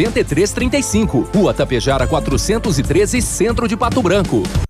9335. Rua Tapejara 413, Centro de Pato Branco.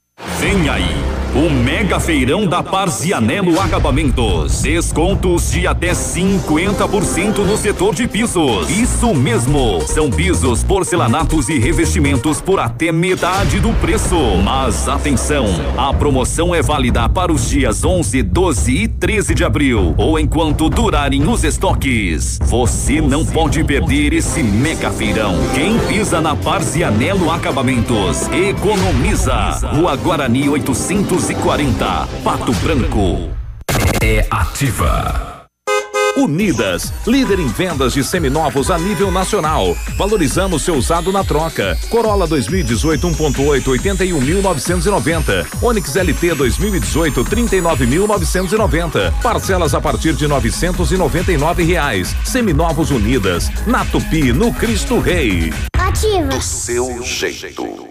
Vem aí o mega feirão da Parzianello Acabamentos. Descontos de até 50% no setor de pisos. Isso mesmo. São pisos, porcelanatos e revestimentos por até metade do preço. Mas atenção, a promoção é válida para os dias 11, 12 e 13 de abril ou enquanto durarem os estoques. Você não pode perder esse mega feirão. Quem pisa na Parzianello Acabamentos economiza. Rua Guarani 800 240, Pato Branco. É ativa. Unidas, líder em vendas de seminovos a nível nacional. Valorizamos seu usado na troca. Corolla 2018 1.8 81.990. Onix LT 2018 39.990. Parcelas a partir de 999 reais. Seminovos Unidas, na Tupi, no Cristo Rei. Ativa. Do seu jeito.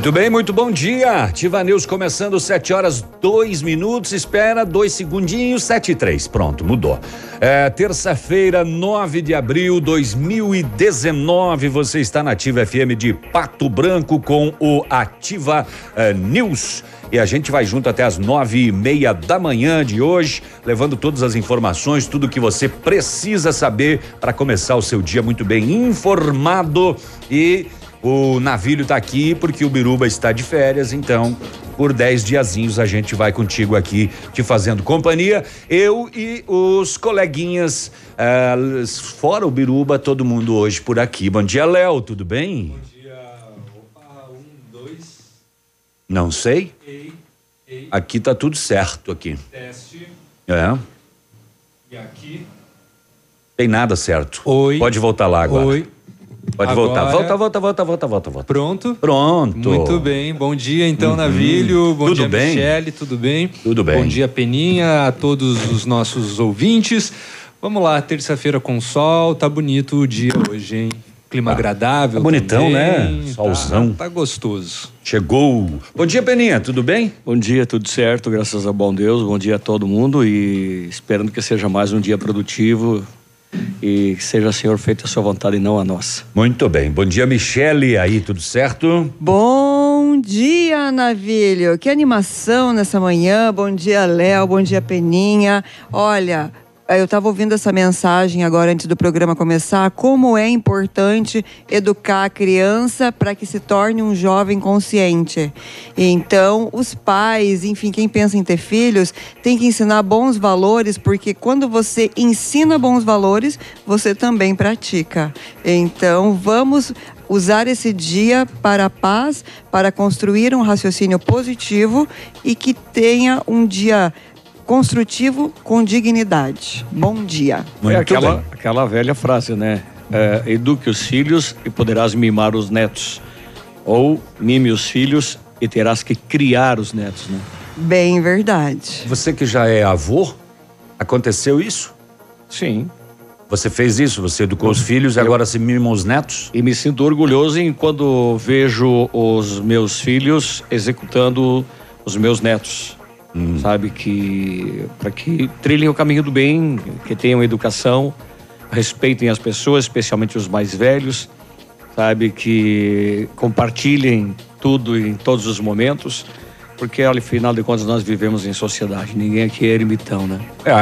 Muito bem, muito bom dia. Ativa News começando 7 horas 2 minutos. Espera dois segundinhos, 7 e 3. Pronto, mudou. É, Terça-feira, 9 de abril de 2019. Você está na Ativa FM de Pato Branco com o Ativa eh, News. E a gente vai junto até as nove e meia da manhã de hoje, levando todas as informações, tudo que você precisa saber para começar o seu dia muito bem informado e o navio está aqui porque o Biruba está de férias, então por dez diazinhos a gente vai contigo aqui te fazendo companhia. Eu e os coleguinhas, uh, fora o Biruba, todo mundo hoje por aqui. Bom dia, Léo, tudo bem? Bom dia. Opa, um, dois. Não sei. Ei, ei. Aqui tá tudo certo aqui. Teste. É. E aqui. Tem nada certo. Oi. Pode voltar lá agora. Oi. Pode Agora- voltar. Volta, volta, volta, volta, volta, volta. Pronto? Pronto. Muito bem. Bom dia, então, Uhum. Navilho. Bom Tudo dia, bem? Michele. Tudo bem? Tudo bem. Bom dia, Peninha, a todos os nossos ouvintes. Vamos lá, terça-feira com sol. Tá bonito o dia hoje, hein? Clima agradável. tá bonitão, também, né? tá- Solzão. Tá, gostoso. Chegou. Bom dia, Peninha, tudo bem? Bom dia, tudo certo, graças ao bom Deus. Bom dia a todo mundo e esperando que seja mais um dia produtivo e que seja, Senhor, feita a sua vontade e não a nossa. Muito bem. Bom dia, Michele. Aí, tudo certo? Bom dia, Navilho. Que animação nessa manhã. Bom dia, Léo. Bom dia, Peninha. Olha, eu estava ouvindo essa mensagem agora antes do programa começar. Como é importante educar a criança para que se torne um jovem consciente. Então, os pais, enfim, quem pensa em ter filhos, tem que ensinar bons valores, porque quando você ensina bons valores, você também pratica. Então, vamos usar esse dia para a paz, para construir um raciocínio positivo e que tenha um dia construtivo com dignidade. Bom dia. é aquela, aquela velha frase, né? é, eduque os filhos e poderás mimar os netos. Ou mime os filhos e terás que criar os netos, né? Bem verdade. Você que já é avô, aconteceu isso? Sim. Você fez isso? Você educou os filhos e agora se mimam os netos? E me sinto orgulhoso em quando vejo os meus filhos executando os meus netos. Sabe que para que trilhem o caminho do bem, que tenham educação, respeitem as pessoas, especialmente os mais velhos, sabe que compartilhem tudo em todos os momentos, porque afinal de contas nós vivemos em sociedade, ninguém aqui é ermitão, né? É,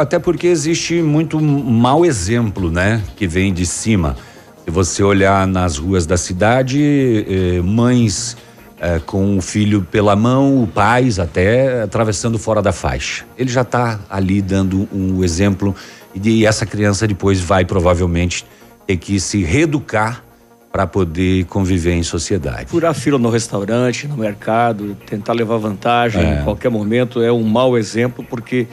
até porque existe muito mau exemplo, né? Que vem de cima. Se você olhar nas ruas da cidade, eh, mães eh, com o filho pela mão, pais até atravessando fora da faixa. Ele já está ali dando um exemplo e de- essa criança depois vai provavelmente ter que se reeducar para poder conviver em sociedade. Furar fila no restaurante, no mercado, tentar levar vantagem É. em qualquer momento é um mau exemplo, porque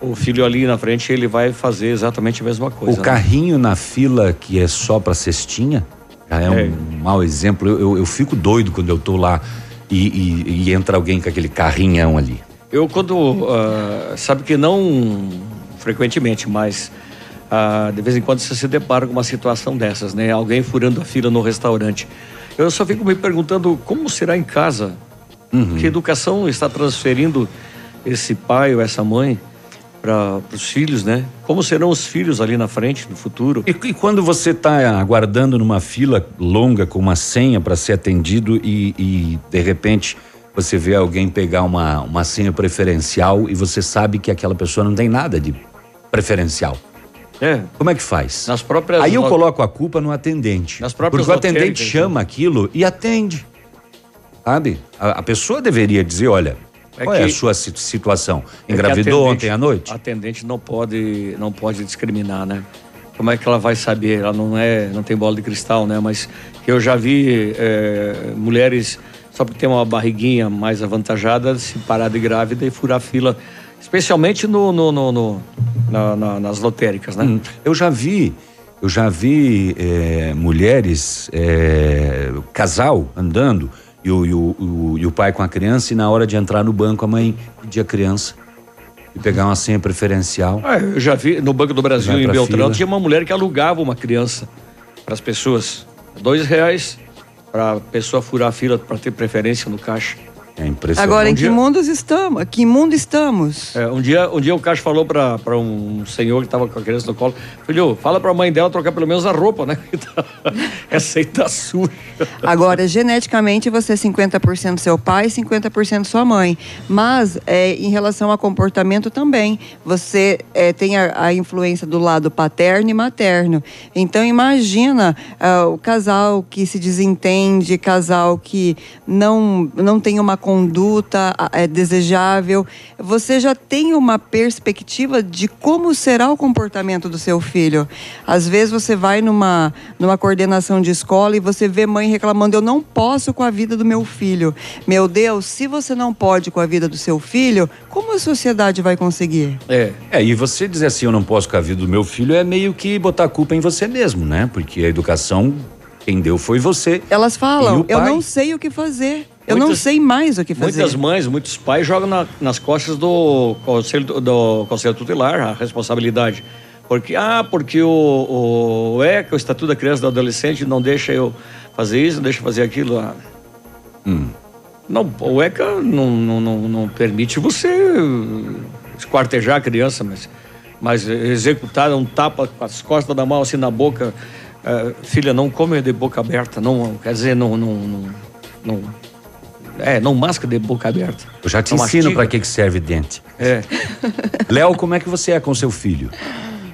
o filho ali na frente ele vai fazer exatamente a mesma coisa. O né? carrinho na fila que é só para cestinha já é, É. um mau exemplo. Eu, eu, eu fico doido quando eu tô lá e, e- e entra alguém com aquele carrinhão ali. Eu quando ah, sabe que não frequentemente, mas ah, de vez em quando você se depara com uma situação dessas, né? Alguém furando a fila no restaurante. Eu só fico me perguntando como será em casa. Que educação está transferindo esse pai ou essa mãe para os filhos, né? Como serão os filhos ali na frente, no futuro? E, e quando você está aguardando numa fila longa com uma senha para ser atendido e, e, de repente você vê alguém pegar uma, uma senha preferencial e você sabe que aquela pessoa não tem nada de preferencial. É. Como é que faz? Nas próprias Aí eu lo- coloco a culpa no atendente. Nas próprias Porque o atendente né? chama aquilo e atende. Sabe? A, a pessoa deveria dizer, olha, É qual é a sua si- situação? É Engravidou atendente- ontem à noite? Atendente não pode, não pode discriminar, né? Como é que ela vai saber? Ela não é, não tem bola de cristal, né? Mas eu já vi é, mulheres só porque tem uma barriguinha mais avantajada se parar de grávida e furar fila, especialmente no, no- no- no- na- na- nas lotéricas, né? Hum, Eu já vi, eu já vi é, mulheres, é, casal andando e o, e, o, o- e o pai com a criança e na hora de entrar no banco a mãe pedia a criança e pegar uma senha preferencial. Ah, eu já vi no Banco do Brasil, em Beltrão, fila. tinha uma mulher que alugava uma criança para as pessoas. Dois reais para a pessoa furar a fila para ter preferência no caixa. É impressionante. Agora, em Um que dia- mundo estamos? Que mundo estamos? É, um, dia, um dia o caixa falou para um senhor que estava com a criança no colo: Filho, fala para a mãe dela trocar pelo menos a roupa, né? Essa aí tá suja. Agora, geneticamente, você é 50% seu pai e 50% sua mãe. Mas, é, em relação a comportamento também, você é, tem a, a influência do lado paterno e materno. Então, imagina ah, o casal que se desentende, casal que não, não tem uma conduta é, desejável. Você já tem uma perspectiva de como será o comportamento do seu filho. Às vezes, você vai numa, numa coordenação de escola e você vê mãe reclamando: eu não posso com a vida do meu filho. Meu Deus, se você não pode com a vida do seu filho, como a sociedade vai conseguir? É. É, e você dizer assim, eu não posso com a vida do meu filho, é meio que botar a culpa em você mesmo, né? Porque a educação, quem deu foi você. Elas falam: eu não sei o que fazer. Eu não Muitas- sei mais o que fazer. Muitas mães, muitos pais jogam na- nas costas do conselho, do conselho tutelar a responsabilidade. Porque, ah, porque o, o ECA, o Estatuto da Criança e do Adolescente, não deixa eu fazer isso, não deixa eu fazer aquilo. Ah, Hum. Não, o ECA não, não, não, não permite você esquartejar a criança, mas, mas executar um tapa com as costas da mão assim na boca. eh, filha, não come de boca aberta. Não, quer dizer, não. não, não, não é, não masca de boca aberta. Eu já te Não ensino para que, que serve dente. É. Léo, como é que você é com seu filho?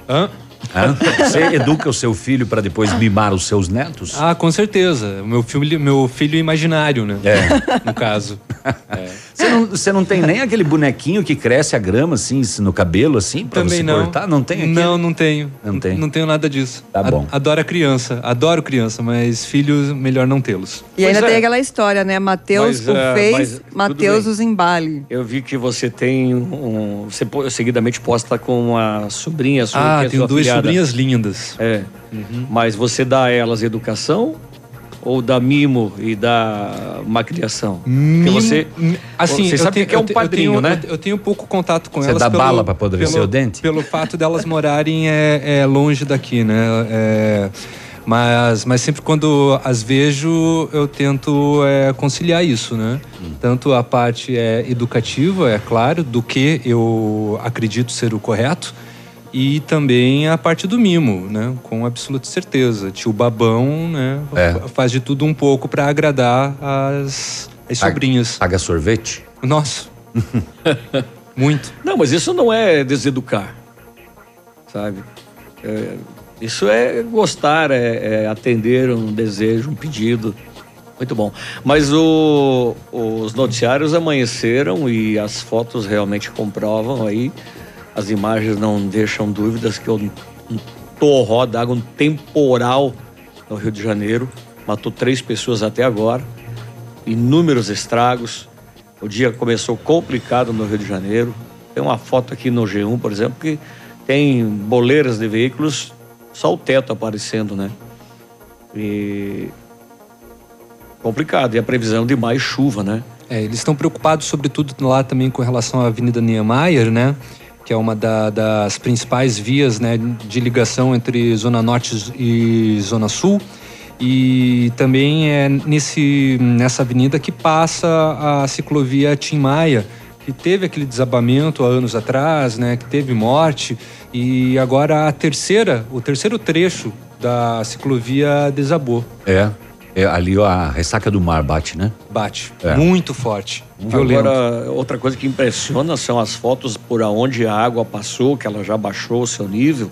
Hã? Hã? Você educa o seu filho para depois mimar os seus netos? Ah, com certeza. O Meu filho, meu filho imaginário, né? É. No caso. Você não, você não tem nem aquele bonequinho que cresce a grama assim no cabelo assim para Também você não. cortar? Não tem aquele? Não, não tenho. Não tem. Não tenho nada disso. Tá A- bom. Adoro a criança. Adoro criança, mas filhos, melhor não tê-los. E ainda Pois é. tem aquela história, né? Mateus Mas, o é, fez, mas tudo Mateus bem. os embale. Eu vi que você tem um. Você po- seguidamente posta com uma sobrinha sua, Ah, que é tenho sua duas sobrinhas lindas. É. Mas você dá a elas educação ou dá mimo e dá uma criação? Porque Mimo- você, Assim, você sabe tenho- que é um te- eu padrinho, tenho- né? Eu, tenho pouco contato com Você elas. dá pelo- bala pra apodrecer pelo- o dente? Pelo fato delas morarem é, é longe daqui, né? É, mas, mas sempre quando as vejo, eu tento é, conciliar isso, né? Hum. Tanto a parte é, educativa, é claro, do que eu acredito ser o correto, e também a parte do mimo, né? Com absoluta certeza. Tio Babão, né? É. Faz de tudo um pouco para agradar as, as sobrinhas. Paga sorvete? Nossa. Muito. Não, mas isso não é deseducar, sabe? É, isso é gostar, é, é atender um desejo, um pedido. Muito bom. Mas o- os noticiários amanheceram e as fotos realmente comprovam aí. As imagens não deixam dúvidas que um, um torró d'água, um temporal no Rio de Janeiro, matou três pessoas até agora, inúmeros estragos. O dia começou complicado no Rio de Janeiro. Tem uma foto aqui no G1, por exemplo, que tem boleiras de veículos, só o teto aparecendo, né? E complicado. E a previsão de mais chuva, né? É, eles estão preocupados, sobretudo lá também com relação à Avenida Niemeyer, né? Que é uma da- das principais vias né, de ligação entre Zona Norte e Zona Sul. E também é nesse, nessa avenida que passa a ciclovia Tim Maia, que teve aquele desabamento há anos atrás, né? Que teve morte. E agora a terceira, o terceiro trecho da ciclovia desabou. É. É, ali ó, a ressaca do mar bate, né? Bate. É. Muito forte. Violento. Agora, outra coisa que impressiona são as fotos por onde a água passou, que ela já baixou o seu nível.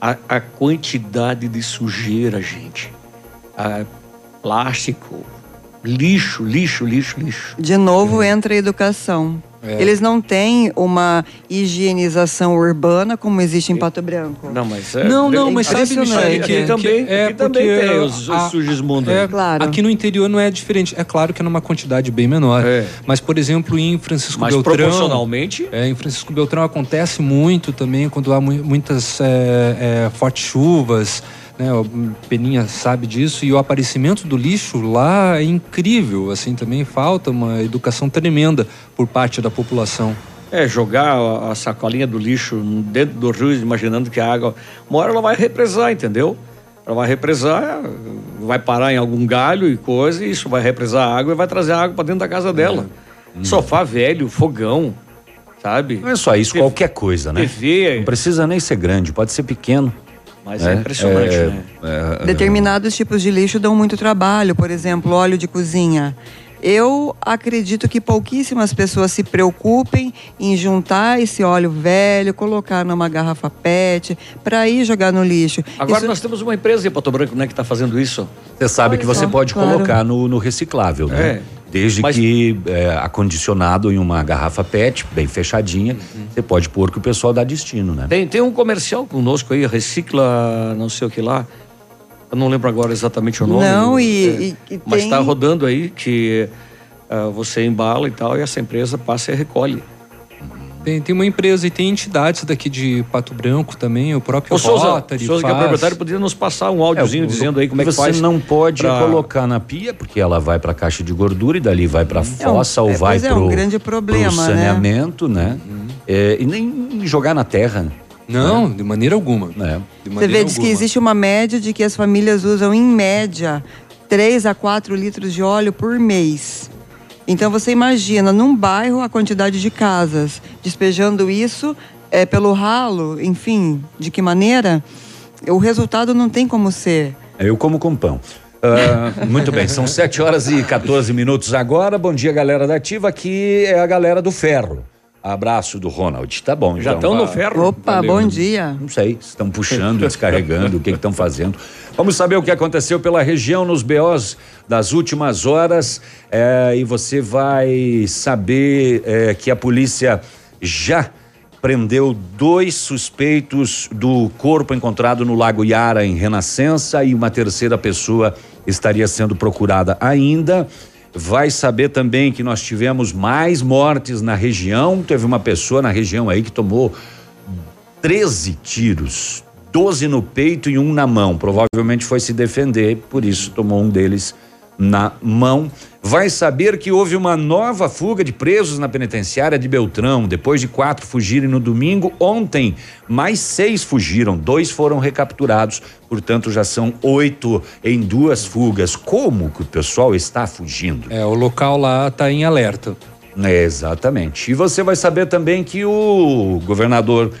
A, a quantidade de sujeira, gente. A- plástico, lixo, lixo, lixo, lixo. De novo entra a educação. É. Eles não têm uma higienização urbana como existe em Pato Branco. Não, mas é. Não, não, mas sabe, impressionante. Michele, que, Aqui também- que é aqui também porque tem os- os a- sujismundos É, aí. Claro. Aqui no interior não é diferente. É claro que é numa quantidade bem menor. Mas, por exemplo, em Francisco Mas Beltrão... proporcionalmente? É, em Francisco Beltrão acontece muito também quando há mu- muitas é, é, fortes chuvas. Né, o Peninha sabe disso e o aparecimento do lixo lá é incrível, assim também falta uma educação tremenda por parte da população. É, jogar a, sacolinha do lixo dentro do rio, imaginando que a água. Uma hora ela vai represar, entendeu? Ela vai represar, vai parar em algum galho e coisa, e isso vai represar a água e vai trazer a água para dentro da casa dela. Sofá velho, fogão, sabe? Não é só isso, qualquer coisa, né? TV. Não precisa nem ser grande, pode ser pequeno. Mas é impressionante, É, né? é, Determinados tipos de lixo dão muito trabalho, por exemplo, óleo de cozinha. Eu acredito que pouquíssimas pessoas se preocupem em juntar esse óleo velho, colocar numa garrafa PET, para ir jogar no lixo. Agora Isso- nós temos uma empresa em Pato Branco, né, que está fazendo isso. Você sabe Olha que você só, pode claro. colocar no, no reciclável, né? É. Desde Mas- que é, acondicionado em uma garrafa PET, bem fechadinha, Uhum. você pode pôr que o pessoal dá destino, né? Tem, tem um comercial conosco aí, recicla não sei o que lá. Eu não lembro agora exatamente o nome. Não, e- É, e- e Mas tem- está rodando aí que ah, você embala e tal, e essa empresa passa e recolhe. Tem, tem uma empresa e tem entidades daqui de Pato Branco também, o próprio Ô, Souza, Rotary Souza que é faz. proprietário, podia nos passar um áudiozinho É, dizendo aí como é que você faz. não pode pra- colocar na pia, porque ela vai para a caixa de gordura e dali vai para a fossa é, ou vai é, para um o grande problema, né? saneamento, né? É, e nem jogar na terra. Não, de maneira alguma. É. Você vê, diz que existe uma média de que as famílias usam, em média, 3 a 4 litros de óleo por mês. Então você imagina, num bairro, a quantidade de casas despejando isso é, pelo ralo, enfim, de que maneira? O resultado não tem como ser. Eu como com pão. Ah, muito bem, são 7 horas e 14 minutos agora. Bom dia, galera da Ativa. Aqui é a galera do ferro. Abraço do Ronald. Tá bom, Já então. estão no ferro? Opa, bom dia. Não sei, se estão puxando, descarregando, o que que estão fazendo. Vamos saber o que aconteceu pela região nos BOs das últimas horas. é, e você vai saber é, que a polícia já prendeu dois suspeitos do corpo encontrado no Lago Iara, em Renascença, e uma terceira pessoa estaria sendo procurada ainda. Vai saber também que nós tivemos mais mortes na região. Teve uma pessoa na região aí que tomou 13 tiros. 12 no peito e um na mão. Provavelmente foi se defender, por isso tomou um deles na mão. Vai saber que houve uma nova fuga de presos na penitenciária de Beltrão. Depois de quatro fugirem no domingo, ontem mais seis fugiram, dois foram recapturados. Portanto, já são oito em duas fugas. Como que o pessoal está fugindo? É, o local lá está em alerta. É, exatamente. E você vai saber também que o governador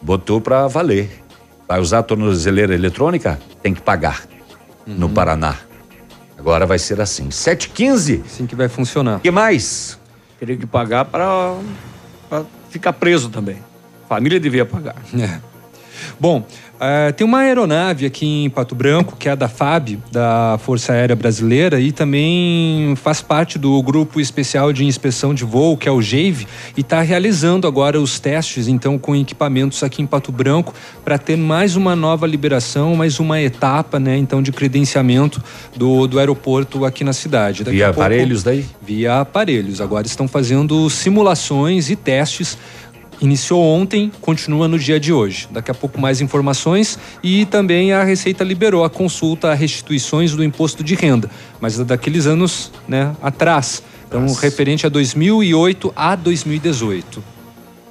botou para valer. Vai usar a tornozeleira eletrônica? Tem que pagar. Uhum. No Paraná. Agora vai ser assim. 7h15. Assim que vai funcionar. que mais? Teria que pagar para ficar preso também. Família devia pagar. É. Bom, Uh, tem uma aeronave aqui em Pato Branco, que é a da FAB, da Força Aérea Brasileira, e também faz parte do Grupo Especial de Inspeção de Voo, que é o GEIV, e está realizando agora os testes, então, com equipamentos aqui em Pato Branco, para ter mais uma nova liberação, mais uma etapa, né, então, de credenciamento do, do aeroporto aqui na cidade. Daqui via pouco, aparelhos daí? Via aparelhos. Agora estão fazendo simulações e testes iniciou ontem, continua no dia de hoje. Daqui a pouco mais informações e também a Receita liberou a consulta a restituições do imposto de renda, mas é daqueles anos, né, atrás. Então, Nossa. referente a 2008 a 2018.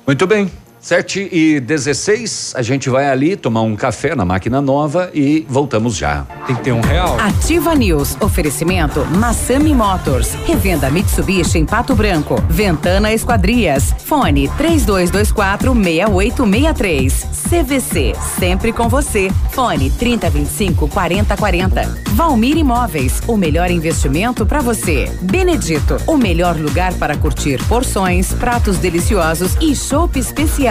Muito bem. 7 e 16, a gente vai ali tomar um café na máquina nova e voltamos já. Tem que ter um real. Ativa News. Oferecimento Massami Motors. Revenda Mitsubishi em Pato Branco. Ventana Esquadrias. Fone 3224 6863. CVC. Sempre com você. Fone 3025 4040. Valmir Imóveis. O melhor investimento para você. Benedito. O melhor lugar para curtir porções, pratos deliciosos e chopp especial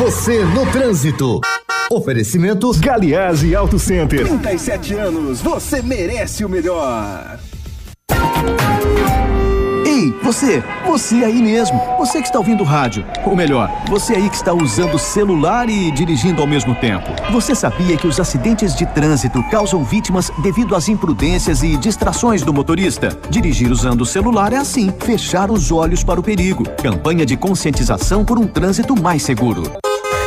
você no trânsito. Oferecimento Galiase Auto Center. 37 anos, você merece o melhor. Ei, você, você aí mesmo, você que está ouvindo rádio, ou melhor, você aí que está usando celular e dirigindo ao mesmo tempo. Você sabia que os acidentes de trânsito causam vítimas devido às imprudências e distrações do motorista? Dirigir usando o celular é assim, fechar os olhos para o perigo. Campanha de conscientização por um trânsito mais seguro.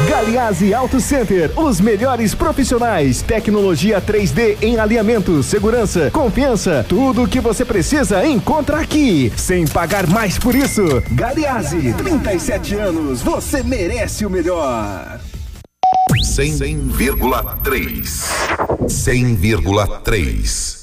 Galiase Auto Center, os melhores profissionais, tecnologia 3D em alinhamento, segurança, confiança, tudo o que você precisa encontra aqui, sem pagar mais por isso. Galiase, 37 anos, você merece o melhor. 100,3 100,3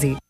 Magazine.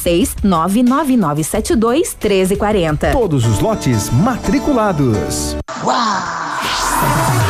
46 99972 1340. Todos os lotes matriculados. Uau!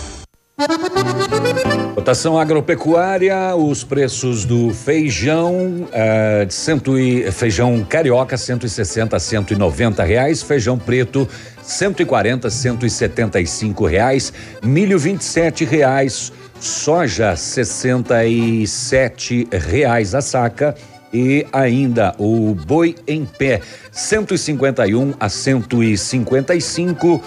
Cotação agropecuária, os preços do feijão, uh, cento e, feijão carioca, 160 a 190 reais, feijão preto, 140 a 175 reais, milho 27 reais, soja 67 reais a saca e ainda o boi em pé 151 a 155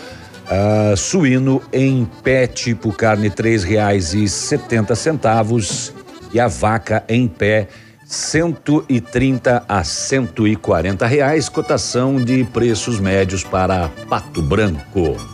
Uh, suíno em pé tipo carne três reais e setenta centavos e a vaca em pé 130 a 140 reais cotação de preços médios para Pato Branco.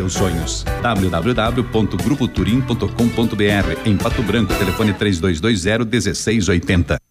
seus sonhos. www.grupoturim.com.br Em Pato Branco, telefone 3220 1680.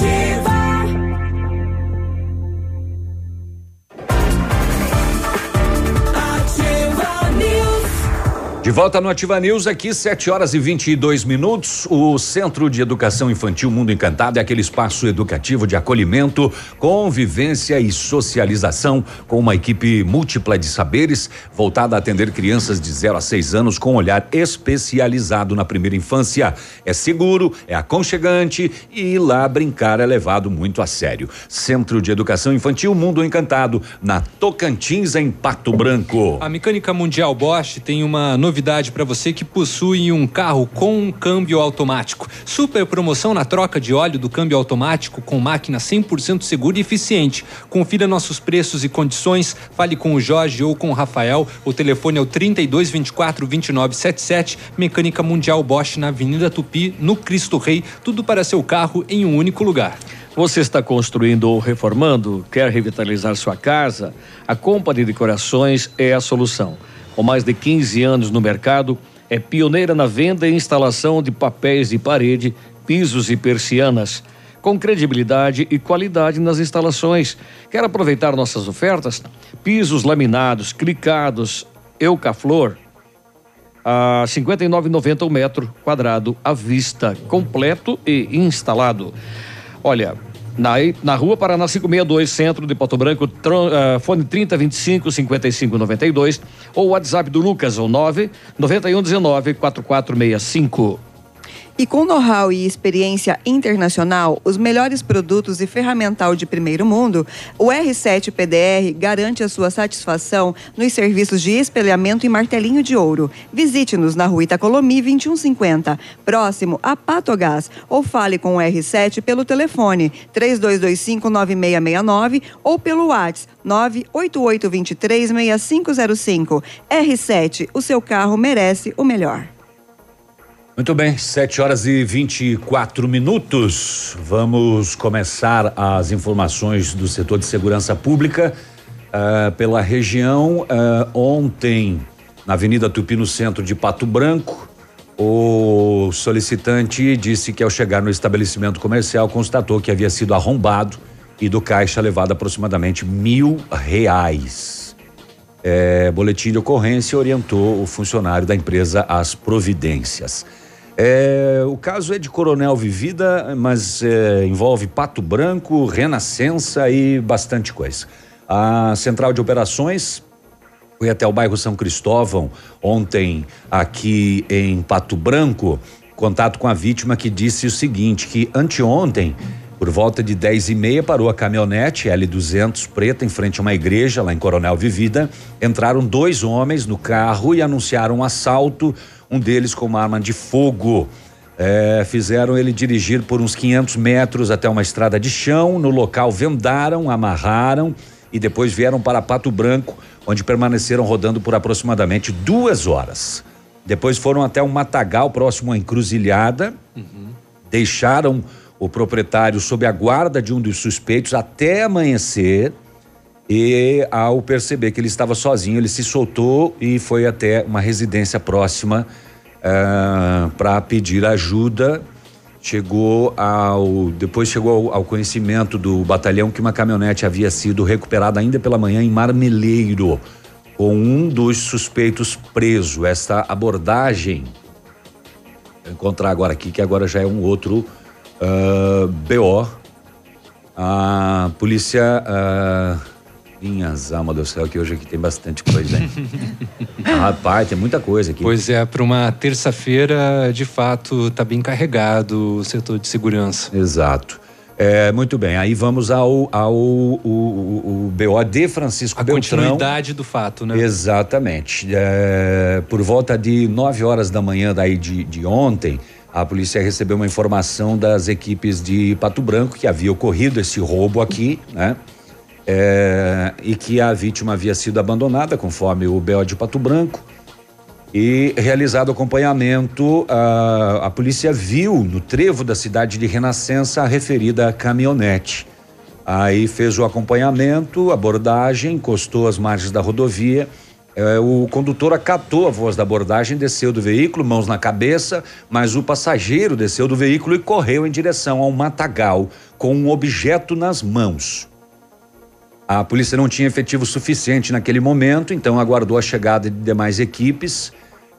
see De volta no Ativa News, aqui 7 horas e 22 minutos. O Centro de Educação Infantil Mundo Encantado é aquele espaço educativo de acolhimento, convivência e socialização com uma equipe múltipla de saberes voltada a atender crianças de 0 a 6 anos com um olhar especializado na primeira infância. É seguro, é aconchegante e lá brincar é levado muito a sério. Centro de Educação Infantil Mundo Encantado, na Tocantins, em Pato Branco. A Mecânica Mundial Bosch tem uma novidade novidade para você que possui um carro com câmbio automático. Super promoção na troca de óleo do câmbio automático com máquina 100% segura e eficiente. Confira nossos preços e condições. Fale com o Jorge ou com o Rafael. O telefone é o 32 24 29 77. Mecânica Mundial Bosch na Avenida Tupi, no Cristo Rei. Tudo para seu carro em um único lugar. Você está construindo ou reformando? Quer revitalizar sua casa? A Company Decorações é a solução com mais de 15 anos no mercado, é pioneira na venda e instalação de papéis de parede, pisos e persianas, com credibilidade e qualidade nas instalações. Quer aproveitar nossas ofertas? Pisos laminados, clicados, Eucaflor, a 59,90 o metro quadrado à vista, completo e instalado. Olha, na, na rua Paraná 562, centro de Pato Branco, tron, uh, fone 3025 5592 ou WhatsApp do Lucas, o 9 9119 4465. E com know-how e experiência internacional, os melhores produtos e ferramental de primeiro mundo, o R7 PDR garante a sua satisfação nos serviços de espelhamento e martelinho de ouro. Visite-nos na rua Itacolomi 2150, próximo a Patogás, ou fale com o R7 pelo telefone 32259669 ou pelo WhatsApp 988236505. R7, o seu carro merece o melhor. Muito bem, 7 horas e 24 minutos. Vamos começar as informações do setor de segurança pública uh, pela região. Uh, ontem, na Avenida Tupi, no centro de Pato Branco, o solicitante disse que ao chegar no estabelecimento comercial constatou que havia sido arrombado e do caixa levado aproximadamente mil reais. É, boletim de ocorrência orientou o funcionário da empresa às providências. É, o caso é de Coronel Vivida, mas é, envolve Pato Branco, Renascença e bastante coisa. A central de operações foi até o bairro São Cristóvão ontem aqui em Pato Branco contato com a vítima que disse o seguinte: que anteontem, por volta de 10 e meia, parou a caminhonete L200 preta em frente a uma igreja lá em Coronel Vivida. Entraram dois homens no carro e anunciaram um assalto, um deles com uma arma de fogo. É, fizeram ele dirigir por uns 500 metros até uma estrada de chão. No local, vendaram, amarraram e depois vieram para Pato Branco, onde permaneceram rodando por aproximadamente duas horas. Depois foram até um matagal próximo à encruzilhada, deixaram o proprietário sob a guarda de um dos suspeitos até amanhecer. E ao perceber que ele estava sozinho, ele se soltou e foi até uma residência próxima para pedir ajuda. Chegou ao. Depois chegou ao, conhecimento do batalhão que uma caminhonete havia sido recuperada ainda pela manhã em Marmeleiro, com um dos suspeitos preso. Esta abordagem. Encontrar agora aqui, que agora já é um outro ah, BO. A polícia. ah, minhas almas do céu, que hoje aqui tem bastante coisa, hein? Ah, Rapaz, tem muita coisa aqui. Pois é, para uma terça-feira, de fato, está bem carregado o setor de segurança. Exato. É, muito bem, aí vamos ao, ao o, o, o BO de Francisco A Beltrão. continuidade do fato, né? Exatamente. É, por volta de 9 horas da manhã daí de, de ontem, a polícia recebeu uma informação das equipes de Pato Branco que havia ocorrido esse roubo aqui, né? É, e que a vítima havia sido abandonada, conforme o BO de Pato Branco. E realizado acompanhamento, a, a polícia viu no trevo da cidade de Renascença a referida caminhonete. Aí fez o acompanhamento, abordagem, encostou às margens da rodovia. É, o condutor acatou a voz da abordagem, desceu do veículo, mãos na cabeça, mas o passageiro desceu do veículo e correu em direção a um matagal com um objeto nas mãos. A polícia não tinha efetivo suficiente naquele momento, então aguardou a chegada de demais equipes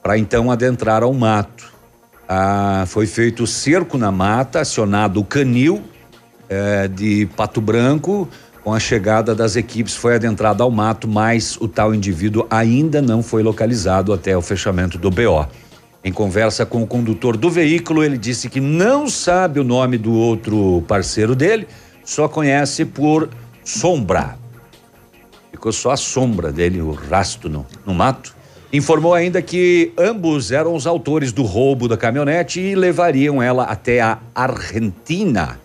para então adentrar ao mato. Ah, foi feito cerco na mata, acionado o canil eh, de Pato Branco. Com a chegada das equipes, foi adentrado ao mato, mas o tal indivíduo ainda não foi localizado até o fechamento do BO. Em conversa com o condutor do veículo, ele disse que não sabe o nome do outro parceiro dele, só conhece por sombra. Ficou só a sombra dele, o rastro no, no mato. Informou ainda que ambos eram os autores do roubo da caminhonete e levariam ela até a Argentina.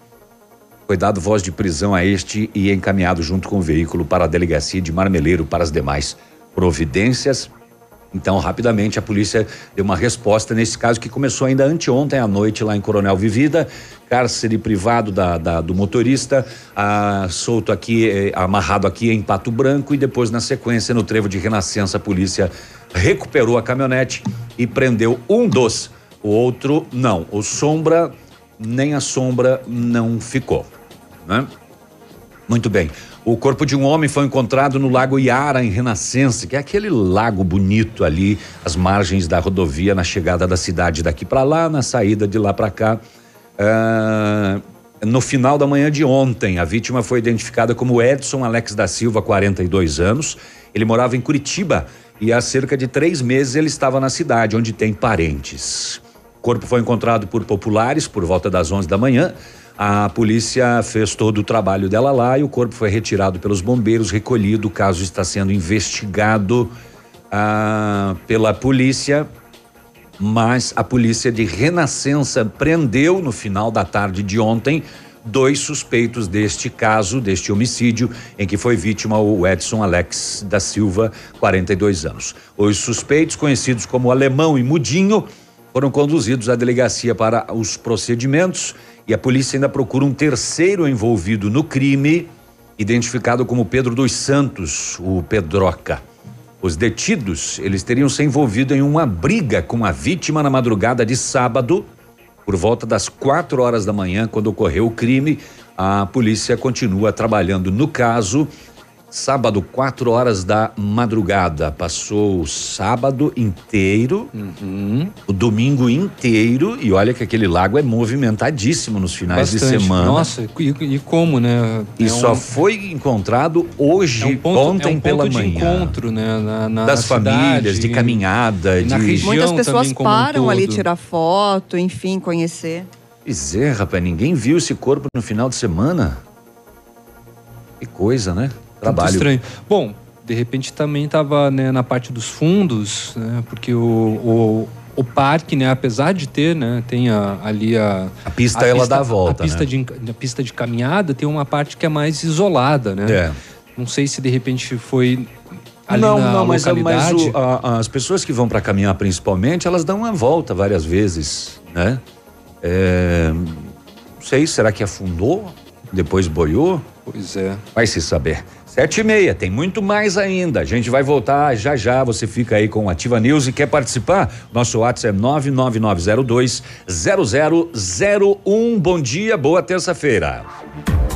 Foi dado voz de prisão a este e encaminhado junto com o veículo para a delegacia de Marmeleiro para as demais providências. Então, rapidamente, a polícia deu uma resposta nesse caso que começou ainda anteontem à noite lá em Coronel Vivida, cárcere privado da, da- do motorista, solto aqui, eh, amarrado aqui em Pato Branco e depois, na sequência, no trevo de Renascença, a polícia recuperou a caminhonete e prendeu um dos. O outro, não. O Sombra, nem a Sombra não ficou, né? Muito bem. O corpo de um homem foi encontrado no Lago Iara, em Renascença, que é aquele lago bonito ali, às margens da rodovia, na chegada da cidade daqui para lá, na saída de lá para cá. Ah, no final da manhã de ontem, a vítima foi identificada como Edson Alex da Silva, 42 anos. Ele morava em Curitiba e há cerca de três meses ele estava na cidade, onde tem parentes. O corpo foi encontrado por populares por volta das 11 da manhã. A polícia fez todo o trabalho dela lá e o corpo foi retirado pelos bombeiros, recolhido. O caso está sendo investigado ah, pela polícia, mas a polícia de Renascença prendeu no final da tarde de ontem dois suspeitos deste caso, deste homicídio, em que foi vítima o Edson Alex da Silva, 42 anos. Os suspeitos, conhecidos como Alemão e Mudinho, foram conduzidos à delegacia para os procedimentos e a polícia ainda procura um terceiro envolvido no crime, identificado como Pedro dos Santos, o Pedroca. Os detidos, eles teriam se envolvido em uma briga com a vítima na madrugada de sábado, por volta das quatro horas da manhã, quando ocorreu o crime. A polícia continua trabalhando no caso. Sábado, 4 horas da madrugada. Passou o sábado inteiro, Uhum. o domingo inteiro, e olha que aquele lago é movimentadíssimo nos finais de Bastante. semana. Nossa, e, e como, né? E É só um- foi encontrado hoje, é um ponto, ontem é um pela ponto de manhã. encontro, né? Na, na das cidade, famílias, de caminhada, na de. região Muitas pessoas um param ali tirar foto, enfim, conhecer. Pois é, rapaz, ninguém viu esse corpo no final de semana. Que coisa, né? Muito Trabalho. estranho. Bom, de repente também estava na parte dos fundos, né? Porque o, o, o parque, né? Apesar de ter, né? Tem a- ali a... A pista, ela dá a volta, A pista, né? de, a pista de caminhada tem uma parte que é mais isolada, né? É. Não sei se de repente foi ali não, não, mas, mas o- a- as pessoas que vão para caminhar principalmente, elas dão uma volta várias vezes, né? É, não sei, será que afundou? Depois boiou? Pois é. Vai se saber. Sete e meia, tem muito mais ainda. A gente vai voltar já já. Você fica aí com o Ativa News e quer participar? Nosso WhatsApp é 99902 0001. Bom dia, boa terça-feira.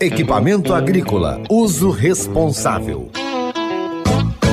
Equipamento agrícola, uso responsável.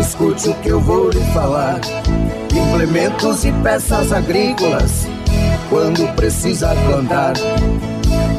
escute o que eu vou lhe falar. Implementos e peças agrícolas, quando precisa plantar.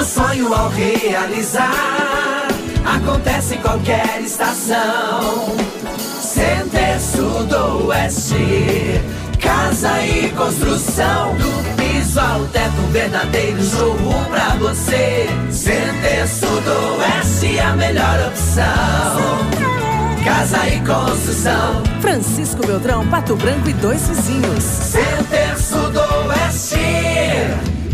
Do sonho ao realizar, acontece em qualquer estação. Center Sul do Oeste, casa e construção. Do piso ao teto, um verdadeiro showroom pra você. Center Sul do Oeste, a melhor opção. Casa e construção. Francisco Beltrão, Pato Branco e dois vizinhos. Center Sul do Oeste,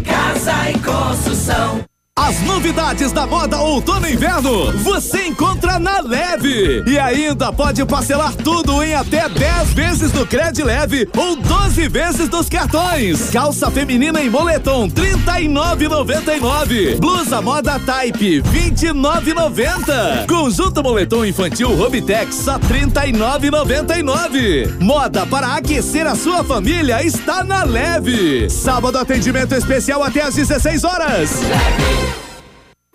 casa e construção. As novidades da moda outono e inverno você encontra na Leve. E ainda pode parcelar tudo em até 10 vezes no Cred Leve ou 12 vezes nos cartões. Calça feminina em moletom 39,99. Blusa moda Type 29,90. Conjunto moletom infantil Robitex só 39,99. Moda para aquecer a sua família está na Leve. Sábado atendimento especial até às 16 horas.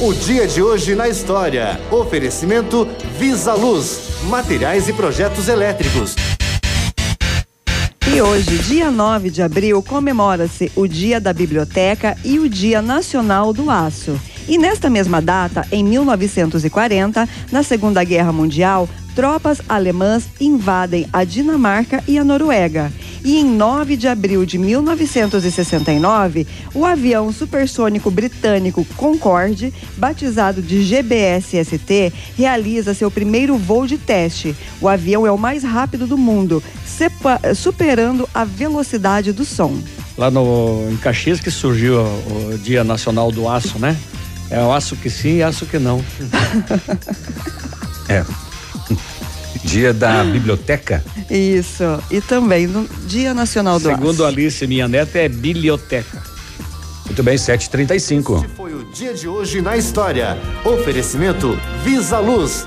O dia de hoje na história. Oferecimento Visa Luz, materiais e projetos elétricos. E hoje, dia 9 de abril, comemora-se o Dia da Biblioteca e o Dia Nacional do Aço. E nesta mesma data, em 1940, na Segunda Guerra Mundial, tropas alemãs invadem a Dinamarca e a Noruega. E em 9 de abril de 1969, o avião supersônico britânico Concorde, batizado de GBS-ST, realiza seu primeiro voo de teste. O avião é o mais rápido do mundo, superando a velocidade do som. Lá no, em Caxias que surgiu o, o Dia Nacional do Aço, né? É o aço que sim e aço que não. é. Dia da Biblioteca? Isso. E também no Dia Nacional do Segundo Aço. Alice, minha neta, é biblioteca. Muito bem, 7h35. Este foi o dia de hoje na história. Oferecimento Visa Luz.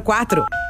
6004.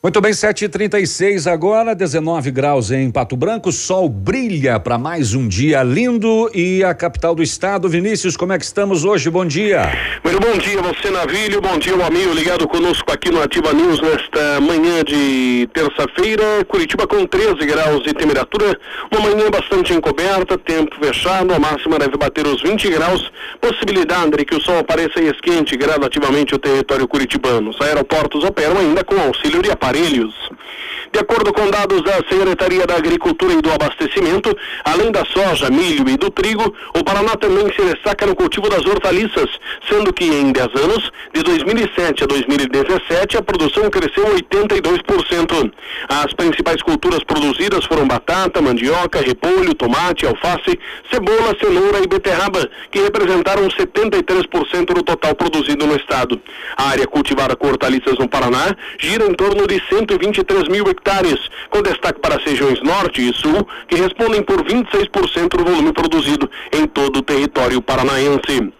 Muito bem, 7h36 agora, 19 graus em Pato Branco, sol brilha para mais um dia lindo e a capital do estado. Vinícius, como é que estamos hoje? Bom dia. Muito bom dia, você Navilho, bom dia, o amigo ligado conosco aqui no Ativa News nesta manhã de terça-feira. Curitiba com 13 graus de temperatura, uma manhã bastante encoberta, tempo fechado, a máxima deve bater os 20 graus. Possibilidade de que o sol apareça e esquente gradativamente o território curitibano. Os aeroportos operam ainda com auxílio de aparelhos. De acordo com dados da Secretaria da Agricultura e do Abastecimento, além da soja, milho e do trigo, o Paraná também se destaca no cultivo das hortaliças, sendo que em 10 anos, de 2007 a 2017, a produção cresceu 82%. As principais culturas produzidas foram batata, mandioca, repolho, tomate, alface, cebola, cenoura e beterraba, que representaram 73% do total produzido no estado. A área cultivada com hortaliças no Paraná gira em torno de 123 mil hectares, com destaque para as regiões Norte e Sul, que respondem por 26% do volume produzido em todo o território paranaense.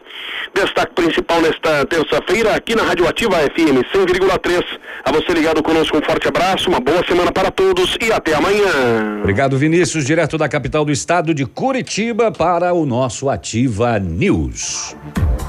Destaque principal nesta terça-feira aqui na Rádio Ativa FM 100,3. A você ligado conosco, um forte abraço, uma boa semana para todos e até amanhã. Obrigado, Vinícius, direto da capital do estado de Curitiba para o nosso Ativa News.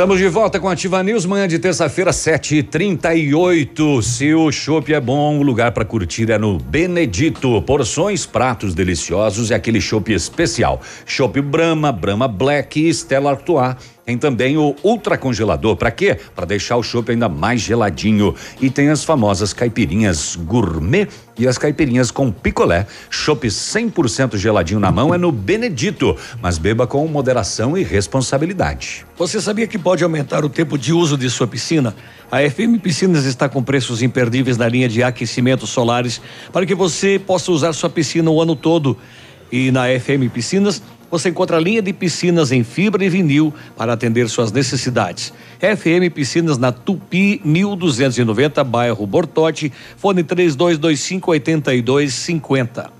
Estamos de volta com a Ativa News, manhã de terça-feira, 7h38. Se o chopp é bom, o lugar para curtir é no Benedito. Porções, pratos deliciosos e aquele chopp especial. Chopp Brahma, Brahma Black e Stella Artois. Tem também o ultra congelador. Para quê? Para deixar o chopp ainda mais geladinho. E tem as famosas caipirinhas gourmet e as caipirinhas com picolé. Chopp 100% geladinho na mão é no Benedito, mas beba com moderação e responsabilidade. Você sabia que pode aumentar o tempo de uso de sua piscina? A FM Piscinas está com preços imperdíveis na linha de aquecimentos solares para que você possa usar sua piscina o ano todo. E na FM Piscinas você encontra a linha de piscinas em fibra e vinil para atender suas necessidades. FM Piscinas na Tupi 1290, bairro Bortote, fone 3225 8250.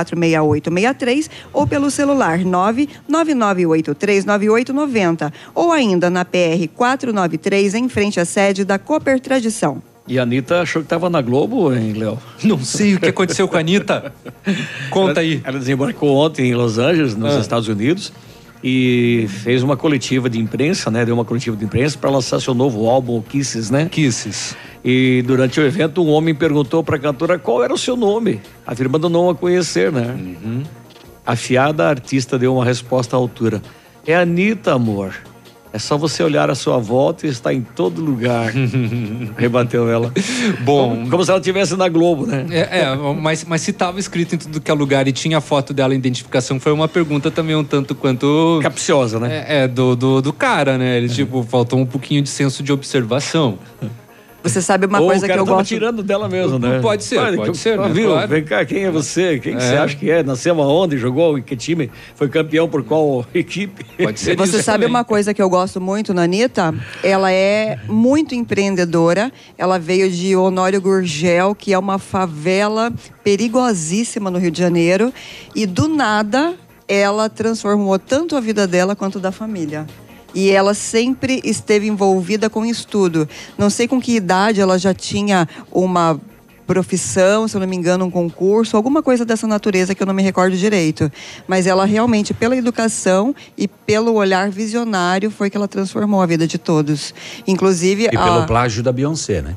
32246863 ou pelo celular 999839890 ou ainda na PR 493 em frente à sede da Cooper Tradição. E a Anitta achou que estava na Globo, hein, Léo? Não sei o que aconteceu com a Anitta. Conta aí. Ela desembarcou ontem em Los Angeles, nos Ah. Estados Unidos, e fez uma coletiva de imprensa, né? Deu uma coletiva de imprensa para lançar seu novo álbum, Kisses, né? Kisses. E durante o evento, um homem perguntou para a cantora qual era o seu nome, afirmando não a conhecer, né? Uhum. A fiada artista deu uma resposta à altura. É a Anitta, amor. É só você olhar à sua volta e está em todo lugar. Rebateu ela. Bom. Como, como se ela estivesse na Globo, né? É, é, mas, mas se estava escrito em tudo que é lugar e tinha a foto dela, a identificação, foi uma pergunta também um tanto quanto. Capciosa, né? É, é, do, do, do cara, né? Ele, tipo, faltou um pouquinho de senso de observação. Você sabe uma Ou coisa o cara que eu tava gosto. tirando dela mesmo, né? Pode ser, pode que- ser, né? Viu? Claro. Vem cá, quem é você? Quem que É. você acha que é? Nasceu aonde? Jogou em que time? Foi campeão por qual equipe? Pode ser Você sabe uma coisa que eu gosto muito na Anitta? Ela é muito empreendedora. Ela veio de Honório Gurgel, que é uma favela perigosíssima no Rio de Janeiro. E do nada, ela transformou tanto a vida dela quanto da família. E ela sempre esteve envolvida com estudo. Não sei com que idade ela já tinha uma profissão, se eu não me engano, um concurso, alguma coisa dessa natureza que eu não me recordo direito. Mas ela realmente, pela educação e pelo olhar visionário, foi que ela transformou a vida de todos. Inclusive, E pelo a- plágio da Beyoncé, né?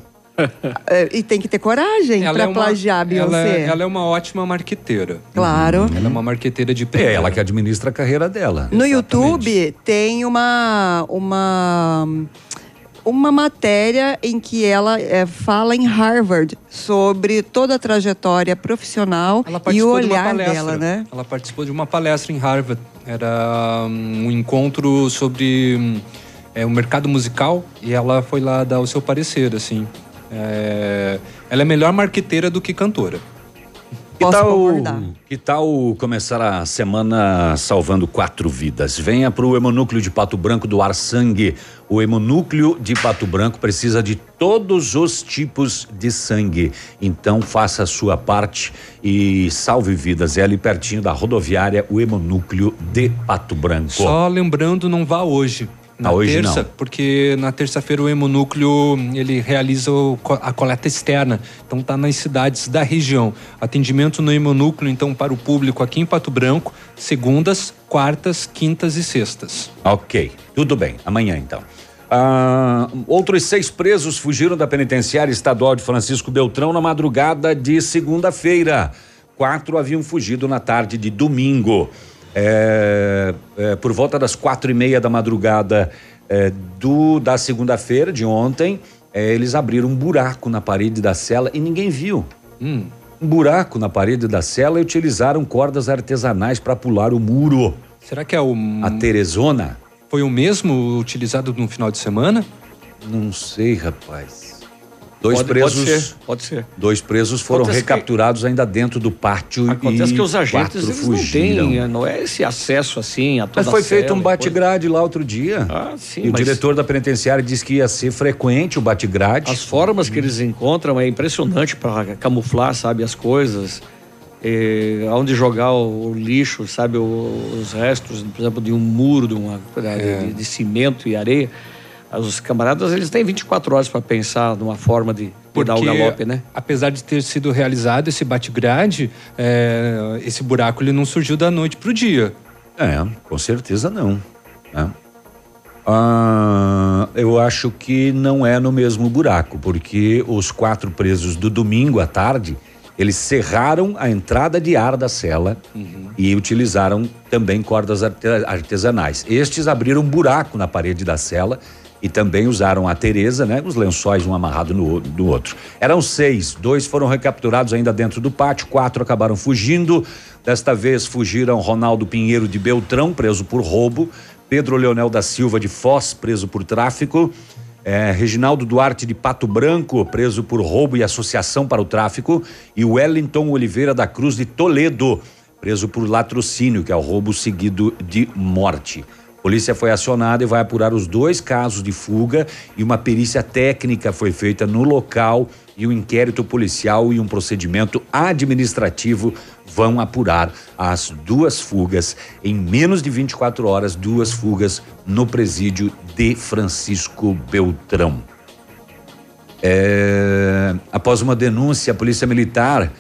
É, e tem que ter coragem Ela para é uma- plagiar a Ela, Beyoncé. é- ela é uma ótima marqueteira. Claro. Ela é uma marqueteira de É primeira. ela que administra a carreira dela. No YouTube tem uma uma uma matéria em que ela é, fala em Harvard sobre toda a trajetória profissional Ela e o de olhar palestra. dela, né? Ela participou de uma palestra em Harvard. Era hum, um encontro sobre hum, é, o mercado musical e ela foi lá dar o seu parecer, assim. É, ela é melhor marqueteira do que cantora. Que tal, que tal começar a semana salvando quatro vidas? Venha para o Hemonúcleo de Pato Branco doar sangue. O Hemonúcleo de Pato Branco precisa de todos os tipos de sangue. Então faça a sua parte e salve vidas. É ali pertinho da rodoviária, o Hemonúcleo de Pato Branco. Só lembrando, não vá hoje. Na Ah, terça, não. porque na terça-feira o Hemonúcleo ele realiza a coleta externa. Então tá nas cidades da região. Atendimento no Hemonúcleo, então, para o público aqui em Pato Branco, segundas, quartas, quintas e sextas. Ok, tudo bem. Amanhã então. Ah, outros seis presos fugiram da penitenciária estadual de Francisco Beltrão na madrugada de segunda-feira. Quatro haviam fugido na tarde de domingo. É, é, por volta das quatro e meia da madrugada é, do, da segunda-feira de ontem, é, eles abriram um buraco na parede da cela e ninguém viu. Um buraco na parede da cela e utilizaram cordas artesanais para pular o muro. Será que é o. A Teresona? Foi o mesmo utilizado no final de semana? Não sei, rapaz. Dois Pode- presos. pode ser, pode ser. Dois presos foram Acontece que- recapturados ainda dentro do pátio Acontece e que os agentes eles fugiram. não têm, não é esse acesso assim a toda Mas foi feito um bate-grade lá outro dia. Ah, sim, e o mas- diretor da penitenciária disse que ia ser frequente o bate-grade. As formas que eles encontram é impressionante para camuflar, sabe, as coisas. É, onde jogar o, o lixo, sabe, o- os restos, por exemplo, de um muro, de, uma, de, de cimento e areia. Os camaradas, eles têm 24 horas para pensar numa forma de, de dar o galope, né? apesar de ter sido realizado esse bate-grade, é, esse buraco ele não surgiu da noite pro dia. É, com certeza não. né? Ah, eu acho que não é no mesmo buraco, porque os quatro presos do domingo à tarde, eles cerraram a entrada de ar da cela e utilizaram também cordas arte- artesanais. Estes abriram um buraco na parede da cela e também usaram a Tereza, né? Os lençóis um amarrado no, no outro. Eram seis, dois foram recapturados ainda dentro do pátio, quatro acabaram fugindo. Desta vez fugiram Ronaldo Pinheiro de Beltrão, preso por roubo, Pedro Leonel da Silva de Foz, preso por tráfico, é, Reginaldo Duarte de Pato Branco, preso por roubo e associação para o tráfico, e Wellington Oliveira da Cruz de Toledo, preso por latrocínio, que é o roubo seguido de morte. Polícia foi acionada e vai apurar os dois casos de fuga e uma perícia técnica foi feita no local e um inquérito policial e um procedimento administrativo vão apurar as duas fugas em menos de 24 horas, duas fugas no presídio de Francisco Beltrão. É, após uma denúncia, a Polícia Militar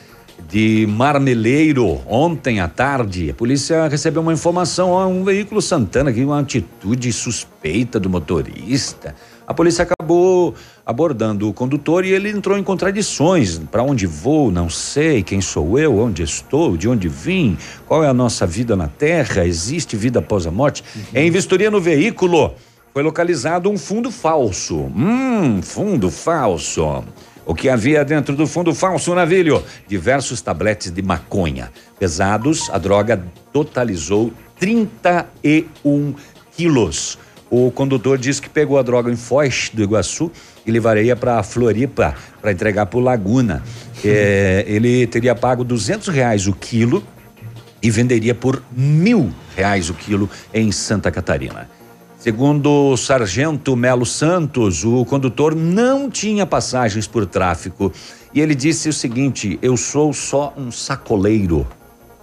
de Marmeleiro, ontem à tarde, a polícia recebeu uma informação, ó, um veículo Santana aqui, uma atitude suspeita do motorista. A polícia acabou abordando o condutor e ele entrou em contradições. Para onde vou? Não sei. Quem sou eu? Onde estou? De onde vim? Qual é a nossa vida na Terra? Existe vida após a morte? Uhum. Em vistoria no veículo foi localizado um fundo falso. Hum, fundo falso. O que havia dentro do fundo falso navilho? Diversos tabletes de maconha. Pesados, a droga totalizou 31 quilos. O condutor disse que pegou a droga em Foz do Iguaçu e levaria para Floripa para entregar para Laguna. É, ele teria pago duzentos reais o quilo e venderia por mil reais o quilo em Santa Catarina. Segundo o sargento Melo Santos, o condutor não tinha passagens por tráfico e ele disse o seguinte: Eu sou só um sacoleiro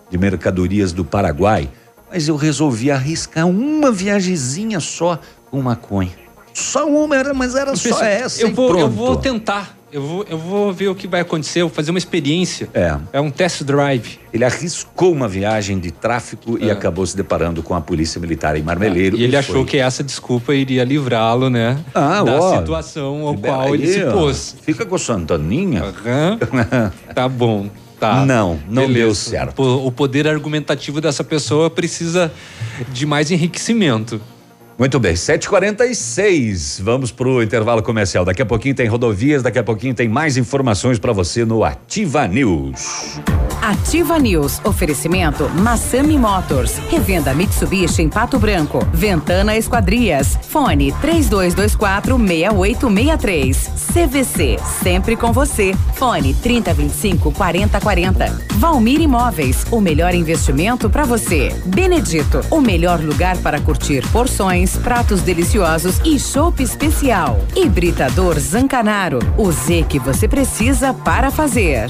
de mercadorias do Paraguai, mas eu resolvi arriscar uma viagemzinha só com maconha. Só uma, era, mas era só essa. Eu vou, eu vou tentar. Eu vou, eu vou ver o que vai acontecer, eu vou fazer uma experiência. É. É um test drive. Ele arriscou uma viagem de tráfico é. e acabou se deparando com a polícia militar em Marmeleiro. É. E ele achou foi. que essa desculpa iria livrá-lo, né? Ah, da ó, situação ao qual aí, ele se pôs. Ó, fica com Santaninha. Uhum. tá bom. Tá. Não, não Beleza. deu certo. O poder argumentativo dessa pessoa precisa de mais enriquecimento. Muito bem, 7h46. Vamos para o intervalo comercial. Daqui a pouquinho tem rodovias, daqui a pouquinho tem mais informações para você no Ativa News. Ativa News. Oferecimento Massami Motors. Revenda Mitsubishi em Pato Branco. Ventana Esquadrias. Fone 3224 6863. CVC. Sempre com você. Fone 3025 4040. Valmir Imóveis. O melhor investimento para você. Benedito. O melhor lugar para curtir porções, pratos deliciosos e chopp especial. Hibridador Zancanaro. O Z que você precisa para fazer.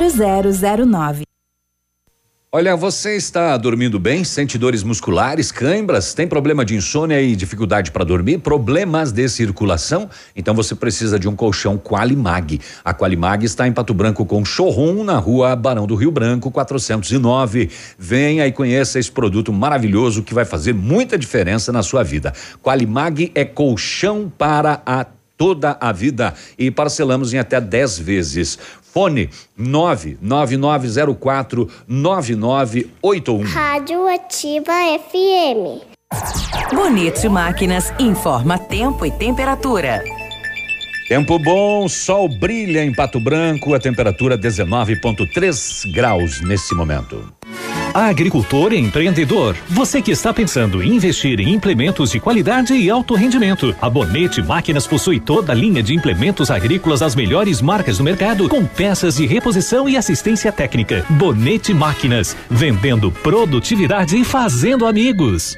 0009. Olha, você está dormindo bem? Sente dores musculares, cãibras? Tem problema de insônia e dificuldade para dormir? Problemas de circulação? Então você precisa de um colchão Qualimag. A Qualimag está em Pato Branco com showroom na rua Barão do Rio Branco, 409. Venha e conheça esse produto maravilhoso que vai fazer muita diferença na sua vida. Qualimag é colchão para a toda a vida e parcelamos em até 10 vezes. Fone 99904 9981. Rádio Ativa FM. Bonito Máquinas informa tempo e temperatura. Tempo bom, sol brilha em Pato Branco, a temperatura 19,3 graus nesse momento. Agricultor e empreendedor, você que está pensando em investir em implementos de qualidade e alto rendimento, a Bonete Máquinas possui toda a linha de implementos agrícolas das melhores marcas do mercado, com peças de reposição e assistência técnica. Bonete Máquinas, vendendo produtividade e fazendo amigos.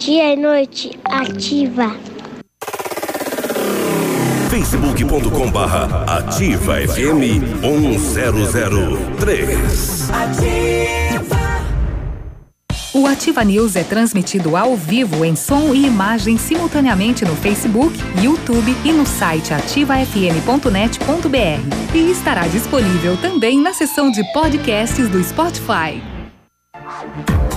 Dia e noite ativa. facebook.com barra ativa FM 1003. O Ativa News é transmitido ao vivo em som e imagem simultaneamente no Facebook, YouTube e no site ativafm.net.br. E estará disponível também na seção de podcasts do Spotify.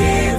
see.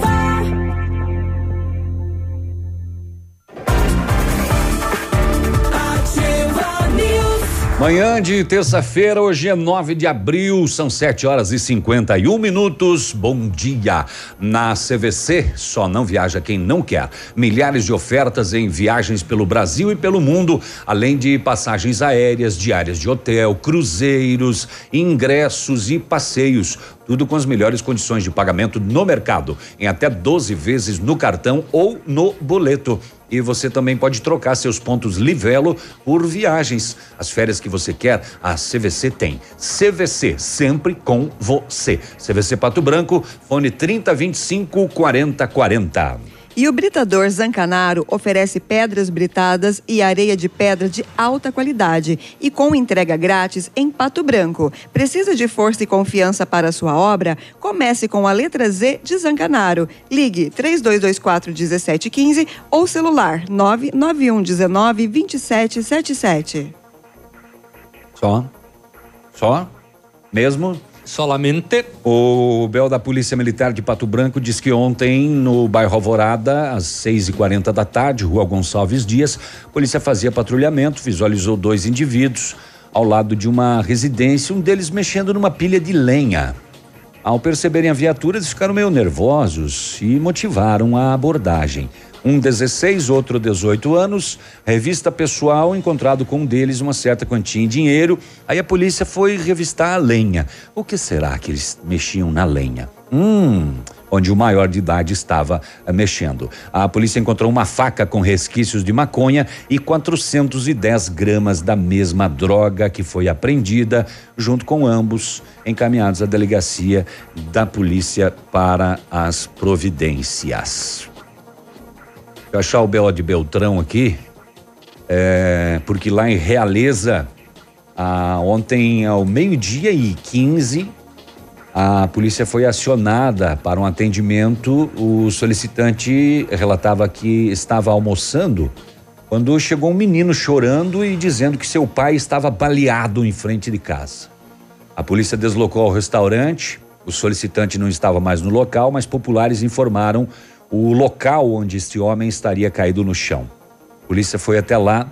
Manhã de terça-feira, hoje é 9 de abril, são 7 horas e 51 minutos. Bom dia. Na CVC, só não viaja quem não quer. Milhares de ofertas em viagens pelo Brasil e pelo mundo, além de passagens aéreas, diárias de hotel, cruzeiros, ingressos e passeios. Tudo com as melhores condições de pagamento no mercado, em até 12 vezes no cartão ou no boleto. E você também pode trocar seus pontos Livelo por viagens. As férias que você quer, a CVC tem. CVC, sempre com você. CVC Pato Branco, fone 3025 4040. E o Britador Zancanaro oferece pedras britadas e areia de pedra de alta qualidade e com entrega grátis em Pato Branco. Precisa de força e confiança para sua obra? Comece com a letra Z de Zancanaro. Ligue 3224 1715 ou celular 991 19 2777. Só? Só? Mesmo? Solamente. O Bel da Polícia Militar de Pato Branco diz que ontem, no bairro Alvorada, às 6 e 40 da tarde, rua Gonçalves Dias, a polícia fazia patrulhamento, visualizou dois indivíduos ao lado de uma residência, um deles mexendo numa pilha de lenha. Ao perceberem a viatura, eles ficaram meio nervosos e motivaram a abordagem. Um 16, outro 18 anos, revista pessoal, encontrado com um deles uma certa quantia em dinheiro. Aí a polícia foi revistar a lenha. O que será que eles mexiam na lenha? Hum, onde o maior de idade estava eh, mexendo. A polícia encontrou uma faca com resquícios de maconha e 410 gramas da mesma droga que foi apreendida, junto com ambos encaminhados à delegacia da polícia para as providências. Eu achar o B.O. de Beltrão aqui, é, porque lá em Realeza, ah, ontem ao meio-dia e 15, a polícia foi acionada para um atendimento. O solicitante relatava que estava almoçando quando chegou um menino chorando e dizendo que seu pai estava baleado em frente de casa. A polícia deslocou ao restaurante. O solicitante não estava mais no local, mas populares informaram o local onde este homem estaria caído no chão. A polícia foi até lá,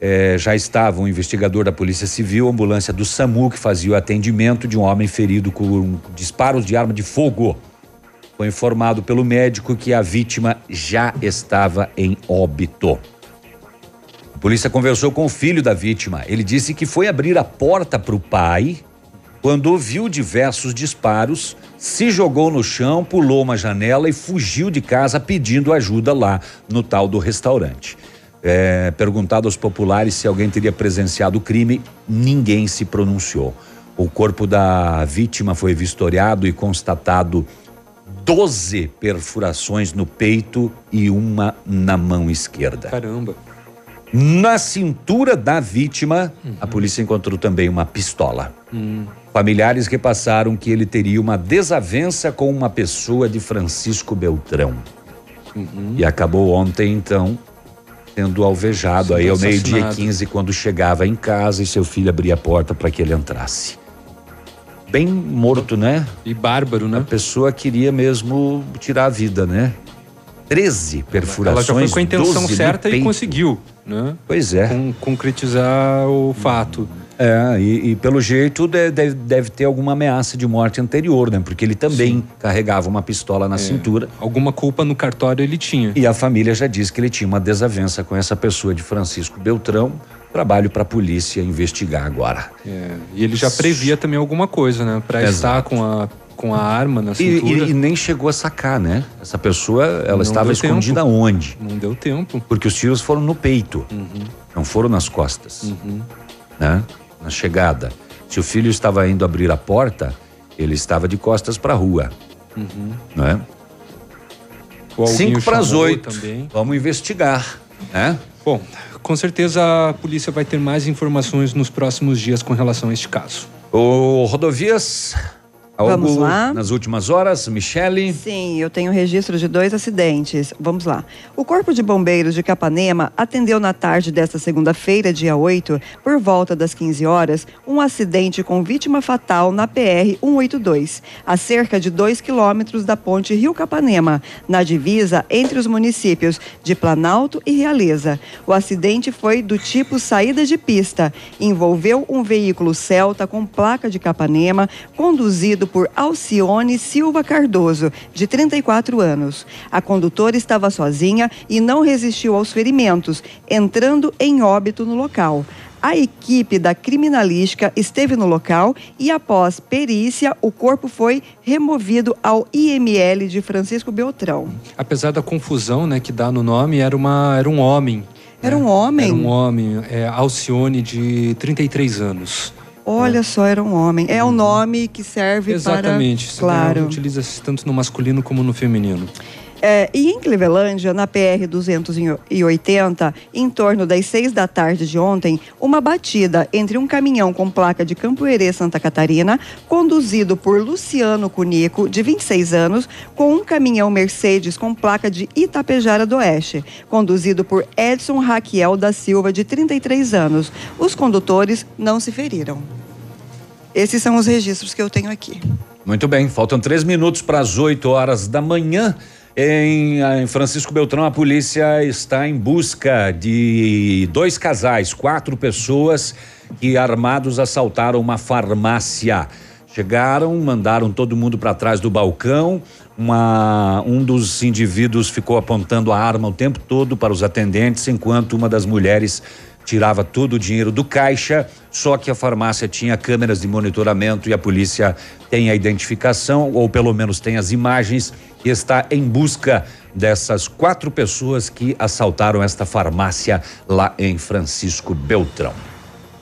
eh, já estava um investigador da Polícia Civil, ambulância do SAMU, que fazia o atendimento de um homem ferido com disparos de arma de fogo. Foi informado pelo médico que a vítima já estava em óbito. A polícia conversou com o filho da vítima. Ele disse que foi abrir a porta para o pai quando ouviu diversos disparos, se jogou no chão, pulou uma janela e fugiu de casa pedindo ajuda lá no tal do restaurante. É, perguntado aos populares se alguém teria presenciado o crime, ninguém se pronunciou. O corpo da vítima foi vistoriado e constatado 12 perfurações no peito e uma na mão esquerda. Caramba. Na cintura da vítima, a polícia encontrou também uma pistola. Hum. Familiares repassaram que ele teria uma desavença com uma pessoa de Francisco Beltrão. Uhum. E acabou ontem, então, sendo alvejado Sendo aí ao meio-dia e assassinado. 15, quando chegava em casa e seu filho abria a porta para que ele entrasse. Bem morto, né? E bárbaro, né? A pessoa queria mesmo tirar a vida, né? 13 perfurações. Ela já foi com a intenção 12 no certa e conseguiu, né? Pois é. Con- concretizar o fato. É, e, e pelo jeito de- de- deve, ter alguma ameaça de morte anterior, né? Porque ele também carregava uma pistola na É. cintura. Alguma culpa no cartório ele tinha. E a família já disse que ele tinha uma desavença com essa pessoa de Francisco Beltrão. Trabalho para a polícia investigar agora. É, E ele já previa também alguma coisa, né? Pra estar com a, com a arma na E, cintura. e- e nem chegou a sacar, né? Essa pessoa, ela Não estava escondida tempo. onde? Não deu tempo. Porque os tiros foram no peito, não foram nas costas, Uhum. né? Na chegada. Se o filho estava indo abrir a porta, ele estava de costas para a rua, Uhum. né? Alguinho Cinco para as chamou oito. Também. Vamos investigar, né? Bom, com certeza a polícia vai ter mais informações nos próximos dias com relação a este caso. O rodovias, algo Vamos lá. nas últimas horas, Michele. Sim, eu tenho registro de dois acidentes. Vamos lá. O Corpo de Bombeiros de Capanema atendeu na tarde desta segunda-feira, dia 8, por volta das 15 horas, um acidente com vítima fatal na PR 182, a cerca de 2 quilômetros da ponte Rio Capanema, na divisa entre os municípios de Planalto e Realeza. O acidente foi do tipo saída de pista. Envolveu um veículo Celta com placa de Capanema, conduzido por Alcione Silva Cardoso, de 34 anos. A condutora estava sozinha e não resistiu aos ferimentos, entrando em óbito no local. A equipe da criminalística esteve no local e, após perícia, o corpo foi removido ao IML de Francisco Beltrão. Apesar da confusão né, que dá no nome, era, uma, era um homem. Era um homem? Era um homem, é, Alcione, de 33 anos. Olha só, era um homem. É um nome que serve Exatamente. para. Isso Claro. Utiliza-se tanto no masculino como no feminino. É, e em Clevelândia, na PR 280, em torno das seis da tarde de ontem, uma batida entre um caminhão com placa de Campoerê, Santa Catarina, conduzido por Luciano Cunico, de 26 anos, com um caminhão Mercedes com placa de Itapejara do Oeste, conduzido por Edson Raquiel da Silva, de 33 anos. Os condutores não se feriram. Esses são os registros que eu tenho aqui. Muito bem, faltam três minutos para as 8 horas da manhã. Em, em Francisco Beltrão, a polícia está em busca de dois casais, quatro pessoas que armados assaltaram uma farmácia. Chegaram, mandaram todo mundo para trás do balcão. Uma, um dos indivíduos ficou apontando a arma o tempo todo para os atendentes, enquanto uma das mulheres tirava todo o dinheiro do caixa, só que a farmácia tinha câmeras de monitoramento e a polícia tem a identificação, ou pelo menos tem as imagens, e está em busca dessas quatro pessoas que assaltaram esta farmácia lá em Francisco Beltrão.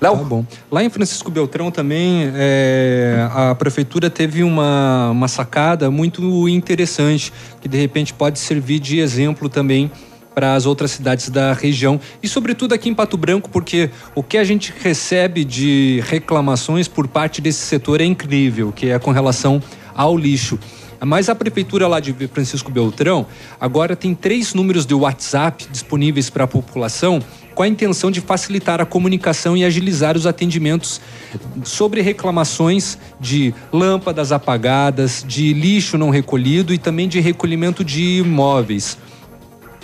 Léo? Tá bom. Lá em Francisco Beltrão também, é, a prefeitura teve uma, uma sacada muito interessante, que de repente pode servir de exemplo também para as outras cidades da região e sobretudo aqui em Pato Branco, porque o que a gente recebe de reclamações por parte desse setor é incrível, que é com relação ao lixo. Mas a prefeitura lá de Francisco Beltrão agora tem três números de WhatsApp disponíveis para a população com a intenção de facilitar a comunicação e agilizar os atendimentos sobre reclamações de lâmpadas apagadas, de lixo não recolhido e também de recolhimento de imóveis.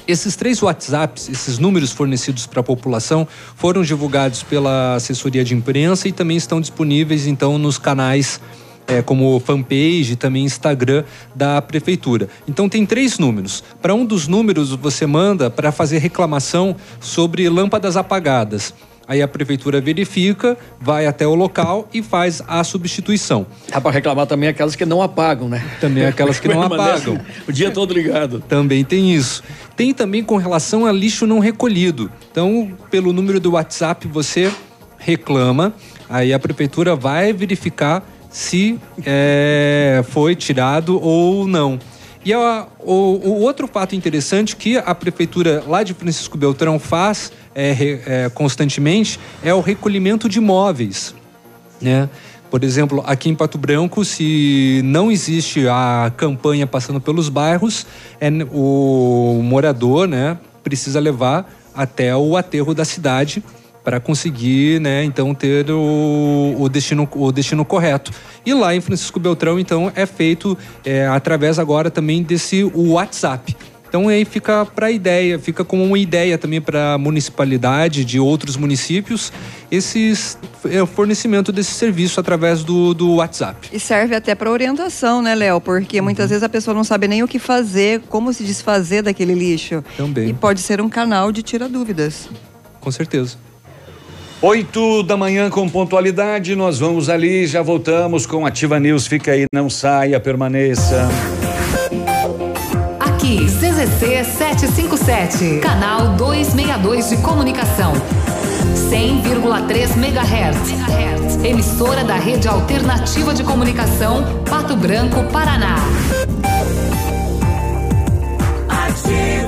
Esses três WhatsApps, esses números fornecidos para a população, foram divulgados pela assessoria de imprensa e também estão disponíveis então nos canais é, como fanpage e também Instagram da prefeitura. Então tem três números. Para um dos números você manda para fazer reclamação sobre lâmpadas apagadas. Aí a prefeitura verifica, vai até o local e faz a substituição. Dá para reclamar também aquelas que não apagam, né? Também aquelas que não apagam. O dia todo ligado. Também tem isso. Tem também com relação a lixo não recolhido. Então, pelo número do WhatsApp, você reclama, aí a prefeitura vai verificar se é, foi tirado ou não. E a, o, o, outro fato interessante que a prefeitura lá de Francisco Beltrão faz é, é, constantemente é o recolhimento de imóveis, né? Por exemplo, aqui em Pato Branco, se não existe a campanha passando pelos bairros, é, o morador, né, precisa levar até o aterro da cidade para conseguir, né, então ter o, o, destino, o destino correto. E lá em Francisco Beltrão, então, é feito é, através agora também desse WhatsApp. Então aí fica para ideia, fica como uma ideia também para a municipalidade de outros municípios esse é, fornecimento desse serviço através do, do WhatsApp. E serve até para orientação, né, Léo? Porque muitas uhum. vezes a pessoa não sabe nem o que fazer, como se desfazer daquele lixo. Também. E pode ser um canal de tirar dúvidas. Com certeza. Oito da manhã com pontualidade, nós vamos ali, já voltamos com Ativa News. Fica aí, não saia, permaneça. Aqui, CZC 757, canal 262 de comunicação. 100,3 MHz. Emissora da Rede Alternativa de Comunicação, Pato Branco, Paraná. Ativa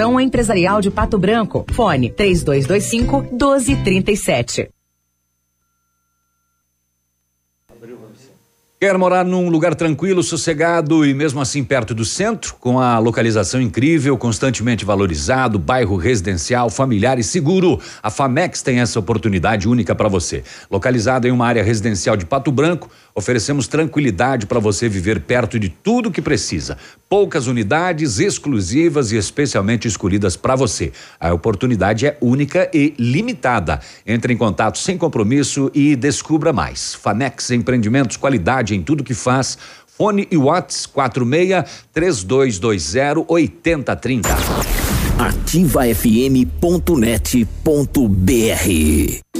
Associação Empresarial de Pato Branco. Fone 3225 1237. Quer morar num lugar tranquilo, sossegado e mesmo assim perto do centro, com a localização incrível, constantemente valorizado, bairro residencial, familiar e seguro? A Famex tem essa oportunidade única para você. Localizado em uma área residencial de Pato Branco, oferecemos tranquilidade para você viver perto de tudo que precisa. Poucas unidades exclusivas e especialmente escolhidas para você. A oportunidade é única e limitada. Entre em contato sem compromisso e descubra mais. Famex Empreendimentos, qualidade em tudo que faz. Fone e Whats 46 3220 8030. ativafm.net.br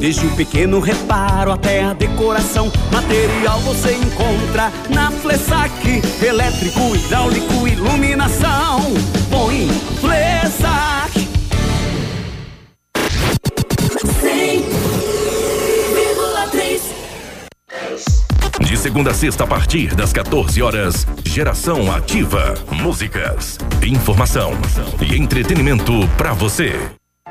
Desde o pequeno reparo até a decoração, material você encontra na Flessac. Elétrico, hidráulico, iluminação. Põe Flessac. De segunda a sexta, a partir das 14 horas, Geração Ativa. Músicas, informação e entretenimento para você.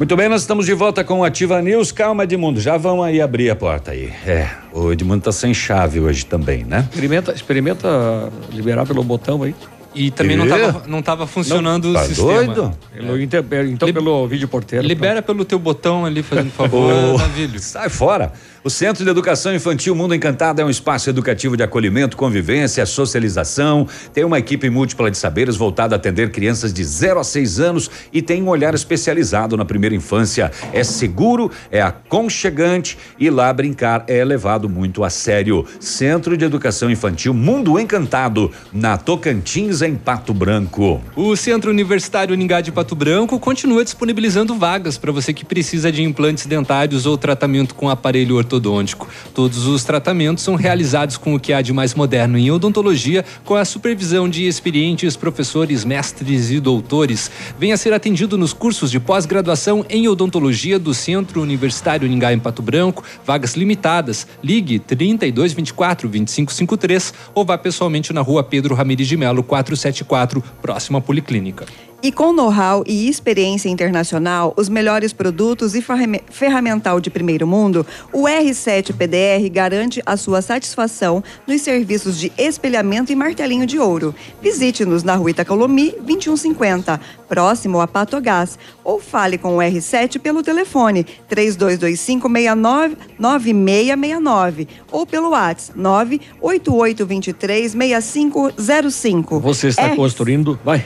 Muito bem, nós estamos de volta com o Ativa News. Calma, Edmundo, já vão aí abrir a porta aí. É, o Edmundo tá sem chave hoje também, né? Experimenta, experimenta liberar pelo botão aí. E também não tava, não tava funcionando Não, tá o sistema. doido? Pelo inter- então pelo vídeo porteiro. Libera pelo teu botão ali, fazendo favor, Ô, Navilho. Sai fora. O Centro de Educação Infantil Mundo Encantado é um espaço educativo de acolhimento, convivência, socialização. Tem uma equipe múltipla de saberes voltada a atender crianças de 0 a 6 anos e tem um olhar especializado na primeira infância. É seguro, é aconchegante e lá brincar é levado muito a sério. Centro de Educação Infantil Mundo Encantado, na Tocantins, em Pato Branco. O Centro Universitário Uningá de Pato Branco continua disponibilizando vagas para você que precisa de implantes dentários ou tratamento com aparelho ortodôntico. Todos os tratamentos são realizados com o que há de mais moderno em odontologia, com a supervisão de experientes professores, mestres e doutores. Venha ser atendido nos cursos de pós-graduação em odontologia do Centro Universitário Uningá em Pato Branco, vagas limitadas. Ligue 3224 2553 ou vá pessoalmente na rua Pedro Ramirez de Melo 474, próxima à Policlínica. E com know-how e experiência internacional, os melhores produtos e ferram- ferramental de primeiro mundo, o R7 PDR garante a sua satisfação nos serviços de espelhamento e martelinho de ouro. Visite-nos na rua Itacolomi 2150, próximo a Patogás, ou fale com o R7 pelo telefone 3225 69 9669 ou pelo WhatsApp 98823 6505. Você está R- construindo. Vai.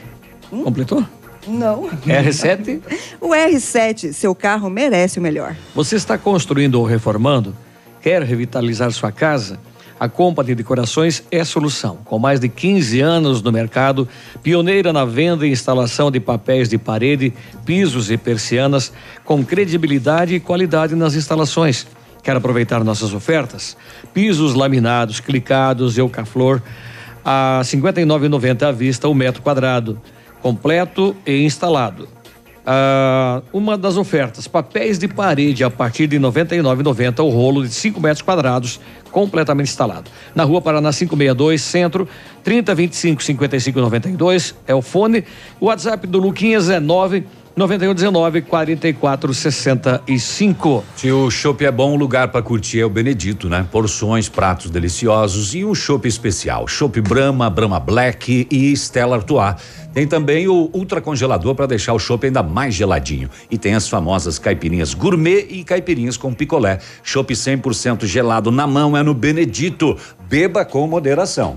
Completou? Não. R7? O R7, seu carro merece o melhor. Você está construindo ou reformando? Quer revitalizar sua casa? A Compa de Decorações é a solução. Com mais de 15 anos no mercado, pioneira na venda e instalação de papéis de parede, pisos e persianas, com credibilidade e qualidade nas instalações. Quer aproveitar nossas ofertas? Pisos laminados, clicados, Eucaflor, a R$ 59,90 à vista o metro quadrado, completo e instalado. Ah, uma das ofertas, papéis de parede a partir de R$ 99,90 o rolo de 5 metros quadrados, completamente instalado. Na rua Paraná 562, centro, 3025 5592 é o fone. O WhatsApp do Luquinhas é 9 9119 4465. Se o chopp é bom, o lugar para curtir é o Benedito, né? Porções, pratos deliciosos e um chopp especial. Chopp Brahma, Brahma Black e Stella Artois. Tem também o ultra congelador para deixar o chopp ainda mais geladinho. E tem as famosas caipirinhas gourmet e caipirinhas com picolé. Chopp 100% gelado na mão é no Benedito. Beba com moderação.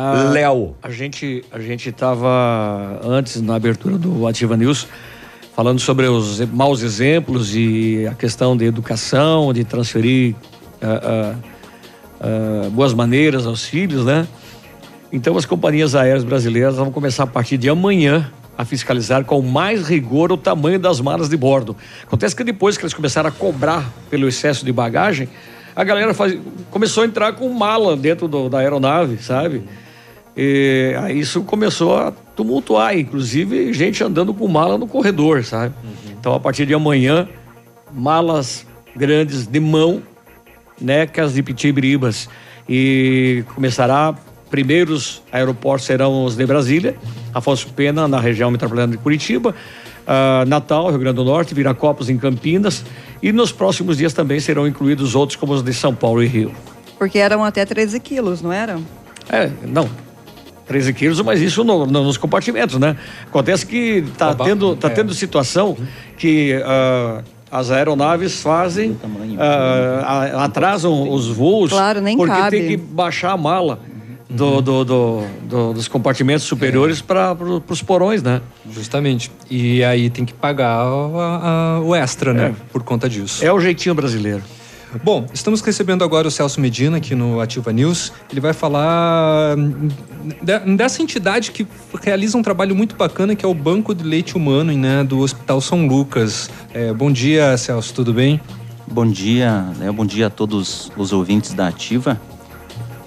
Ah, Léo. A gente a gente estava antes na abertura do Ativa News falando sobre os maus exemplos e a questão de educação, de transferir ah, ah, ah, boas maneiras aos filhos, né? Então as companhias aéreas brasileiras vão começar a partir de amanhã a fiscalizar com mais rigor o tamanho das malas de bordo. Acontece que depois que eles começaram a cobrar pelo excesso de bagagem, a galera faz- começou a entrar com mala dentro do- da aeronave, sabe? E aí isso começou a tumultuar, inclusive gente andando com mala no corredor, sabe? Então a partir de amanhã, malas grandes de mão, necas e pitibiribas. E começará, primeiros aeroportos serão os de Brasília, Afonso Pena na região metropolitana de Curitiba, ah, Natal, Rio Grande do Norte, Viracopos em Campinas e nos próximos dias também serão incluídos outros como os de São Paulo e Rio. Porque eram até 13 quilos, não eram? É, não. 13 quilos, mas isso no- no- nos compartimentos, né? Acontece que está tendo, tá é. tendo situação que ah, as aeronaves fazem, a- atrasam os voos Claro, nem porque cabe. tem que baixar a mala do, do- do- do- dos compartimentos superiores para pro, os porões, né? Justamente. E aí tem que pagar a- a- o extra, né? Por conta disso. É o jeitinho brasileiro. Bom, estamos recebendo agora o Celso Medina aqui no Ativa News. Ele vai falar hum, de- dessa entidade que realiza um trabalho muito bacana, que é o Banco de Leite Humano, né, do Hospital São Lucas. É, bom dia, Celso, tudo bem? Bom dia, né? bom dia a todos os ouvintes da Ativa.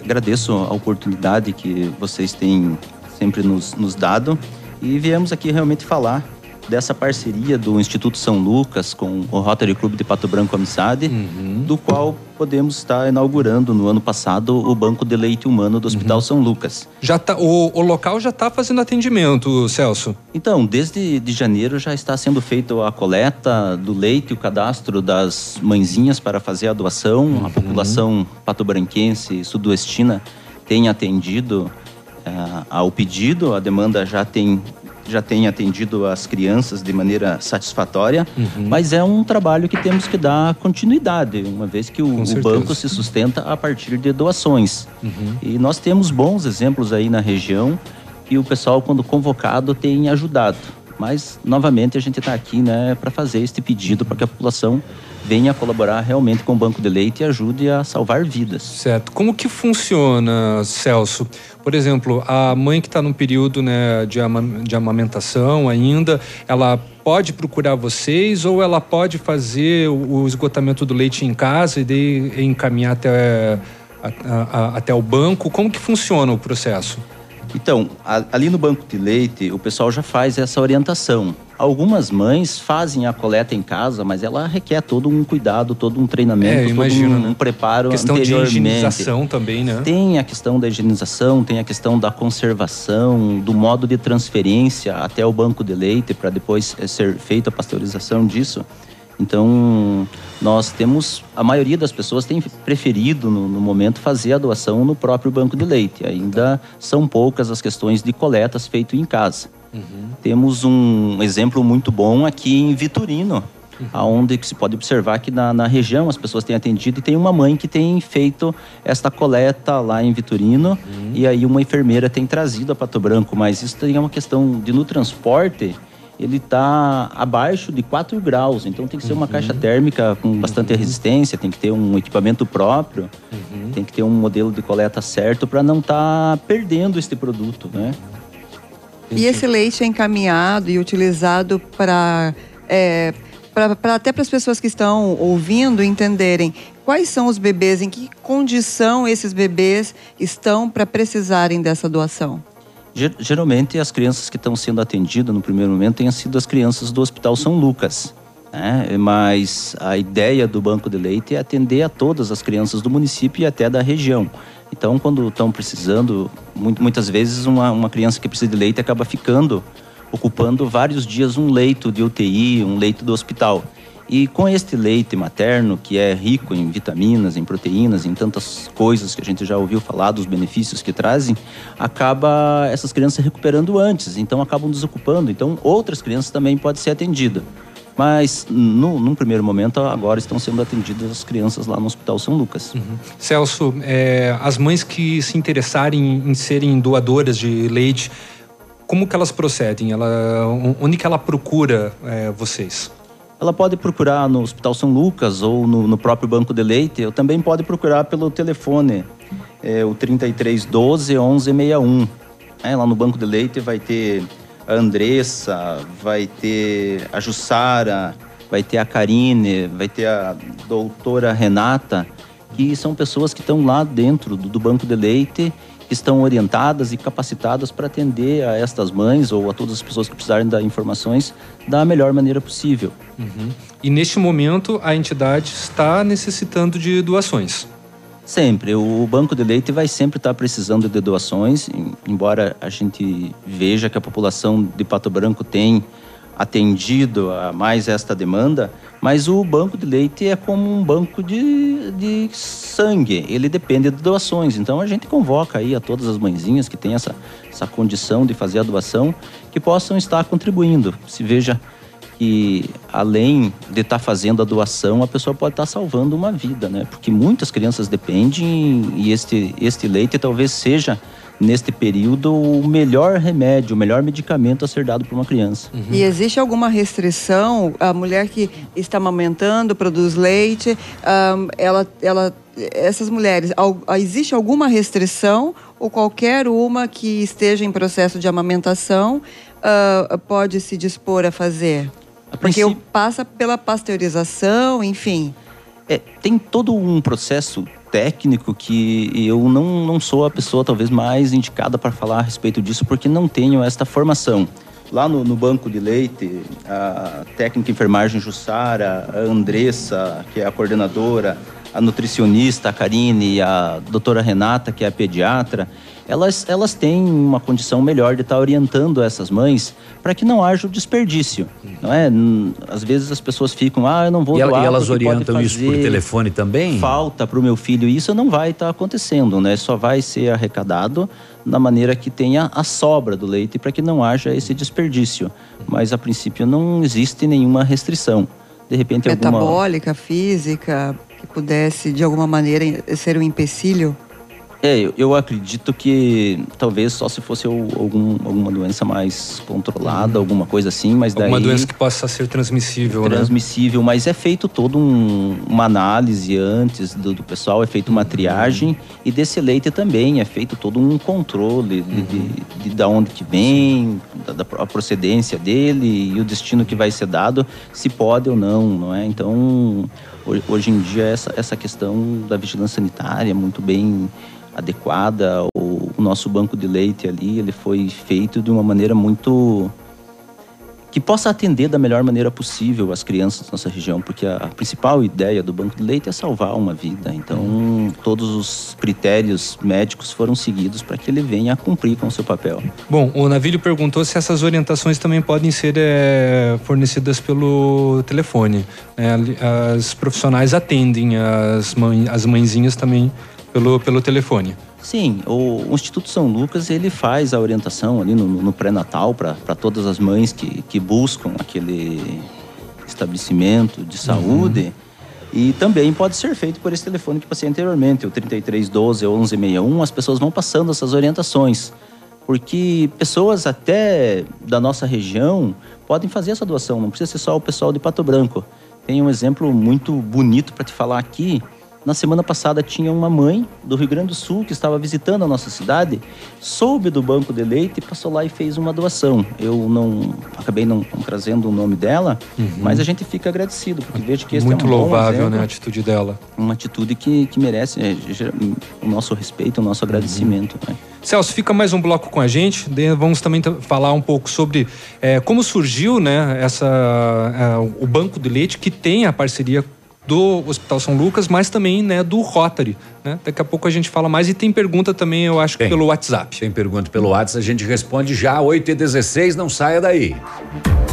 Agradeço a oportunidade que vocês têm sempre nos, nos dado e viemos aqui realmente falar dessa parceria do Instituto São Lucas com o Rotary Club de Pato Branco Amizade, do qual podemos estar inaugurando no ano passado o Banco de Leite Humano do Hospital São Lucas. Já tá, o, o local já está fazendo atendimento, Celso. Então, desde de janeiro já está sendo feita a coleta do leite, o cadastro das mãezinhas para fazer a doação. A população patobranquense e sudoestina tem atendido eh, ao pedido, a demanda já tem já tem atendido as crianças de maneira satisfatória, mas é um trabalho que temos que dar continuidade, uma vez que o, o banco se sustenta a partir de doações. E nós temos bons exemplos aí na região e o pessoal, quando convocado, tem ajudado. Mas, novamente, a gente está aqui né, para fazer este pedido para que a população venha colaborar realmente com o Banco de Leite e ajude a salvar vidas. Certo. Como que funciona, Celso? Por exemplo, a mãe que está num período né, de, ama- de amamentação ainda, ela pode procurar vocês ou ela pode fazer o, esgotamento do leite em casa e encaminhar até, a- a- a- até o banco? Como que funciona o processo? Então, a- ali no banco de leite, o pessoal já faz essa orientação. Algumas mães fazem a coleta em casa, mas ela requer todo um cuidado, todo um treinamento, É, todo imagino, um, né? um preparo Questão de anteriormente. higienização também, né? Tem a questão da higienização, tem a questão da conservação, do modo de transferência até o banco de leite para depois eh, ser feita a pasteurização disso. Então, nós temos, a maioria das pessoas tem preferido no, no momento fazer a doação no próprio banco de leite. Ainda são poucas as questões de coletas feito em casa. Temos um exemplo muito bom aqui em Vitorino, aonde que se pode observar que na, na região as pessoas têm atendido e tem uma mãe que tem feito esta coleta lá em Vitorino e aí uma enfermeira tem trazido a Pato Branco, mas isso tem uma questão de no transporte ele está abaixo de 4 graus, então tem que ser uma caixa térmica com bastante resistência, tem que ter um equipamento próprio, tem que ter um modelo de coleta certo para não estar perdendo este produto, né? E esse leite é encaminhado e utilizado para. É, pra- pra- até para as pessoas que estão ouvindo entenderem quais são os bebês, em que condição esses bebês estão para precisarem dessa doação. Ger- Geralmente, as crianças que estão sendo atendidas no primeiro momento têm sido as crianças do Hospital São Lucas. né? Mas a ideia do Banco de Leite é atender a todas as crianças do município e até da região. Então, quando estão precisando, mu- muitas vezes uma, uma criança que precisa de leite acaba ficando, ocupando vários dias um leito de UTI, um leito do hospital. E com este leite materno, que é rico em vitaminas, em proteínas, em tantas coisas que a gente já ouviu falar dos benefícios que trazem, acaba essas crianças recuperando antes, então acabam desocupando. Então outras crianças também podem ser atendidas. Mas no, num primeiro momento, agora estão sendo atendidas as crianças lá no Hospital São Lucas. Celso, é, as mães que se interessarem em serem doadoras de leite, como que elas procedem? Ela, onde que ela procura é, vocês? Ela pode procurar no Hospital São Lucas ou no, no próprio Banco de Leite, ou também pode procurar pelo telefone, é, o 3312 1161. É, lá no Banco de Leite vai ter a Andressa, vai ter a Jussara, vai ter a Karine, vai ter a doutora Renata, que são pessoas que estão lá dentro do, do Banco de Leite, estão orientadas e capacitadas para atender a estas mães ou a todas as pessoas que precisarem dar informações da melhor maneira possível. E neste momento a entidade está necessitando de doações. Sempre. O Banco de Leite vai sempre estar precisando de doações, em- embora a gente veja que a população de Pato Branco tem atendido a mais esta demanda, mas o Banco de Leite é como um banco de, de sangue, ele depende de doações. Então a gente convoca aí a todas as mãezinhas que têm essa, essa condição de fazer a doação, que possam estar contribuindo. Se veja que além de estar fazendo a doação, a pessoa pode estar salvando uma vida, né? Porque muitas crianças dependem e este, este leite talvez seja neste período, o melhor remédio, o melhor medicamento a ser dado para uma criança. E existe alguma restrição? A mulher que está amamentando, produz leite, ahm, ela, ela, essas mulheres, existe alguma restrição ou qualquer uma que esteja em processo de amamentação ah, pode se dispor a fazer? Porque princípio- passa pela pasteurização, enfim. É, tem todo um processo técnico que eu não, não sou a pessoa talvez mais indicada para falar a respeito disso, porque não tenho esta formação. Lá no, no banco de leite, a técnica enfermagem Jussara, a Andressa, que é a coordenadora, a nutricionista, a Karine, a doutora Renata, que é a pediatra, elas, elas têm uma condição melhor de estar orientando essas mães para que não haja o desperdício, não é? Às vezes as pessoas ficam, ah, eu não vou E, doar e elas orientam isso por telefone também? Falta para o meu filho isso não vai estar acontecendo, né? Só vai ser arrecadado na maneira que tenha a sobra do leite para que não haja esse desperdício. Mas a princípio não existe nenhuma restrição. De repente alguma Metabólica, física, que pudesse de alguma maneira ser um empecilho? É, eu, eu acredito que talvez só se fosse algum, alguma doença mais controlada, alguma coisa assim, mas daí... Alguma doença que possa ser transmissível, né? transmissível, mas é feito toda um- uma análise antes do, do pessoal, é feita uma triagem e desse leite também é feito todo um controle de, de, de da onde que vem, da, da procedência dele e o destino que vai ser dado, se pode ou não, não é? Então, ho- hoje em dia essa, essa questão da vigilância sanitária é muito bem adequada. O, o nosso banco de leite ali, ele foi feito de uma maneira muito que possa atender da melhor maneira possível as crianças da nossa região, porque a principal ideia do banco de leite é salvar uma vida. Então, todos os critérios médicos foram seguidos para que ele venha a cumprir com o seu papel. Bom, o Navílio perguntou se essas orientações também podem ser eh, fornecidas pelo telefone. Ali- As profissionais atendem as, mãe, as mãezinhas também pelo, pelo telefone. Sim, o, o Instituto São Lucas ele faz a orientação ali no, no pré-natal para todas as mães que, que buscam aquele estabelecimento de saúde. E também pode ser feito por esse telefone que passei anteriormente, o 3312 1161. As pessoas vão passando essas orientações. Porque pessoas até da nossa região podem fazer essa doação, não precisa ser só o pessoal de Pato Branco. Tem um exemplo muito bonito para te falar aqui. Na semana passada tinha uma mãe do Rio Grande do Sul que estava visitando a nossa cidade, soube do banco de leite e passou lá e fez uma doação. Eu não acabei não, trazendo o nome dela, mas a gente fica agradecido porque vejo que esse Muito é um louvável, exemplo, né, a atitude dela. Uma atitude que, que merece é, o nosso respeito, o nosso agradecimento. né? Celso, fica mais um bloco com a gente. Vamos também falar um pouco sobre eh, como surgiu né, essa, eh, o banco de leite que tem a parceria do Hospital São Lucas, mas também né, do Rotary. Né? Daqui a pouco a gente fala mais e tem pergunta também, eu acho, que pelo WhatsApp. Tem pergunta pelo WhatsApp, a gente responde já, 8 e 16 não saia daí.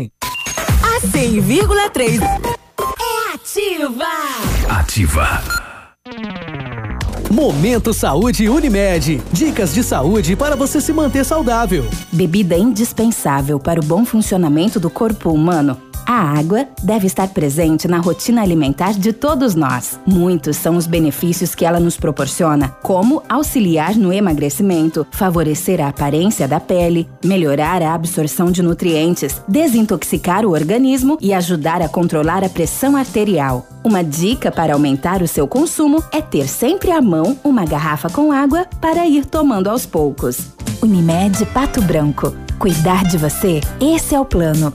A 100,3 é ativa. Ativa. Momento Saúde Unimed. Dicas de saúde para você se manter saudável. Bebida indispensável para o bom funcionamento do corpo humano. A água deve estar presente na rotina alimentar de todos nós. Muitos são os benefícios que ela nos proporciona, como auxiliar no emagrecimento, favorecer a aparência da pele, melhorar a absorção de nutrientes, desintoxicar o organismo e ajudar a controlar a pressão arterial. Uma dica para aumentar o seu consumo é ter sempre à mão uma garrafa com água para ir tomando aos poucos. Unimed Pato Branco. Cuidar de você, esse é o plano.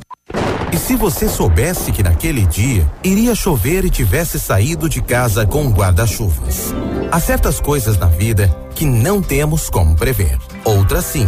E se você soubesse que naquele dia iria chover e tivesse saído de casa com guarda-chuvas? Há certas coisas na vida que não temos como prever. Outras sim.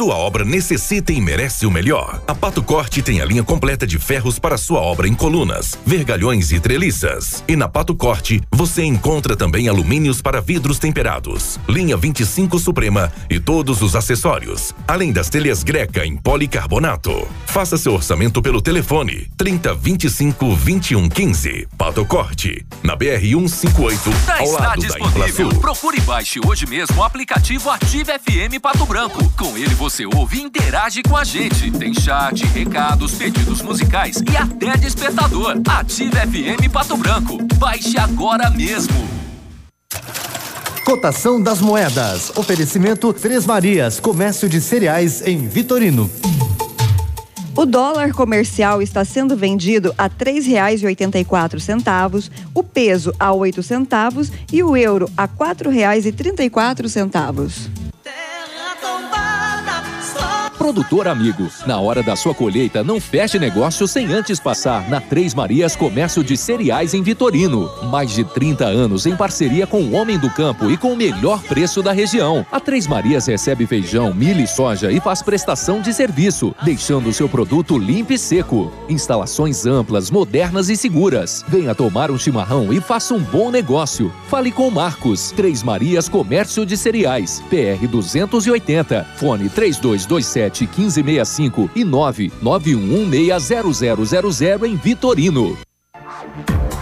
Sua obra necessita e merece o melhor. A Pato Corte tem a linha completa de ferros para sua obra em colunas, vergalhões e treliças. E na Pato Corte você encontra também alumínios para vidros temperados, linha 25 Suprema e todos os acessórios, além das telhas Greca em policarbonato. Faça seu orçamento pelo telefone 30 25 21 15. Pato Corte, na BR 158, Já ao está lado da. Inflação. Procure e baixe hoje mesmo o aplicativo Ative FM Pato Branco. Com ele você ouve e interage com a gente. Tem chat, recados, pedidos musicais e até despertador. Ative FM Pato Branco. Baixe agora mesmo. Cotação das moedas. Oferecimento Três Marias, comércio de cereais em Vitorino. O dólar comercial está sendo vendido a R$ 3,84, o peso a 8 centavos e o euro a R$ 4,34. Produtor amigo, na hora da sua colheita, não feche negócio sem antes passar na Três Marias Comércio de Cereais em Vitorino. Mais de 30 anos em parceria com o Homem do Campo e com o melhor preço da região. A Três Marias recebe feijão, milho e soja e faz prestação de serviço, deixando o seu produto limpo e seco. Instalações amplas, modernas e seguras. Venha tomar um chimarrão e faça um bom negócio. Fale com Marcos. Três Marias Comércio de Cereais. PR 280. Fone 3227 1565 e 991160000 em Vitorino.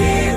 Ativa.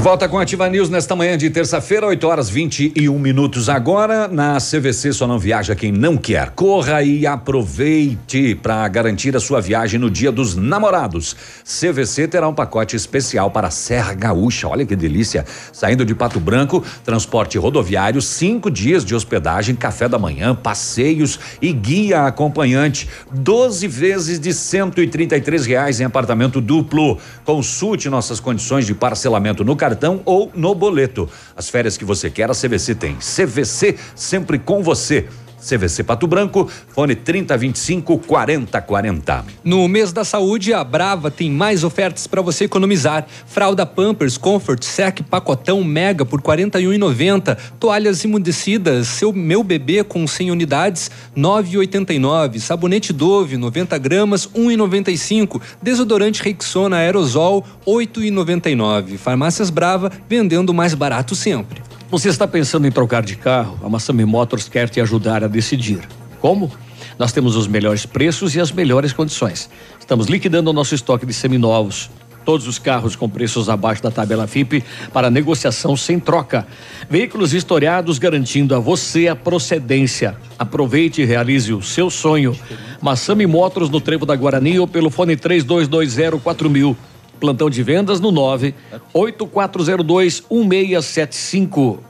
De volta com a Ativa News nesta manhã de terça-feira, 8 horas 21 minutos agora. Na CVC só não viaja quem não quer. Corra e aproveite para garantir a sua viagem no Dia dos Namorados. CVC terá um pacote especial para a Serra Gaúcha. Olha que delícia! Saindo de Pato Branco, transporte rodoviário, cinco dias de hospedagem, café da manhã, passeios e guia acompanhante. 12 vezes de 133 reais em apartamento duplo. Consulte nossas condições de parcelamento no cartão ou no boleto. As férias que você quer, a CVC tem. CVC sempre com você. CVC Pato Branco, fone 3025 4040. No mês da saúde, a Brava tem mais ofertas para você economizar. Fralda Pampers Comfort Sec Pacotão Mega por R$ 41,90. Toalhas imundecidas Seu Meu Bebê com 100 unidades, R$ 9,89. Sabonete Dove 90 gramas, R$ 1,95. Desodorante Rexona Aerosol, R$ 8,99. Farmácias Brava vendendo mais barato sempre. Você está pensando em trocar de carro? A Massami Motors quer te ajudar a decidir. Como? Nós temos os melhores preços e as melhores condições. Estamos liquidando o nosso estoque de seminovos. Todos os carros com preços abaixo da tabela FIP para negociação sem troca. Veículos historiados garantindo a você a procedência. Aproveite e realize o seu sonho. Massami Motors no Trevo da Guarani ou pelo fone 3220 4000. Plantão de vendas no 9 8402 1675.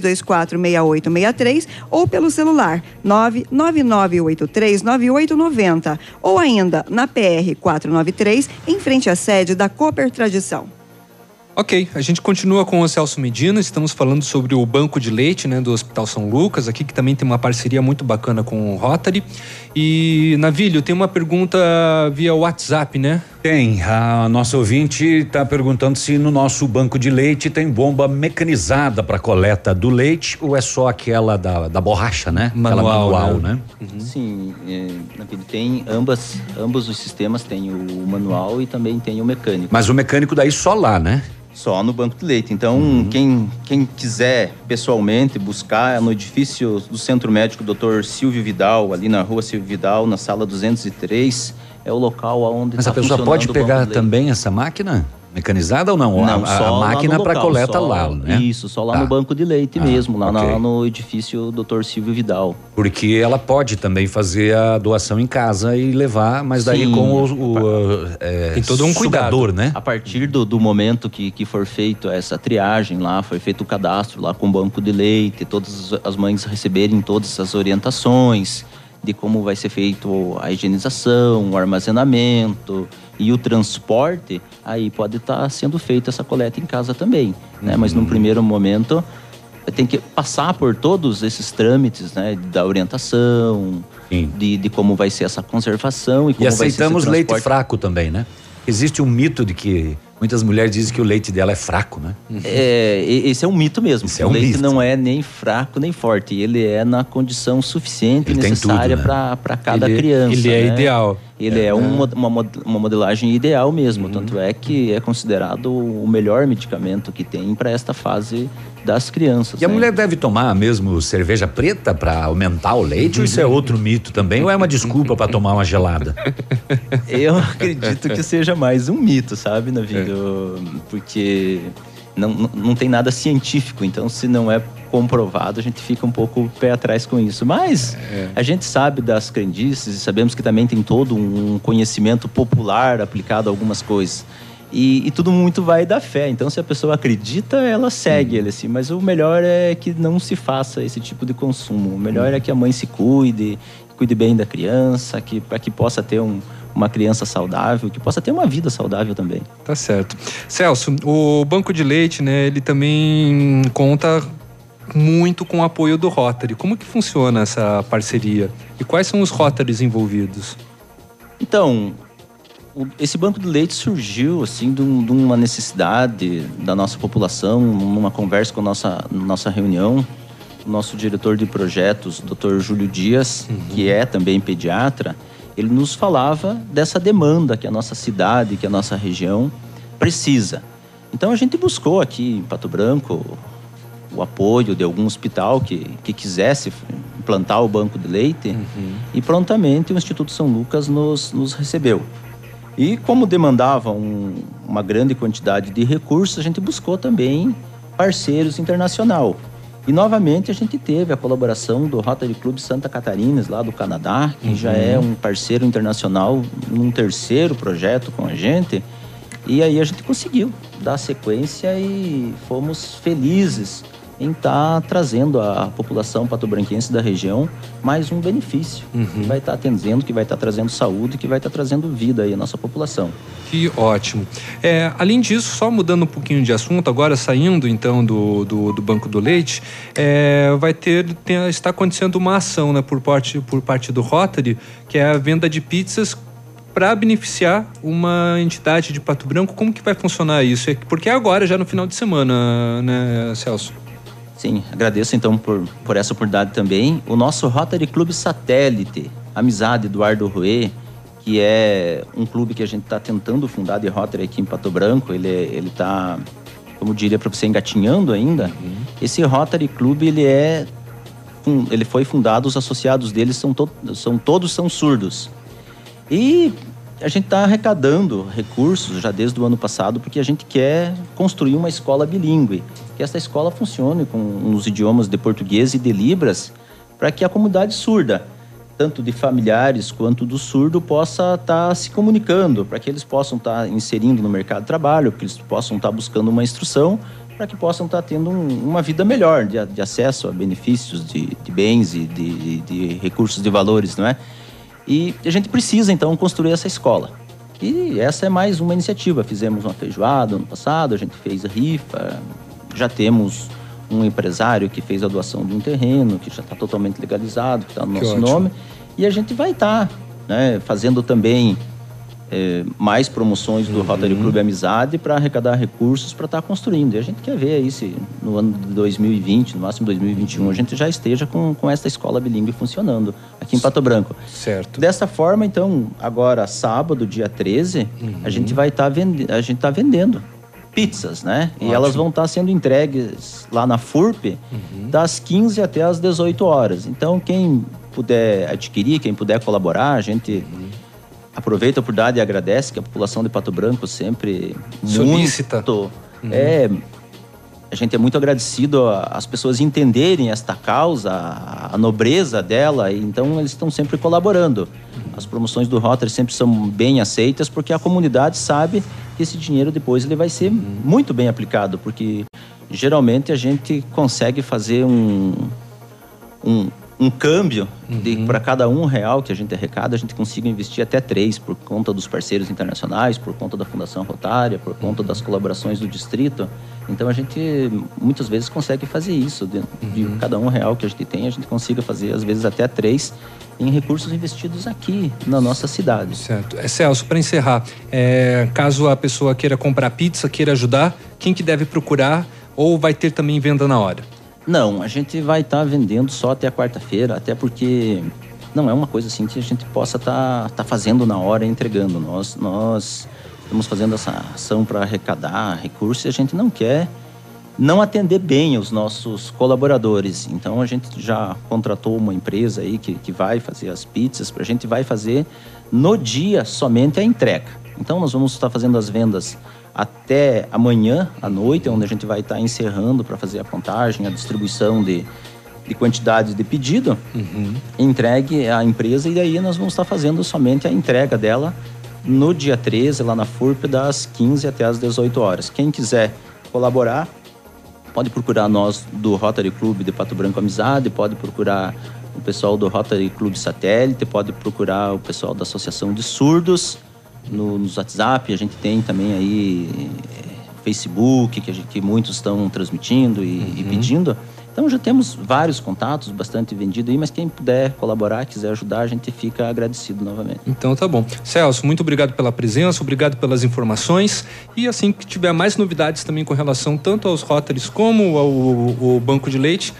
32246863 ou pelo celular 999839890 ou ainda na PR 493 em frente à sede da Cooper Tradição. Ok, a gente continua com o Celso Medina, estamos falando sobre o banco de leite né, do Hospital São Lucas, aqui que também tem uma parceria muito bacana com o Rotary. E, Navilho, tem uma pergunta via WhatsApp, né? Tem. A nossa ouvinte está perguntando se no nosso banco de leite tem bomba mecanizada para coleta do leite ou é só aquela da, da borracha, né? Manual, aquela manual, né? né? Sim, é, tem ambas, ambos os sistemas, tem o manual e também tem o mecânico. Mas o mecânico daí só lá, né? Só no banco de leite. Então, quem, quem quiser pessoalmente buscar é no edifício do Centro Médico Dr. Silvio Vidal, ali na rua Silvio Vidal, na sala 203, é o local onde Mas tá a pessoa pode pegar também essa máquina? Mecanizada ou não? Não, a, só a máquina para coleta só- lá, né? Isso, só lá Tá. no banco de leite Ah, mesmo, lá na- ok. no edifício Dr. Silvio Vidal. Porque ela pode também fazer a doação em casa e levar, mas daí Sim. com o, o, é, Tem todo um sugador, né? A partir do, do momento que, que for feito essa triagem lá, foi feito o cadastro lá com o banco de leite, todas as mães receberem todas as orientações de como vai ser feito a higienização, o armazenamento e o transporte, aí pode estar sendo feita essa coleta em casa também, né? Mas num primeiro momento tem que passar por todos esses trâmites, né? Da orientação, de, de como vai ser essa conservação e como E vai ser esse aceitamos leite fraco também, né? Existe um mito de que muitas mulheres dizem que o leite dela é fraco, né? É, esse é um mito mesmo. Esse é o um leite mito. não é nem fraco nem forte. Ele é na condição suficiente Ele necessária né? para cada Ele- criança. ele é né? ideal. Ele é, É. um uma, mod- uma modelagem ideal mesmo. Tanto é que é considerado o melhor medicamento que tem para esta fase das crianças. E a né? mulher deve tomar mesmo cerveja preta para aumentar o leite ou isso é outro mito também ou é uma desculpa para tomar uma gelada? Eu acredito que seja mais um mito, sabe, Navido? Porque não, não, tem nada científico, então se não é comprovado, a gente fica um pouco pé atrás com isso. Mas a gente sabe das crendices e sabemos que também tem todo um conhecimento popular aplicado a algumas coisas. E, e tudo muito vai da fé. Então, se a pessoa acredita, ela segue ele assim. Mas o melhor é que não se faça esse tipo de consumo. O melhor é que a mãe se cuide, cuide bem da criança, que para que possa ter um, uma criança saudável, que possa ter uma vida saudável também. Tá certo. Celso, o banco de leite, né, ele também conta muito com o apoio do Rotary. Como que funciona essa parceria? E quais são os Rotarys envolvidos? Então, esse banco de leite surgiu assim de, um- uma necessidade da nossa população, numa conversa com a nossa nossa reunião. O nosso diretor de projetos, Dr. Júlio Dias, que é também pediatra, ele nos falava dessa demanda que a nossa cidade, que a nossa região precisa. Então a gente buscou aqui em Pato Branco o apoio de algum hospital que, que quisesse implantar o banco de leite e prontamente o Instituto São Lucas nos, nos recebeu. E como demandava um- uma grande quantidade de recursos, a gente buscou também parceiros internacional. E novamente a gente teve a colaboração do Rotary Club Santa Catarina, lá do Canadá, que já é um parceiro internacional num terceiro projeto com a gente. E aí a gente conseguiu dar sequência e fomos felizes em estar trazendo à população patobranquense da região mais um benefício que vai estar atendendo, que vai estar trazendo saúde, que vai estar trazendo vida aí à nossa população. Que ótimo. É, além disso, só mudando um pouquinho de assunto, agora saindo então do, do, do Banco do Leite, é, vai ter, tem- está acontecendo uma ação né, por, parte, por parte do Rotary, que é a venda de pizzas para beneficiar uma entidade de Pato Branco. Como que vai funcionar isso? É Porque é agora, já no final de semana, né, Celso? Sim, agradeço então por, por essa oportunidade também. O nosso Rotary Clube Satélite, Amizade Eduardo Ruê, que é um clube que a gente está tentando fundar de Rotary aqui em Pato Branco. Ele é, ele está, como diria para você, engatinhando ainda. Uhum. Esse Rotary Clube ele é ele foi fundado, os associados dele são, to são todos são surdos. E a gente está arrecadando recursos já desde o ano passado porque a gente quer construir uma escola bilíngue, que essa escola funcione com os idiomas de português e de libras para que a comunidade surda, tanto de familiares quanto do surdo, possa estar se comunicando, para que eles possam estar inserindo no mercado de trabalho, que eles possam estar buscando uma instrução, para que possam estar tendo um- uma vida melhor de, de acesso a benefícios de, de bens e de, de recursos de valores, não é? E a gente precisa, então, construir essa escola. E essa é mais uma iniciativa. Fizemos uma feijoada ano passado, a gente fez a rifa, já temos um empresário que fez a doação de um terreno, que já está totalmente legalizado, que está no Que nosso ótimo. nome. E a gente vai estar né, fazendo também eh, mais promoções do Rotary Clube Amizade para arrecadar recursos para estar construindo. E a gente quer ver aí se no ano de 2020, no máximo 2021, a gente já esteja com, com essa escola bilíngue funcionando aqui em Pato Branco. Certo. Dessa forma, então, agora sábado, dia 13, a gente vai estar vende a gente tá vendendo pizzas, né? E Ótimo. elas vão estar sendo entregues lá na FURP das 15 até as 18 horas. Então, quem puder adquirir, quem puder colaborar, a gente aproveita a oportunidade e agradece que a população de Pato Branco sempre Solicita. muito é a gente é muito agradecido às pessoas entenderem esta causa, a nobreza dela, então eles estão sempre colaborando. As promoções do Rotary sempre são bem aceitas porque a comunidade sabe que esse dinheiro depois ele vai ser muito bem aplicado, porque geralmente a gente consegue fazer um, um, um câmbio de para cada um real que a gente arrecada, a gente consiga investir até três por conta dos parceiros internacionais, por conta da Fundação Rotária, por conta das colaborações do distrito. Então a gente muitas vezes consegue fazer isso. De, de cada um real que a gente tem, a gente consiga fazer às vezes até três em recursos investidos aqui na nossa cidade. Certo. É, Celso, para encerrar, é, caso a pessoa queira comprar pizza, queira ajudar, quem que deve procurar ou vai ter também venda na hora? Não, a gente vai estar vendendo só até a quarta-feira, até porque não é uma coisa assim que a gente possa estar fazendo na hora entregando. Nós, nós estamos fazendo essa ação para arrecadar recursos e a gente não quer não atender bem os nossos colaboradores. Então a gente já contratou uma empresa aí que, que vai fazer as pizzas, a gente vai fazer no dia somente a entrega. Então nós vamos estar fazendo as vendas até amanhã à noite, onde a gente vai estar encerrando para fazer a contagem, a distribuição de, de quantidades de pedido, entregue à empresa e daí nós vamos estar fazendo somente a entrega dela no dia 13, lá na FURP, das 15 até as 18 horas. Quem quiser colaborar, pode procurar nós do Rotary Clube de Pato Branco Amizade, pode procurar o pessoal do Rotary Clube Satélite, pode procurar o pessoal da Associação de Surdos no, nos WhatsApp, a gente tem também aí eh, Facebook, que, gente- que muitos estão transmitindo e, e pedindo. Então já temos vários contatos, bastante vendido aí, mas quem puder colaborar, quiser ajudar, a gente fica agradecido novamente. Então tá bom. Celso, muito obrigado pela presença, obrigado pelas informações. E assim que tiver mais novidades também com relação tanto aos Rotaries como ao, ao Banco de Leite,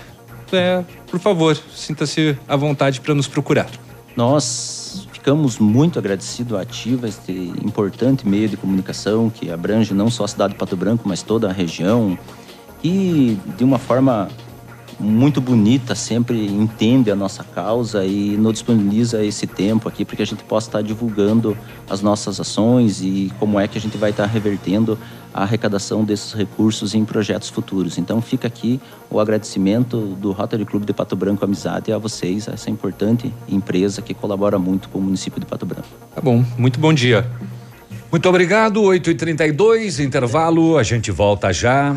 é, por favor, sinta-se à vontade para nos procurar. Nós ficamos muito agradecidos à Ativa, este importante meio de comunicação que abrange não só a cidade de Pato Branco, mas toda a região. E de uma forma muito bonita sempre entende a nossa causa e nos disponibiliza esse tempo aqui para que a gente possa estar divulgando as nossas ações e como é que a gente vai estar revertendo a arrecadação desses recursos em projetos futuros. Então fica aqui o agradecimento do Rotary Clube de Pato Branco Amizade a vocês, a essa importante empresa que colabora muito com o município de Pato Branco. Tá bom, muito bom dia. Muito obrigado, 8h32, intervalo, a gente volta já.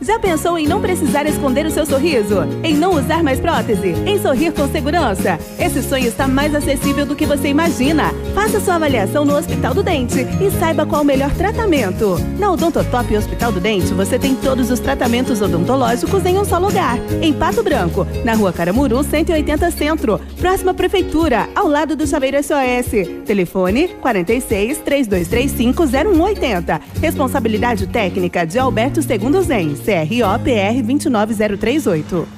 Já pensou em não precisar esconder o seu sorriso? Em não usar mais prótese? Em sorrir com segurança? Esse sonho está mais acessível do que você imagina. Faça sua avaliação no Hospital do Dente e saiba qual o melhor tratamento. Na Odontotop Hospital do Dente, você tem todos os tratamentos odontológicos em um só lugar. Em Pato Branco, na rua Caramuru, 180 Centro. Próxima Prefeitura, ao lado do Chaveiro SOS. Telefone 46 3235 0180. Responsabilidade técnica de Alberto Segundo Zen. CROPR 29038.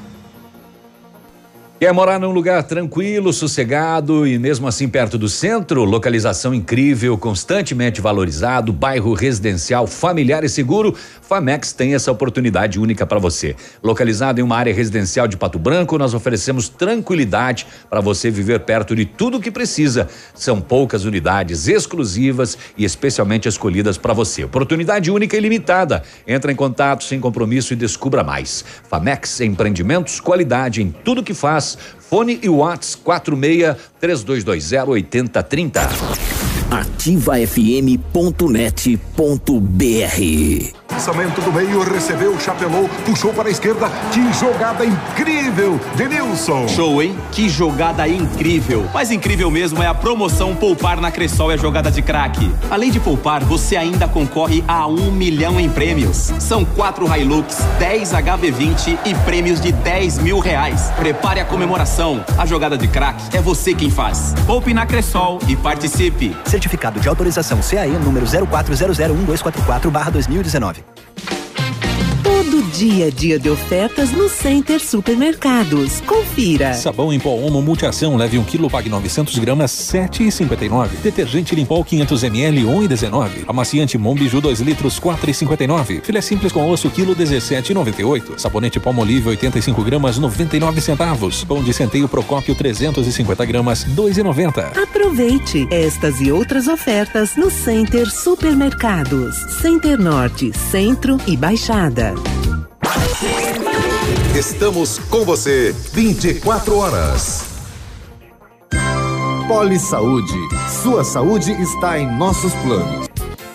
Quer morar num lugar tranquilo, sossegado e mesmo assim perto do centro? Localização incrível, constantemente valorizado, bairro residencial familiar e seguro? Famex tem essa oportunidade única para você. Localizado em uma área residencial de Pato Branco, nós oferecemos tranquilidade para você viver perto de tudo o que precisa. São poucas unidades exclusivas e especialmente escolhidas para você. Oportunidade única e limitada. Entra em contato sem compromisso e descubra mais. Famex Empreendimentos, qualidade em tudo que faz. Fone e Whats 46 3220 8030. ativafm.net.br Lançamento do meio, recebeu, chapelou, puxou para a esquerda. Que jogada incrível de Nilson. Show, hein? Que jogada incrível. Mas incrível mesmo é a promoção Poupar na Cressol é a jogada de craque. Além de poupar, você ainda concorre a um milhão em prêmios. São quatro Hilux, 10 HB20 e prêmios de 10 mil reais. Prepare a comemoração. A jogada de craque é você quem faz. Poupe na Cressol e participe. Certificado de autorização CAE número 04001244/2019. Todo dia, dia de ofertas no Center Supermercados. Confira. Sabão em pó Omo Multiação, leve 1 kg, pague 900 gramas, 7,59. Detergente Limpol 500 ml, 1,19. Amaciante Mombiju 2 litros, 4,59. Filé simples com osso, quilo, 17,98. Sabonete Palmolive 85 gramas, 99 centavos. Pão de centeio Procópio 350 gramas, 2,90. Aproveite estas e outras ofertas no Center Supermercados. Center Norte, Centro e Baixada. Estamos com você 24 horas. Poli Saúde. Sua saúde está em nossos planos.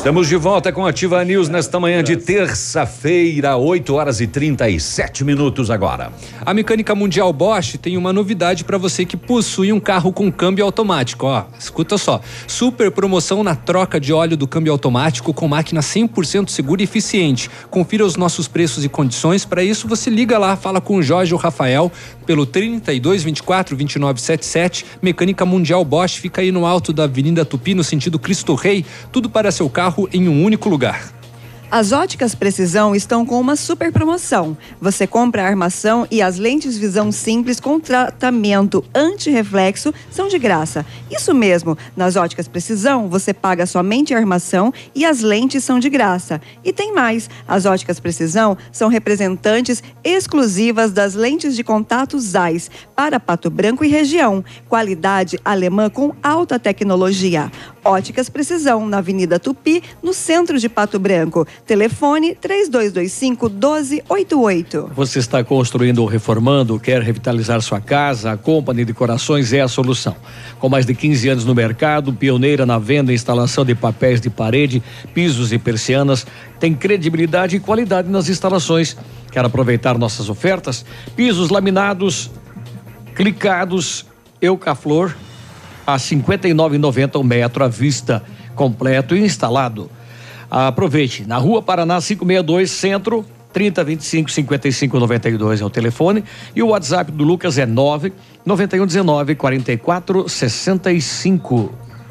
Estamos de volta com Ativa News nesta manhã de terça-feira, 8 horas e 37 minutos agora. A Mecânica Mundial Bosch tem uma novidade para você que possui um carro com câmbio automático, ó. Escuta só. Super promoção na troca de óleo do câmbio automático com máquina 100% segura e eficiente. Confira os nossos preços e condições. Para isso você liga lá, fala com o Jorge ou Rafael pelo 32 24 29 77. Mecânica Mundial Bosch fica aí no alto da Avenida Tupi no sentido Cristo Rei. Tudo para seu carro em um único lugar. As óticas Precisão estão com uma super promoção. Você compra a armação e as lentes visão simples com tratamento anti-reflexo são de graça. Isso mesmo, nas óticas Precisão você paga somente a armação e as lentes são de graça. E tem mais: as óticas Precisão são representantes exclusivas das lentes de contato ZEISS para Pato Branco e região. Qualidade alemã com alta tecnologia. Óticas Precisão, na Avenida Tupi, no centro de Pato Branco. Telefone 3225 1288. Você está construindo ou reformando, quer revitalizar sua casa? A Company Decorações é a solução. Com mais de 15 anos no mercado, pioneira na venda e instalação de papéis de parede, pisos e persianas, tem credibilidade e qualidade nas instalações. Quer aproveitar nossas ofertas? Pisos laminados, clicados, Eucaflor a 59,90 o metro à vista, completo e instalado. Aproveite, na Rua Paraná 562, Centro, 3025 5592 é o telefone. E o WhatsApp do Lucas é 9 9119 44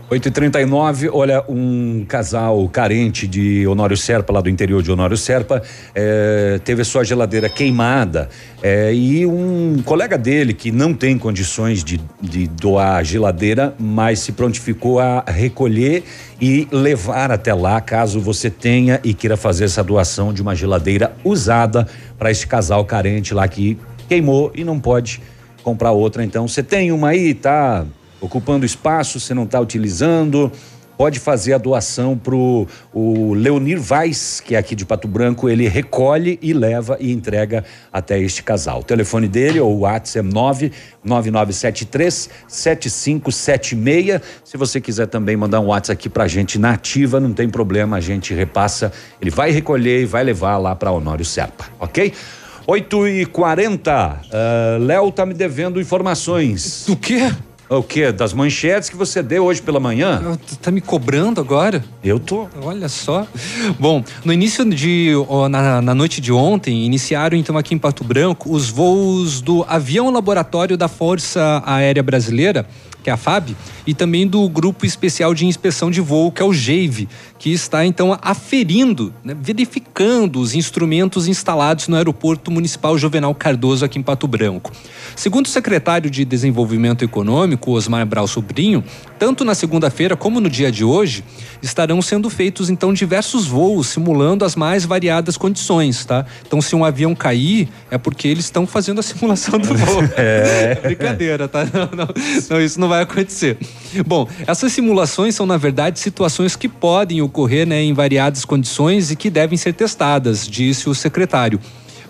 65. 8 e 39 olha, um casal carente de Honório Serpa, lá do interior de Honório Serpa, eh, teve sua geladeira queimada eh, e um colega dele que não tem condições de, de doar a geladeira, mas se prontificou a recolher e levar até lá, caso você tenha e queira fazer essa doação de uma geladeira usada para esse casal carente lá que queimou e não pode comprar outra. Então, você tem uma aí, tá? Ocupando espaço, você não está utilizando, pode fazer a doação para o Leonir Vaz, que é aqui de Pato Branco, ele recolhe e leva e entrega até este casal. O telefone dele ou o WhatsApp é 99973 7576. Se você quiser também mandar um WhatsApp aqui pra gente na ativa, não tem problema, a gente repassa, ele vai recolher e vai levar lá para Honório Serpa, ok? 8 e 40 uh, Léo tá me devendo informações. Do quê? O quê? Das manchetes que você deu hoje pela manhã? Tá me cobrando agora? Eu tô. Olha só. Bom, no início de. na, na noite de ontem, iniciaram então aqui em Pato Branco os voos do avião laboratório da Força Aérea Brasileira que é a FAB, e também do Grupo Especial de Inspeção de Voo, que é o GEIVE, que está então aferindo, né, verificando os instrumentos instalados no Aeroporto Municipal Juvenal Cardoso aqui em Pato Branco. Segundo o secretário de Desenvolvimento Econômico, Osmar Brau Sobrinho, tanto na segunda-feira como no dia de hoje, estarão sendo feitos então diversos voos simulando as mais variadas condições, tá? Então se um avião cair, é porque eles estão fazendo a simulação do voo. É. Brincadeira, tá? Não, não, não, isso não vai acontecer. Bom, essas simulações são na verdade situações que podem ocorrer, né, em variadas condições e que devem ser testadas, disse o secretário.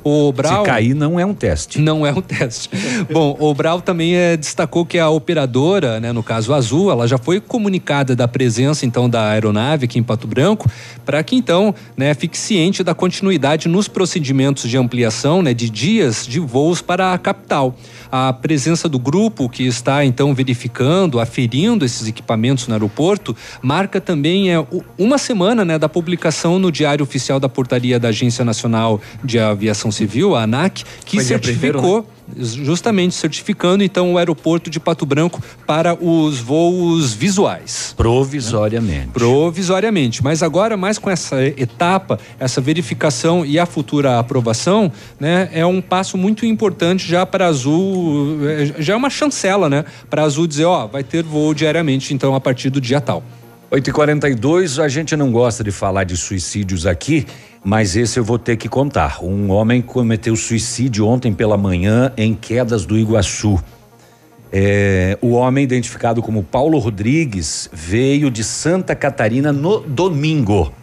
O Brau, Se cair, não é um teste. Não é um teste. Bom, o Brau também é, destacou que a operadora, né, no caso Azul, ela já foi comunicada da presença então da aeronave aqui em Pato Branco, para que então, né, fique ciente da continuidade nos procedimentos de ampliação, né, de dias de voos para a capital. A presença do grupo que está então verificando, aferindo esses equipamentos no aeroporto, marca também é uma semana, né, da publicação no Diário Oficial da Portaria da Agência Nacional de Aviação Aviação Civil, a ANAC, que Foi certificou. justamente certificando então o aeroporto de Pato Branco para os voos visuais. Provisoriamente. Né? Provisoriamente. Mas agora, mais com essa etapa, essa verificação e a futura aprovação, né, é um passo muito importante já para a Azul, é, já é uma chancela, né, para a Azul dizer, ó, vai ter voo diariamente então a partir do dia tal. 8h42, a gente não gosta de falar de suicídios aqui, mas esse eu vou ter que contar. Um homem cometeu suicídio ontem pela manhã em Quedas do Iguaçu. É, o homem, identificado como Paulo Rodrigues, veio de Santa Catarina no domingo.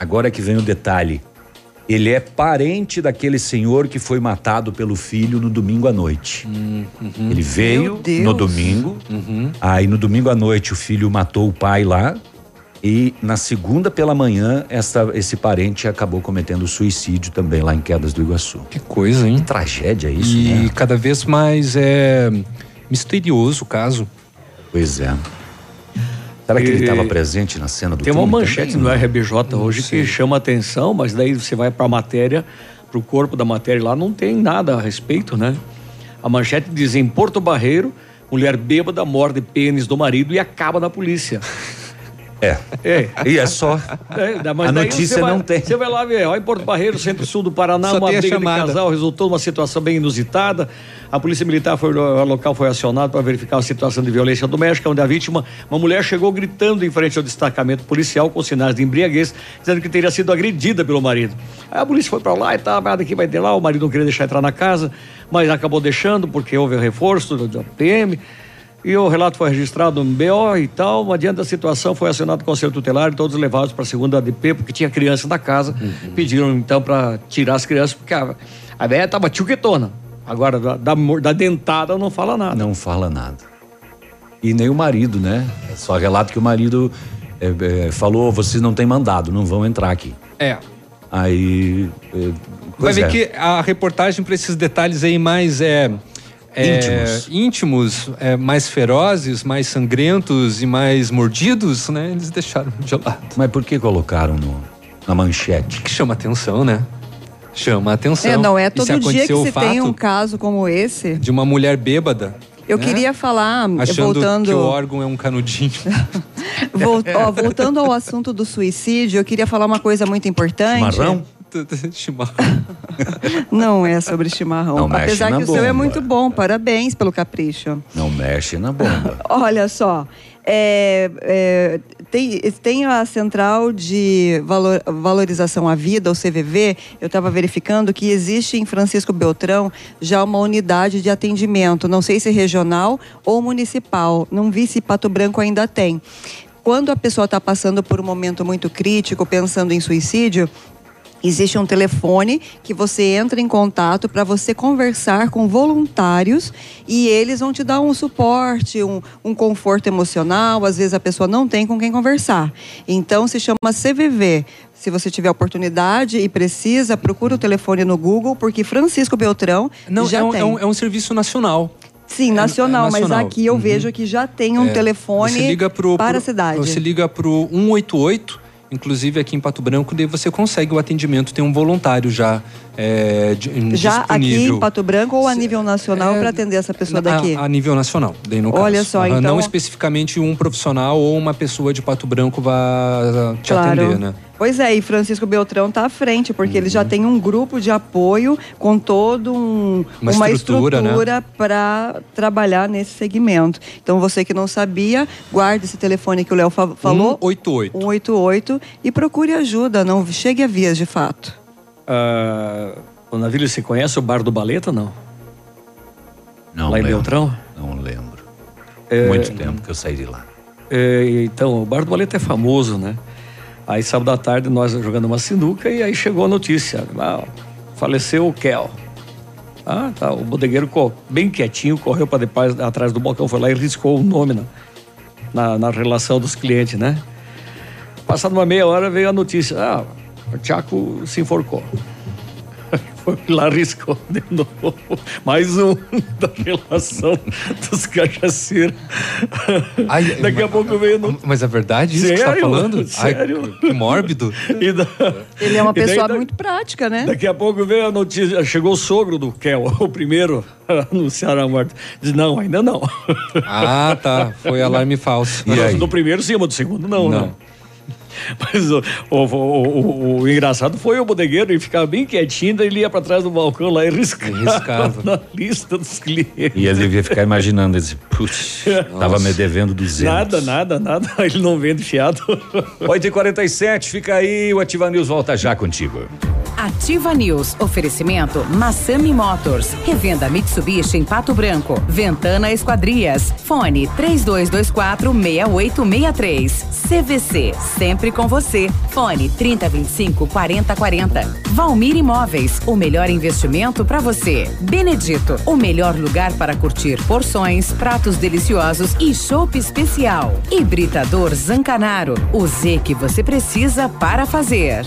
Agora que vem o detalhe. Ele é parente daquele senhor que foi matado pelo filho no domingo à noite. Hum, uhum. Ele veio no domingo, uhum. aí no domingo à noite o filho matou o pai lá, e na segunda pela manhã, essa, esse parente acabou cometendo suicídio também lá em Quedas do Iguaçu. Que coisa, hein? Que tragédia isso, e né? E cada vez mais é misterioso o caso. Pois é. Será que e... ele estava presente na cena do Tem uma manchete também? no RBJ hoje que chama atenção, mas daí você vai para a matéria, para o corpo da matéria lá, não tem nada a respeito, né? A manchete diz: em Porto Barreiro, mulher bêbada morde pênis do marido e acaba na polícia. É. É. E é só. É, mas A notícia vai- não tem. Você vai lá ver, ó, em Porto Barreiro, centro-sul do Paraná, Só uma briga de chamada. casal resultou numa situação bem inusitada. A polícia militar foi ao local foi acionada para verificar a situação de violência doméstica, onde a vítima, uma mulher, chegou gritando em frente ao destacamento policial com sinais de embriaguez, dizendo que teria sido agredida pelo marido. Aí a polícia foi para lá e tal, nada que vai ter lá, o marido não queria deixar entrar na casa, mas acabou deixando porque houve o reforço do, do PM. E o relato foi registrado no BO e tal. Mas diante da situação, foi acionado o Conselho Tutelar e todos levados para a segunda ADP, porque tinha criança na casa. Pediram então para tirar as crianças, porque a, a velha estava tchuquetona. Agora, da, da, da dentada, não fala nada. Não fala nada. E nem o marido, né? É Só relato que o marido é, é, falou: vocês não têm mandado, não vão entrar aqui. É. Aí. é, Vai ver é. que a reportagem para esses detalhes aí mais é, Íntimos. íntimos, é, mais ferozes, mais sangrentos e mais mordidos, né? Eles deixaram de lado. Mas por que colocaram no, na manchete? Que chama atenção, né? Chama atenção. É, não é todo dia que se tem um caso como esse. de uma mulher bêbada. Eu né? queria falar, Achando voltando. que o órgão é um canudinho. Vol- ó, voltando ao assunto do suicídio, eu queria falar uma coisa muito importante. Chimarrão. Não é sobre chimarrão. Não mexe Apesar na que o seu é bomba. muito bom. Parabéns pelo capricho. Não mexe na bomba. Olha só. é, é, tem, tem a central de valor- valorização à vida, o CVV. Eu estava verificando que existe em Francisco Beltrão já uma unidade de atendimento, não sei se regional ou municipal. Não vi se Pato Branco ainda tem. Quando a pessoa está passando por um momento muito crítico, pensando em suicídio, Existe um telefone que você entra em contato para você conversar com voluntários e eles vão te dar um suporte, um, um conforto emocional. Às vezes a pessoa não tem com quem conversar. Então se chama CVV. Se você tiver oportunidade e precisa, procura o telefone no Google, porque Francisco Beltrão Não, já é, um, tem. é, um, é um serviço nacional. Sim, nacional, é mas nacional. aqui eu vejo que já tem um É, telefone pro, para pro- a cidade. Você liga pro 188, inclusive aqui em Pato Branco, daí você consegue o atendimento, tem um voluntário já é, já aqui em Pato Branco ou a nível nacional para atender essa pessoa daqui? A, a nível nacional, daí no Olha caso. só, então- Não especificamente um profissional ou uma pessoa de Pato Branco vai te Claro. atender, né? Pois é, e Francisco Beltrão está à frente, porque ele Uhum. já tem um grupo de apoio com todo um, Uma estrutura, né? para trabalhar nesse segmento. Então você que não sabia, guarde esse telefone que o Léo fa- falou. 188. 188 e procure ajuda, não chegue a vias de fato. Ah, o navio, você conhece o Bar do Baleta, não? Não Lá em lembro. Beltrão? Não lembro. É, Muito tempo que eu saí de lá. É, então, o Bar do Baleta é famoso, né? Aí, sábado à tarde, nós jogando uma sinuca e aí chegou a notícia. Ah, faleceu o Kel. Ah, tá. O bodegueiro, bem quietinho, correu para depois, atrás do balcão, foi lá e riscou o nome na, na, na relação dos clientes, né? Passada uma meia hora veio a notícia. Ah, o Tiago se enforcou. Foi lá, riscou de novo. Mais um da relação dos cachaceiros. Daqui a pouco veio no... Mas é verdade isso que você tá Sério? falando? Sério? Ai, que mórbido. E da- Ele é uma e daí pessoa da- muito prática, né? Daqui a pouco veio a notícia, chegou o sogro do Kel, o primeiro a anunciar a morte. Diz, não, ainda não. Ah, tá. Foi alarme falso. Do- Do primeiro sim, mas do segundo não, Não. né? Mas o, o, o- o- o engraçado foi o bodegueiro, ele ficava bem quietinho, daí ele ia pra trás do balcão lá e riscava, riscava. na lista dos clientes. E ele devia ficar imaginando, ele disse, putz, tava me devendo 200. Nada, nada, nada, ele não vende fiado. 8h47, fica aí, o Ativa News volta já contigo. Ativa News. Oferecimento Massami Motors. Revenda Mitsubishi em Pato Branco. Ventana Esquadrias. Fone 3224 6863. CVC. Sempre com você. Fone 3025 4040. Valmir Imóveis. O melhor investimento para você. Benedito. O melhor lugar para curtir porções, pratos deliciosos e chopp especial. Hibridador Zancanaro. O Z que você precisa para fazer.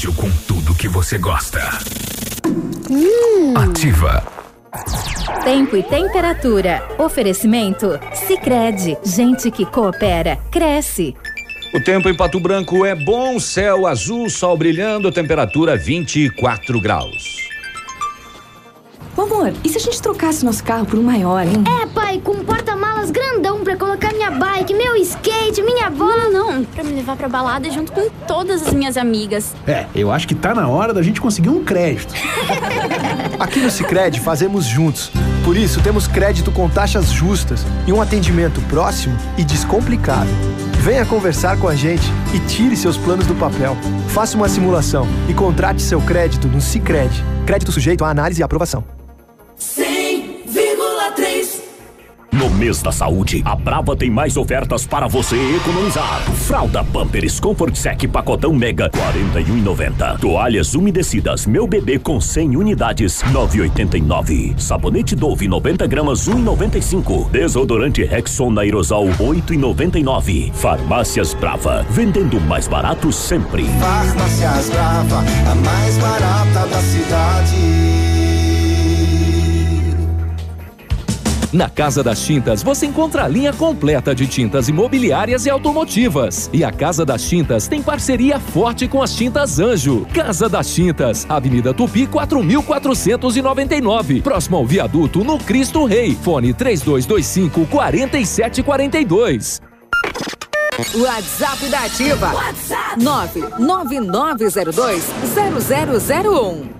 Rádio com tudo que você gosta. Hum. Ativa. Tempo e temperatura. Oferecimento? Sicredi Gente que coopera, cresce. O tempo em Pato Branco é bom, céu azul, sol brilhando, temperatura 24 graus. Ô, amor, e se a gente trocasse nosso carro por um maior, hein? É, pai, com um grandão pra colocar minha bike, meu skate, minha bola. Não, não, pra me levar pra balada junto com todas as minhas amigas. É, eu acho que tá na hora da gente conseguir um crédito. Aqui no Sicredi fazemos juntos. Por isso temos crédito com taxas justas e um atendimento próximo e descomplicado. Venha conversar com a gente e tire seus planos do papel. Faça uma simulação e contrate seu crédito no Sicredi. Crédito sujeito a análise e aprovação. No mês da saúde, a Brava tem mais ofertas para você economizar. Fralda Pampers Comfort Sec pacotão Mega 41,90. Toalhas umedecidas Meu Bebê com 100 unidades 9,89. Sabonete Dove 90 gramas 1,95. Desodorante Rexon Aerosol 8,99. Farmácias Brava, vendendo mais barato sempre. Farmácias Brava, a mais barata da cidade. Na Casa das Tintas você encontra a linha completa de tintas imobiliárias e automotivas. E a Casa das Tintas tem parceria forte com as Tintas Anjo. Casa das Tintas, Avenida Tupi 4499, próximo ao viaduto no Cristo Rei. Fone 3225 4742. WhatsApp da Ativa. WhatsApp 999020001.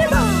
Dreamer!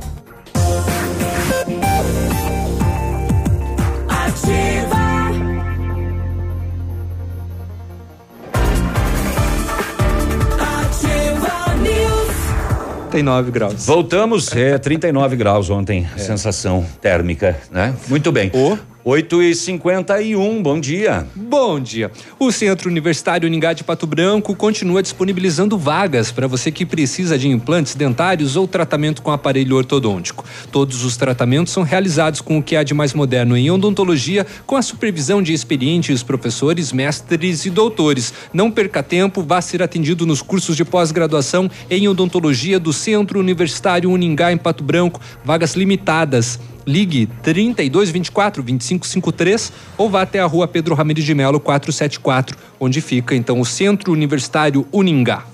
Ativa. Ativa News. 39 graus. Voltamos, é 39 graus ontem, a sensação térmica, né? Muito bem. O 8 e 51 bom dia. Bom dia. O Centro Universitário Uningá de Pato Branco continua disponibilizando vagas para você que precisa de implantes dentários ou tratamento com aparelho ortodôntico. Todos os tratamentos são realizados com o que há de mais moderno em odontologia, com a supervisão de experientes professores, mestres e doutores. Não perca tempo, vá ser atendido nos cursos de pós-graduação em odontologia do Centro Universitário Uningá em Pato Branco. Vagas limitadas. Ligue 32 24 25 53 ou vá até a rua Pedro Ramirez de Melo 474, onde fica então o Centro Universitário Uningá.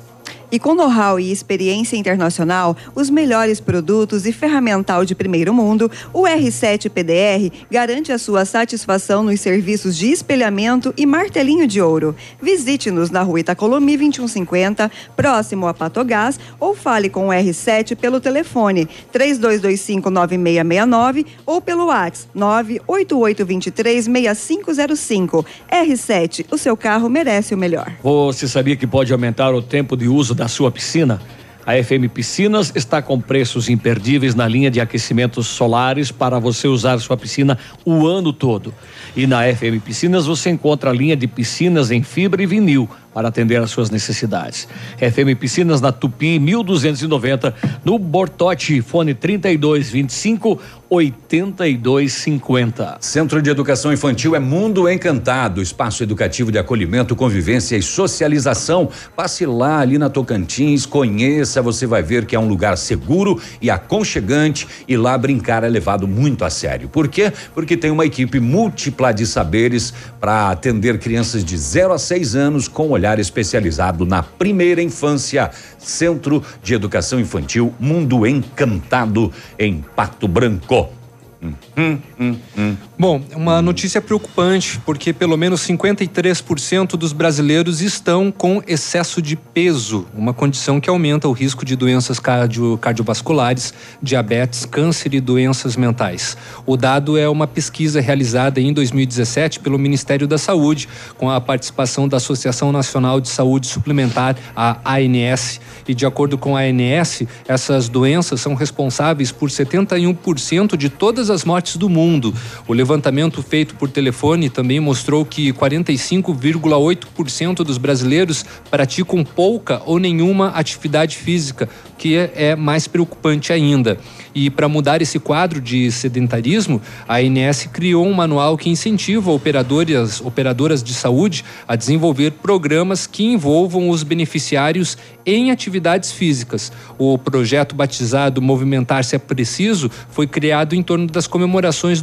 E com know-how e experiência internacional, os melhores produtos e ferramental de primeiro mundo, o R7 PDR garante a sua satisfação nos serviços de espelhamento e martelinho de ouro. Visite-nos na rua Itacolomi 2150, próximo a Patogás, ou fale com o R7 pelo telefone 32259669 ou pelo WhatsApp 988236505. R7, o seu carro merece o melhor. Você sabia que pode aumentar o tempo de uso da sua piscina? A FM Piscinas está com preços imperdíveis na linha de aquecimentos solares para você usar sua piscina o ano todo. E na FM Piscinas você encontra a linha de piscinas em fibra e vinil, para atender às suas necessidades. FM Piscinas na Tupi 1290, no Bortote, fone 3225 8250. Centro de Educação Infantil é Mundo Encantado, espaço educativo de acolhimento, convivência e socialização. Passe lá ali na Tocantins, conheça, você vai ver que é um lugar seguro e aconchegante e lá brincar é levado muito a sério. Por quê? Porque tem uma equipe múltipla de saberes para atender crianças de 0 a 6 anos com olhar especializado na primeira infância. Centro de Educação Infantil Mundo Encantado em Pato Branco. Hum, hum, hum. Bom, uma notícia preocupante, porque pelo menos 53% dos brasileiros estão com excesso de peso, uma condição que aumenta o risco de doenças cardio, cardiovasculares, diabetes, câncer e doenças mentais. O dado é uma pesquisa realizada em 2017 pelo Ministério da Saúde, com a participação da Associação Nacional de Saúde Suplementar, a ANS. E de acordo com a ANS, essas doenças são responsáveis por 71% de todas as mortes do mundo. O levantamento feito por telefone também mostrou que 45,8% dos brasileiros praticam pouca ou nenhuma atividade física, que é, é mais preocupante ainda. E para mudar esse quadro de sedentarismo, a ANS criou um manual que incentiva operadoras, operadoras de saúde a desenvolver programas que envolvam os beneficiários em atividades físicas. O projeto batizado Movimentar-se é Preciso foi criado em torno das comemorações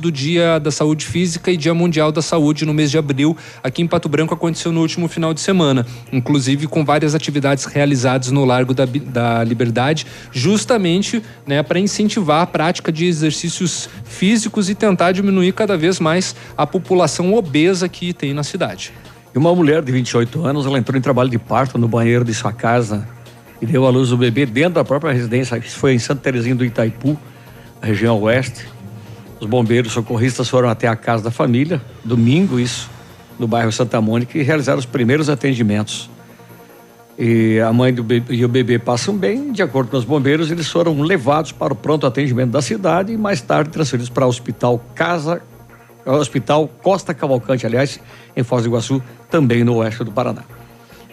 do Dia da Saúde Física e Dia Mundial da Saúde no mês de abril. Aqui em Pato Branco aconteceu no último final de semana, inclusive com várias atividades realizadas no Largo da, da Liberdade, justamente né, para incentivar a prática de exercícios físicos e tentar diminuir cada vez mais a população obesa que tem na cidade. E uma mulher de 28 anos, ela entrou em trabalho de parto no banheiro de sua casa e deu à luz o bebê dentro da própria residência. Isso foi em Santa Terezinha do Itaipu, região oeste. Os bombeiros socorristas foram até a casa da família, domingo isso, no bairro Santa Mônica, e realizaram os primeiros atendimentos. E a mãe bebê, e o bebê passam bem, de acordo com os bombeiros, eles foram levados para o pronto atendimento da cidade e mais tarde transferidos para o Hospital Casa, Hospital Costa Cavalcante, aliás, em Foz do Iguaçu, também no oeste do Paraná.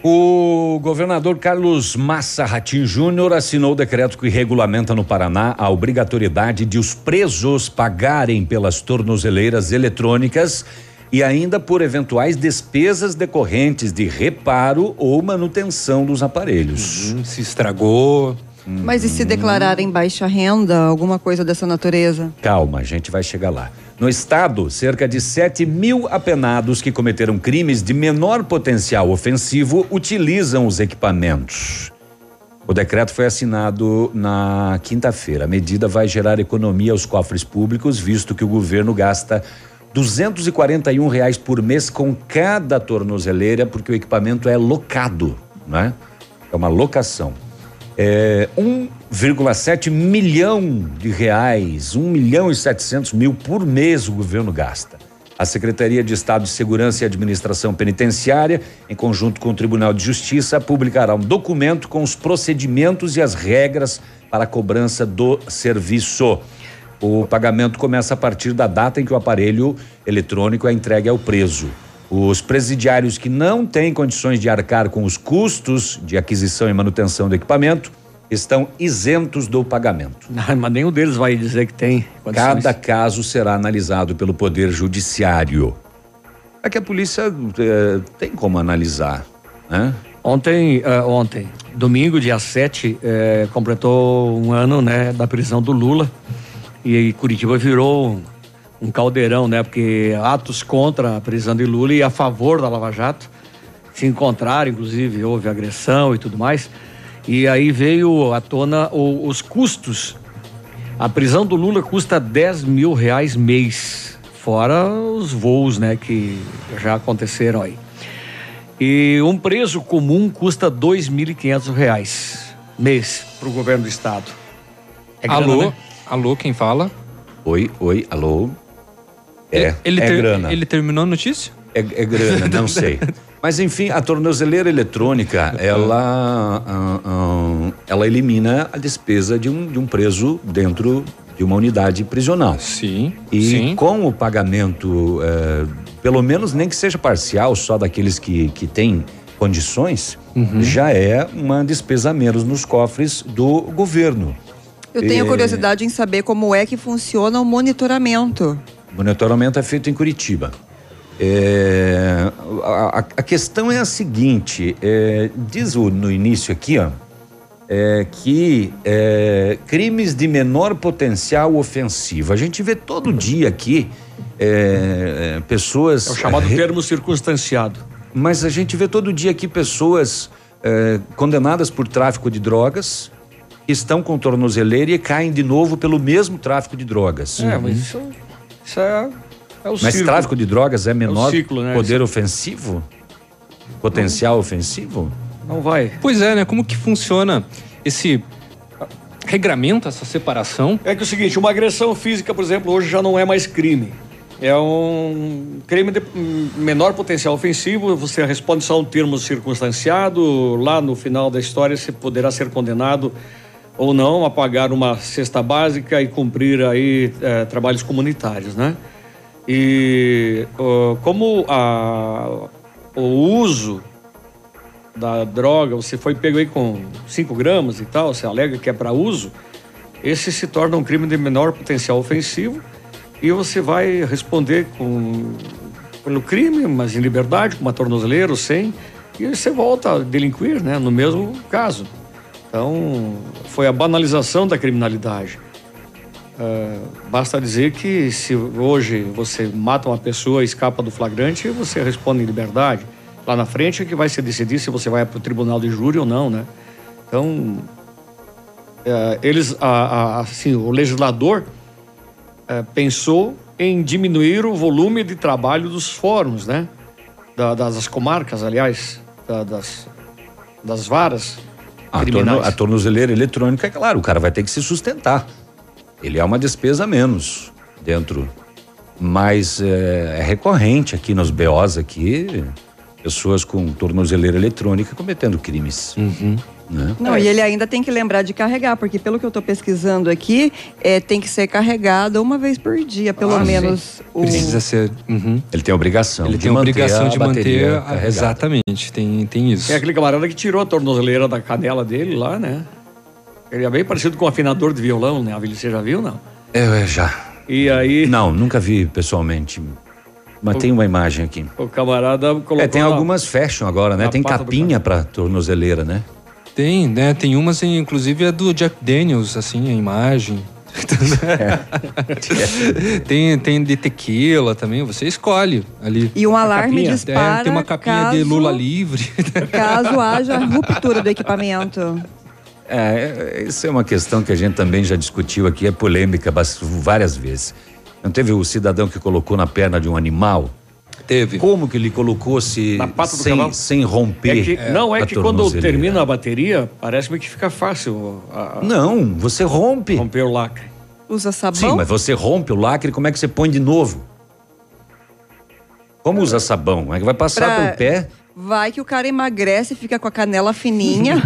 O governador Carlos Massa Ratim Júnior assinou o decreto que regulamenta no Paraná a obrigatoriedade de os presos pagarem pelas tornozeleiras eletrônicas e ainda por eventuais despesas decorrentes de reparo ou manutenção dos aparelhos. Uhum, se estragou. Mas e se declararem baixa renda, alguma coisa dessa natureza? Calma, a gente vai chegar lá. No estado, cerca de 7 mil apenados que cometeram crimes de menor potencial ofensivo utilizam os equipamentos. O decreto foi assinado na quinta-feira. A medida vai gerar economia aos cofres públicos, visto que o governo gasta 241 reais por mês com cada tornozeleira, porque o equipamento é locado, né? É uma locação. É 1,7 milhão de reais, 1 milhão e 700 mil por mês o governo gasta. A Secretaria de Estado de Segurança e Administração Penitenciária, em conjunto com o Tribunal de Justiça, publicará um documento com os procedimentos e as regras para a cobrança do serviço. O pagamento começa a partir da data em que o aparelho eletrônico é entregue ao preso. Os presidiários que não têm condições de arcar com os custos de aquisição e manutenção do equipamento estão isentos do pagamento. Não, mas nenhum deles vai dizer que tem. Condições. Cada caso será analisado pelo Poder Judiciário. É que a polícia eh, tem como analisar, né? Ontem, eh, ontem, domingo, dia 7, eh, completou um ano né, da prisão do Lula. E Curitiba virou um caldeirão, né? Porque atos contra a prisão de Lula e a favor da Lava Jato se encontraram, inclusive houve agressão e tudo mais. E aí veio à tona o, os custos. A prisão do Lula custa 10 mil reais mês, fora os voos, né? Que já aconteceram aí. E um preso comum custa 2.500 reais mês para o governo do estado. É grana, alô, né? alô, quem fala? Oi, oi, alô. É, ele é ter- grana. Ele terminou a notícia? É, é grana, não sei. Mas enfim, a tornozeleira eletrônica, ela, ah, ah, ela elimina a despesa de um, de um preso dentro de uma unidade prisional. Sim. E sim. com o pagamento, eh, pelo menos nem que seja parcial, só daqueles que, que têm condições, Uhum. já é uma despesa a menos nos cofres do governo. Eu tenho É, curiosidade em saber como é que funciona o monitoramento. O monitoramento é feito em Curitiba. É, a, a- questão é a seguinte: é, diz o- no início aqui, ó, é, que é, crimes de menor potencial ofensivo. A gente vê todo dia aqui é, é, pessoas. É o chamado re- termo circunstanciado. Mas a gente vê todo dia aqui pessoas é, condenadas por tráfico de drogas que estão com tornozeleira e caem de novo pelo mesmo tráfico de drogas. É, mas isso, isso é, é o Mas círculo. tráfico de drogas é menor ciclo, né? poder ofensivo? Potencial ofensivo? Não vai. Pois é, né? Como que funciona esse regramento, essa separação? É que é o seguinte, uma agressão física, por exemplo, hoje já não é mais crime. É um crime de menor potencial ofensivo, você responde só um termo circunstanciado, lá no final da história você poderá ser condenado ou não a pagar uma cesta básica e cumprir aí eh, trabalhos comunitários, né? E ó, como a, o uso da droga, você foi pego aí com 5 gramas e tal, você alega que é para uso, esse se torna um crime de menor potencial ofensivo e você vai responder com pelo crime, mas em liberdade, com uma tornozeleira sem, e você volta a delinquir, né, no mesmo caso. Então, foi a banalização da criminalidade. Ah, basta dizer que se hoje você mata uma pessoa e escapa do flagrante, você responde em liberdade. Lá na frente é que vai se decidir se você vai para o tribunal de júri ou não, né? Então, eh, eles, assim, o legislador eh, pensou em diminuir o volume de trabalho dos fóruns, né? Da- das, das comarcas, aliás, da- das, das varas A, torno- a tornozeleira eletrônica, é claro, o cara vai ter que se sustentar. Ele é uma despesa a menos dentro. Mas é, é recorrente aqui nos BOs aqui, pessoas com tornozeleira eletrônica cometendo crimes. Né? Não, e ele ainda tem que lembrar de carregar, porque pelo que eu estou pesquisando aqui, é, tem que ser carregado uma vez por dia, pelo Ah, menos. O... Precisa ser. uhum. Ele tem a obrigação Ele de tem a manter obrigação a de manter. a- carregada. Exatamente, tem, tem isso. Tem aquele camarada que tirou a tornozeleira da canela dele lá, né? Ele é bem parecido com um afinador de violão, né? Você já viu, não? Eu, eu já. E aí. Não, nunca vi pessoalmente. Mas O- tem uma imagem aqui. O camarada colocou. É, tem algumas fashion agora, né? Tem capinha pra tornozeleira, né? Tem, né? Tem umas, inclusive, é do Jack Daniels, assim, a imagem. tem, tem de tequila também, você escolhe ali. E um alarme capinha. dispara É, tem uma capinha de caso- Lula livre. Caso haja ruptura do equipamento. É, isso é uma questão que a gente também já discutiu aqui, é polêmica várias vezes. Não teve o cidadão que colocou na perna de um animal? Teve. Como que ele colocou se pata do sem, sem romper? É que- não, é a que quando termina a bateria, parece-me que fica fácil. a- a- Não, você rompe. Romper o lacre. Usa sabão? Sim, mas você rompe o lacre, como é que você põe de novo? Como usa sabão? É que vai passar Pra- pelo pé? Vai que o cara emagrece, fica com a canela fininha,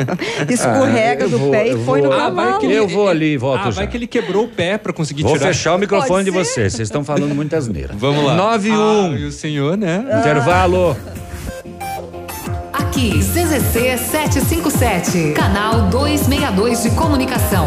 escorrega Ah, do vou- pé e foi no vou- cavalo. Eu vou ali e volto Ah, já. vai que ele quebrou o pé pra conseguir Vou tirar. fechar o microfone de vocês. Vocês estão falando muita asneira. Vamos lá. 9 e 1. Ah, e o senhor, né? Intervalo. Aqui, CZC 757, canal 262 de comunicação.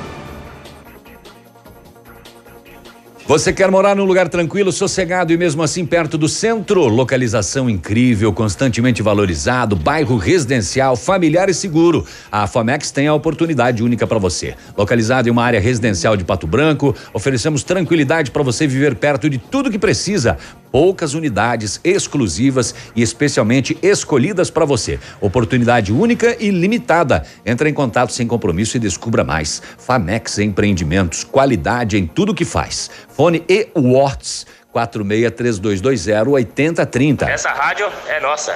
Você quer morar num lugar tranquilo, sossegado e mesmo assim perto do centro? Localização incrível, constantemente valorizado, bairro residencial, familiar e seguro. A Famex tem a oportunidade única para você. Localizado em uma área residencial de Pato Branco, oferecemos tranquilidade para você viver perto de tudo que precisa poucas unidades exclusivas e especialmente escolhidas para você. Oportunidade única e limitada. Entre em contato sem compromisso e descubra mais. Famex Empreendimentos, qualidade em tudo que faz. Fone e Words 463220 8030. Essa rádio é nossa.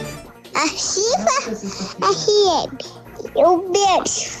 Ativa FM. Eu beijo.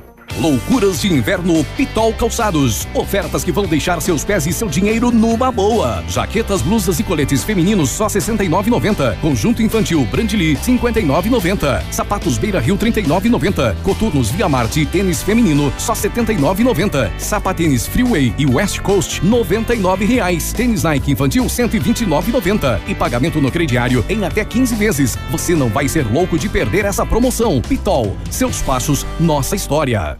04001244/2019. Loucuras de inverno Pitol Calçados. Ofertas que vão deixar seus pés e seu dinheiro numa boa. Jaquetas, blusas e coletes femininos só 69,90. Conjunto infantil Brandly 59,90. Sapatos Beira Rio 39,90. Coturnos Via Marte tênis feminino só 79,90. Sapatênis Freeway e West Coast 99 reais. Tênis Nike infantil 129,90. E pagamento no crediário em até 15 vezes. Você não vai ser louco de perder essa promoção. Pitol, seus passos, nossa história.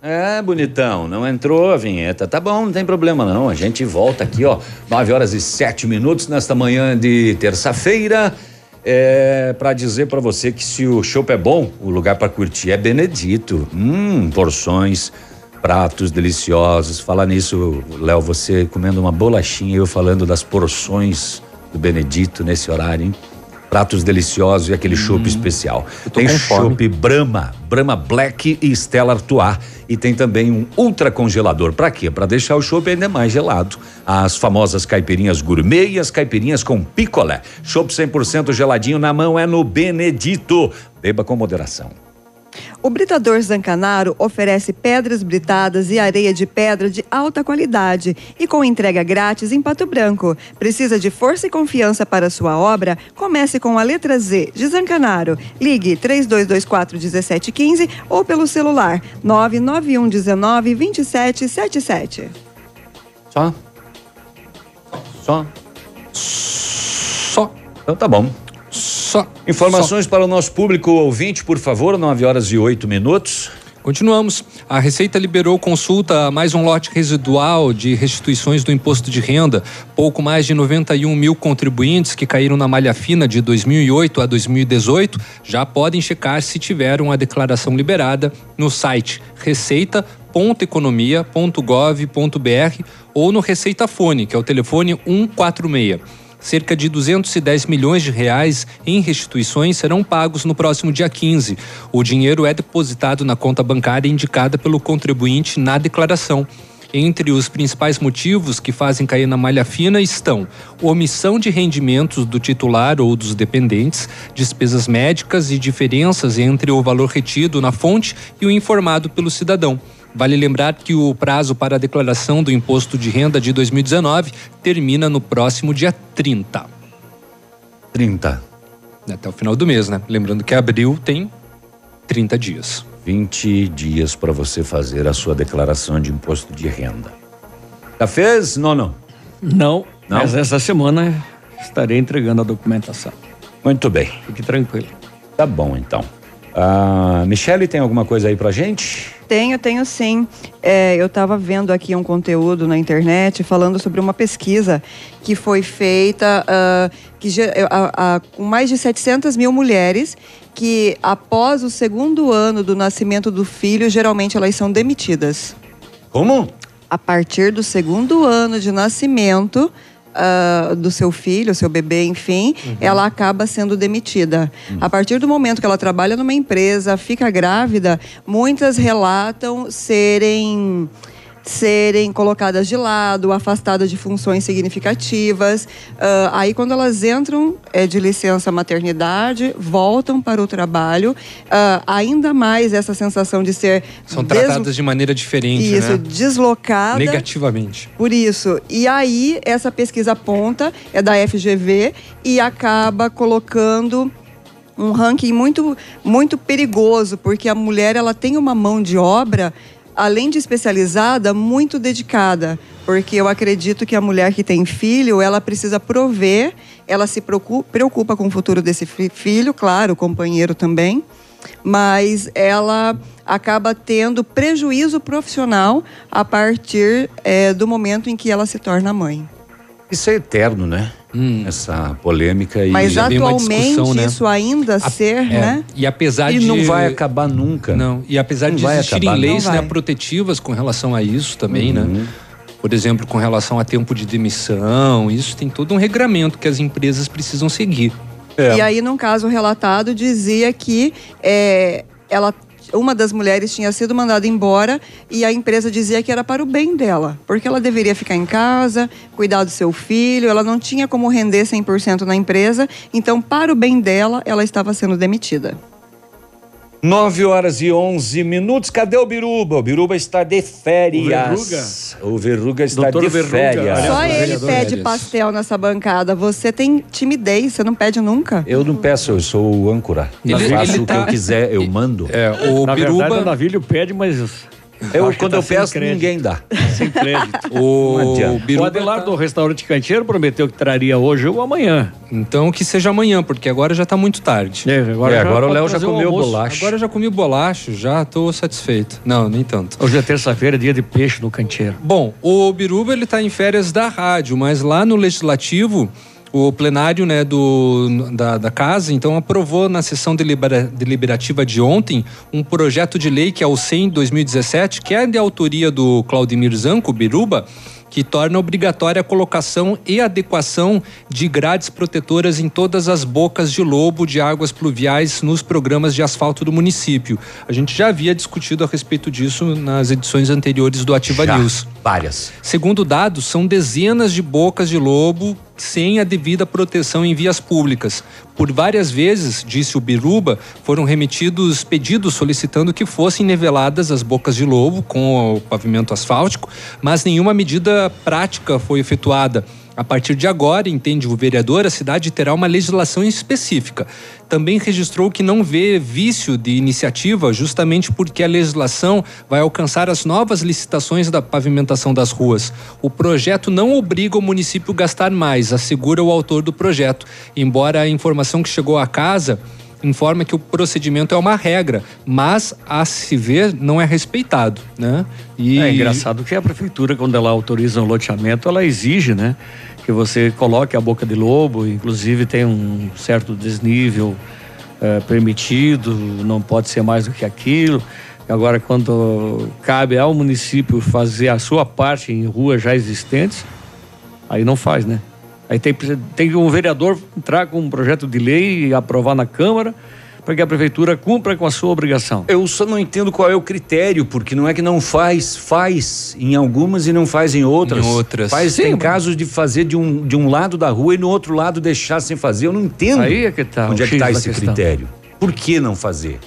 É, bonitão, não entrou a vinheta. Tá bom, não tem problema não. A gente volta aqui, ó, 9 horas e 7 minutos nesta manhã de terça-feira. é para dizer para você que se o chopp é bom, o lugar para curtir é Benedito. Hum, porções, pratos deliciosos. Falar nisso, Léo, você comendo uma bolachinha e eu falando das porções do Benedito nesse horário, hein? Pratos deliciosos e aquele chopp especial. Tem chopp Brahma, Brahma Black e Stella Artois. E tem também um ultra congelador. Para quê? Para deixar o chopp ainda mais gelado. As famosas caipirinhas gourmet e as caipirinhas com picolé. Chopp 100% geladinho na mão é no Benedito. Beba com moderação. O Britador Zancanaro oferece pedras britadas e areia de pedra de alta qualidade e com entrega grátis em Pato Branco. Precisa de força e confiança para sua obra? Comece com a letra Z de Zancanaro. Ligue 3224 1715 ou pelo celular 991 19 2777. Só? Só? Só. Então tá bom. Só. Informações para o nosso público ouvinte, por favor, 9 horas e 8 minutos. Continuamos. A Receita liberou consulta a mais um lote residual de restituições do imposto de renda. Pouco mais de 91 mil contribuintes que caíram na malha fina de 2008 a 2018 já podem checar se tiveram a declaração liberada no site receita.economia.gov.br ou no Receita Fone, que é o telefone 146. Cerca de 210 milhões de reais em restituições serão pagos no próximo dia 15. O dinheiro é depositado na conta bancária indicada pelo contribuinte na declaração. Entre os principais motivos que fazem cair na malha fina estão omissão de rendimentos do titular ou dos dependentes, despesas médicas e diferenças entre o valor retido na fonte e o informado pelo cidadão. Vale lembrar que o prazo para a declaração do imposto de renda de 2019 termina no próximo dia 30. 30. Até o final do mês, né? Lembrando que abril tem 30 dias. 20 dias para você fazer a sua declaração de imposto de renda. Já fez? Não, não. Não, Não? mas essa semana estarei entregando a documentação. Muito bem. Fique tranquilo. Tá bom, então. Ah, Michele, tem alguma coisa aí pra gente? Tenho, tenho sim. É, eu estava vendo aqui um conteúdo na internet falando sobre uma pesquisa que foi feita ah, que, ge- a- a- com mais de 700 mil mulheres que após o segundo ano do nascimento do filho, geralmente elas são demitidas. Como? A partir do segundo ano de nascimento ah, do seu filho, seu bebê, enfim, ela acaba sendo demitida. A partir do momento que ela trabalha numa empresa, fica grávida, muitas relatam serem serem colocadas de lado, afastadas de funções significativas. Ah, aí, quando elas entram eh, de licença maternidade, voltam para o trabalho, ah, ainda mais essa sensação de ser São des- tratadas de maneira diferente, Isso, né? deslocada. Negativamente. Por isso. E aí, essa pesquisa aponta, é da FGV, e acaba colocando um ranking muito, muito perigoso, porque a mulher ela tem uma mão de obra, além de especializada, muito dedicada. Porque eu acredito que a mulher que tem filho, ela precisa prover, ela se preocu- preocupa com o futuro desse fi- filho, claro, o companheiro também, mas ela acaba tendo prejuízo profissional a partir eh, do momento em que ela se torna mãe. Isso é eterno, né? Essa polêmica e Mas uma atualmente discussão, né? isso ainda ser, É, né? E apesar E de. não vai acabar nunca. Não, e apesar Não de existirem acabar, leis né, protetivas com relação a isso também, Uhum. né? Por exemplo, com relação a tempo de demissão, isso tem todo um regramento que as empresas precisam seguir. E aí, num caso relatado, dizia que eh, ela, uma das mulheres tinha sido mandada embora e a empresa dizia que era para o bem dela, porque ela deveria ficar em casa, cuidar do seu filho, ela não tinha como render 100% na empresa, então, para o bem dela, ela estava sendo demitida. 9 horas e 11 minutos. Cadê o Biruba? O Biruba está de férias. O Verruga, está Doutor de Verruga, férias. Só ele pede pastel nessa bancada. Você tem timidez, você não pede nunca. Eu não peço, eu sou o âncora. Eu Ele- faço ele o que tá- eu quiser, eu mando. É, o Na Biruba. verdade, o Navilho pede, mas Eu, quando tá eu sem peço, crédito. ninguém dá. sem crédito. O. O Biruba Adelar tá- do restaurante Canteiro prometeu que traria hoje ou amanhã. Então que seja amanhã, porque agora já tá muito tarde. É, agora, É, agora o Léo já comeu bolacha. Agora eu já comi bolacha, já tô satisfeito. Não, nem tanto. Hoje é terça-feira, dia de peixe no Canteiro. Bom, o Biruba ele tá em férias da rádio, mas lá no legislativo O plenário né, do, da, da casa, então, aprovou na sessão delibera, deliberativa de ontem um projeto de lei que é o 100-2017, que é de autoria do Claudemir Zanco, Biruba, que torna obrigatória a colocação e adequação de grades protetoras em todas as bocas de lobo de águas pluviais nos programas de asfalto do município. A gente já havia discutido a respeito disso nas edições anteriores do Ativa Já, News. Várias. Segundo dados, são dezenas de bocas de lobo sem a devida proteção em vias públicas. Por várias vezes, disse o Biruba, foram remetidos pedidos solicitando que fossem niveladas as bocas de lobo com o pavimento asfáltico, mas nenhuma medida prática foi efetuada. A partir de agora, entende o vereador, a cidade terá uma legislação específica. Também registrou que não vê vício de iniciativa, justamente porque a legislação vai alcançar as novas licitações da pavimentação das ruas. O projeto não obriga o município a gastar mais, assegura o autor do projeto. Embora a informação que chegou à casa informa que o procedimento é uma regra, mas a se ver não é respeitado, né? E... É engraçado que a prefeitura, quando ela autoriza um loteamento, ela exige, né? Que você coloque a boca de lobo, inclusive tem um certo desnível é, permitido, não pode ser mais do que aquilo. Agora, quando cabe ao município fazer a sua parte em ruas já existentes, aí não faz, né? Aí tem, tem um vereador entrar com um projeto de lei e aprovar na Câmara para que a prefeitura cumpra com a sua obrigação. Eu só não entendo qual é o critério, porque não é que não faz, faz em algumas e não faz em outras. Em outras. Faz, Sim, tem mas- casos de fazer de um, de um lado da rua e no outro lado deixar sem fazer. Eu não entendo. Aí é que tá Onde é que tá da esse questão. critério? Por que não fazer?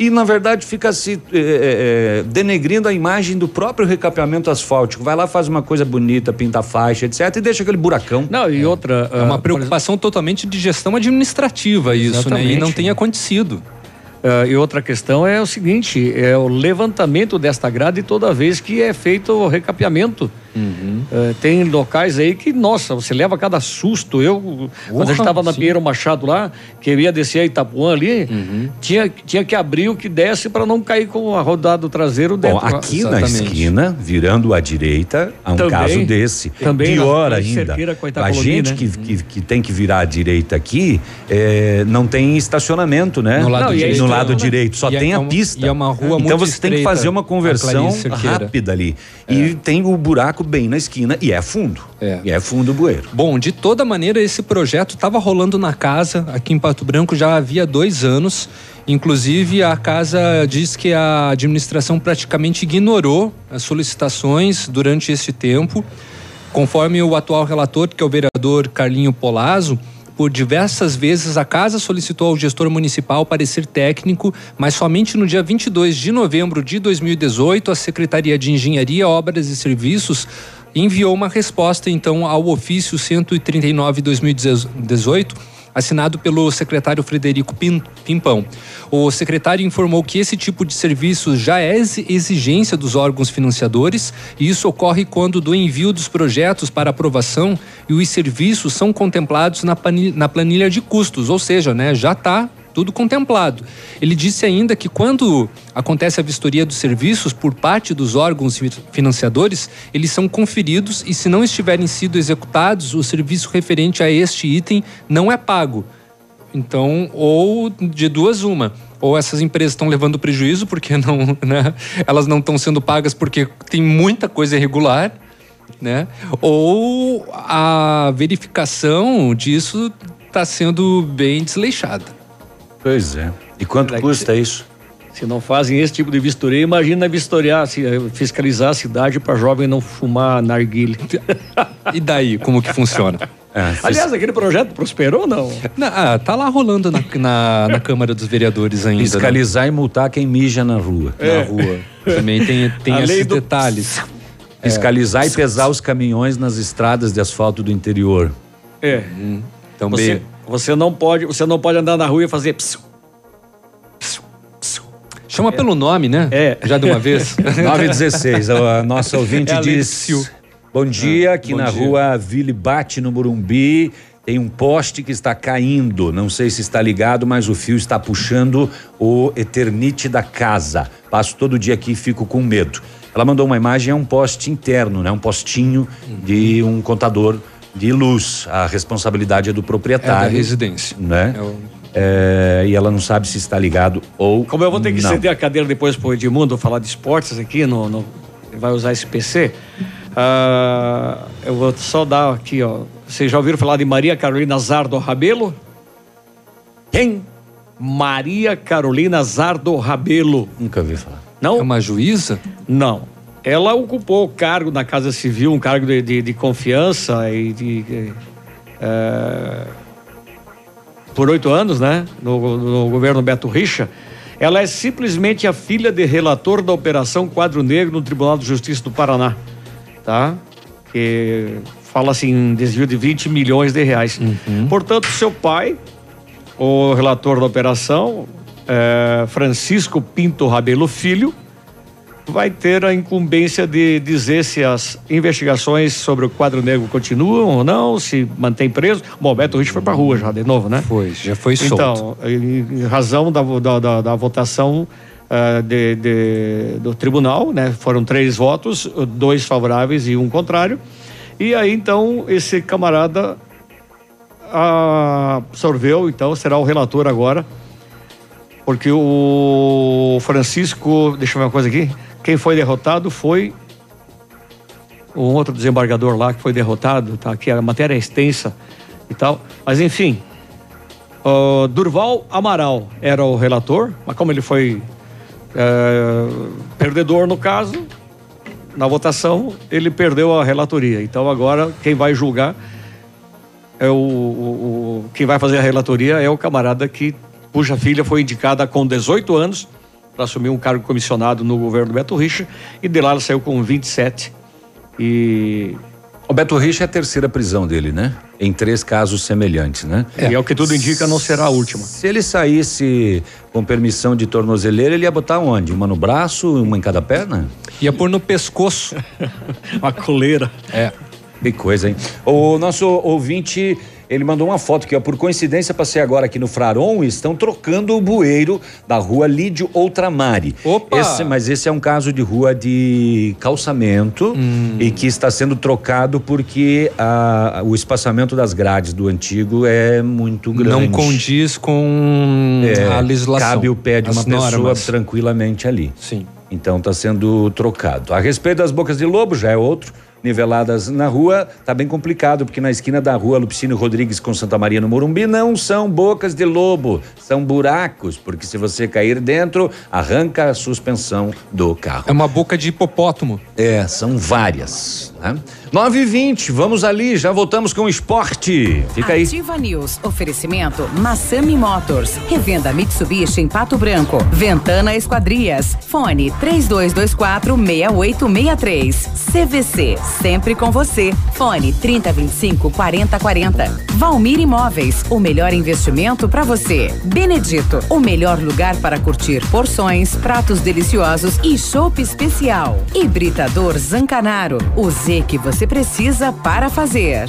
E, na verdade, fica se eh, eh, denegrindo a imagem do próprio recapeamento asfáltico. Vai lá, faz uma coisa bonita, pinta a faixa, etc., e deixa aquele buracão. Não, e outra. É uma preocupação totalmente de gestão administrativa isso, né? E não tem acontecido. Ah, e outra questão é o seguinte: é o levantamento desta grade toda vez que é feito o recapeamento. Ah, tem locais aí que, nossa, você leva cada susto. Eu, quando a gente estava na sim. Pinheiro Machado lá, que eu ia descer a Itapuã ali, tinha, tinha que abrir o que desce para não cair com a rodada traseiro Bom, dentro. aqui na esquina, virando à direita, há um Também. caso desse. Também Pior ainda. cerqueira a A gente né? que, que, que tem que virar à direita aqui, eh, não tem estacionamento, né? No lado Não, direito. no lado direito, só é tem a uma- pista. e é uma rua Então você tem que estreita, fazer uma a conversão rápida ali. E tem o buraco bem na esquina e é fundo. E é fundo o bueiro. Bom, de toda maneira, esse projeto estava rolando na casa aqui em Pato Branco já havia dois anos. Inclusive, a casa diz que a administração praticamente ignorou as solicitações durante esse tempo. Conforme o atual relator, que é o vereador Carlinho Polazzo, por diversas vezes a casa solicitou ao gestor municipal parecer técnico, mas somente no dia 22 de novembro de 2018 a Secretaria de Engenharia, Obras e Serviços enviou uma resposta então ao ofício 139/2018 assinado pelo secretário Frederico Pim- Pimpão. O secretário informou que esse tipo de serviço já é exi- exigência dos órgãos financiadores e isso ocorre quando do envio dos projetos para aprovação e os serviços são contemplados na planilha de custos, ou seja, né, já está tudo contemplado. Ele disse ainda que quando acontece a vistoria dos serviços por parte dos órgãos fi- financiadores, eles são conferidos e se não estiverem sido executados, o serviço referente a este item não é pago. Então, ou de duas uma, ou essas empresas estão levando prejuízo porque não, né, elas não estão sendo pagas porque tem muita coisa irregular, né? Ou a verificação disso está sendo bem desleixada. Pois é. E quanto custa isso? Se não fazem esse tipo de vistoria, imagina vistoriar, se, eh, fiscalizar a cidade para jovem não fumar narguilha. E daí, como que funciona? Aliás, aquele projeto prosperou ou não? Não, ah, tá lá rolando na, na, na Câmara dos Vereadores ainda. né? Fiscalizar e multar quem mija na rua. Na rua. Também tem, tem A esses do- detalhes. Fiscalizar e pesar os caminhões nas estradas de asfalto do interior. É. Então, você, você não pode, você não pode andar na rua e fazer psiu. Chama pelo nome, né? É. Já de uma vez. 916, a nossa ouvinte É diz: psiu. Bom dia, aqui bom na dia. rua Ville Bate, no Morumbi. Tem um poste que está caindo. Não sei se está ligado, mas o fio está puxando o eternite da casa. Passo todo dia aqui e fico com medo. Ela mandou uma imagem, é um poste interno, né? Um postinho de um contador de luz. A responsabilidade é do proprietário. É da residência. Né? É, e ela não sabe se está ligado ou. Como eu vou ter que não. ceder a cadeira depois pro Edmundo falar de esportes aqui, no, no- vai usar esse PC. Ah, eu vou só dar aqui, ó. Vocês já ouviram falar de Maria Carolina Zardo Rabelo? Quem? Maria Carolina Zardo Rabelo. Nunca ouvi falar. Não? É uma juíza? Não. Ela ocupou o cargo na Casa Civil, um cargo de, de- de confiança e de. eh, por oito anos, né? No, no governo Beto Richa. Ela é simplesmente a filha de relator da Operação Quadro Negro no Tribunal de Justiça do Paraná. Tá? Que fala assim, desvio de 20 milhões de reais. Portanto, seu pai, o relator da operação, eh, Francisco Pinto Rabelo Filho, vai ter a incumbência de dizer se as investigações sobre o quadro negro continuam ou não, se mantém preso. Bom, Beto Rich foi pra rua já de novo, né? Foi, já foi solto. Então, em razão da, da, da- da votação ah, de- de- do tribunal, né? Foram três votos, dois favoráveis e um contrário. E aí, então, esse camarada absorveu, então, será o relator agora. Porque o Francisco, deixa eu ver uma coisa aqui. Quem foi derrotado foi um outro desembargador lá que foi derrotado, tá aqui, a matéria é extensa e tal. Mas enfim, o Durval Amaral era o relator, mas como ele foi eh, perdedor no caso, na votação, ele perdeu a relatoria. Então agora quem vai julgar é o, o- o- quem vai fazer a relatoria é o camarada que cuja filha foi indicada com 18 anos para assumir um cargo comissionado no governo Beto Richa e de lá ela saiu com 27 e O Beto Richa é a terceira prisão dele, né? Em três casos semelhantes, né? E é o que tudo indica, não será a última. Se ele saísse com permissão de tornozeleira, ele ia botar onde? Uma no braço, uma em cada perna? Ia pôr no pescoço. uma coleira. É. Que coisa, hein? O nosso ouvinte, ele mandou uma foto que, ó, por coincidência, passei agora aqui no Fraron e estão trocando o bueiro da rua Lídio Outramari. Opa! Esse- mas esse é um caso de rua de calçamento e que está sendo trocado porque a- o espaçamento das grades do antigo é muito grande. Não condiz com É, a legislação. Cabe o pé de uma pessoa normas. tranquilamente ali. Sim. Então está sendo trocado. A respeito das bocas de lobo, já é outro. Niveladas na rua, tá bem complicado, porque na esquina da rua Lupicínio Rodrigues com Santa Maria no Morumbi não são bocas de lobo, são buracos, porque se você cair dentro, arranca a suspensão do carro. É uma boca de hipopótamo. É, são várias. Né? 9 e 20 vamos ali, já voltamos com o esporte. Fica aí. Ativa News. Oferecimento Massami Motors. Revenda Mitsubishi em Pato Branco. Ventana Esquadrias. Fone 3224 6863. CVC. Sempre com você. Fone 3025 4040. Valmir Imóveis. O melhor investimento para você. Benedito. O melhor lugar para curtir porções, pratos deliciosos e chopp especial. Hibridador Zancanaro. O Z que você precisa para fazer.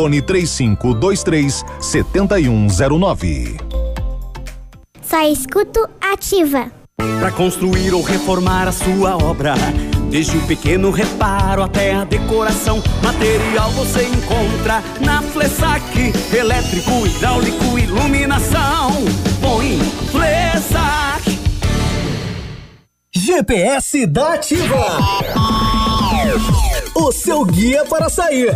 fone 3523 7109. Só escuto ativa. Para construir ou reformar a sua obra. Desde o pequeno reparo até a decoração, material você encontra na Flessac. Elétrico, hidráulico, iluminação. Põe Flessac. GPS da Ativa. O seu guia para sair.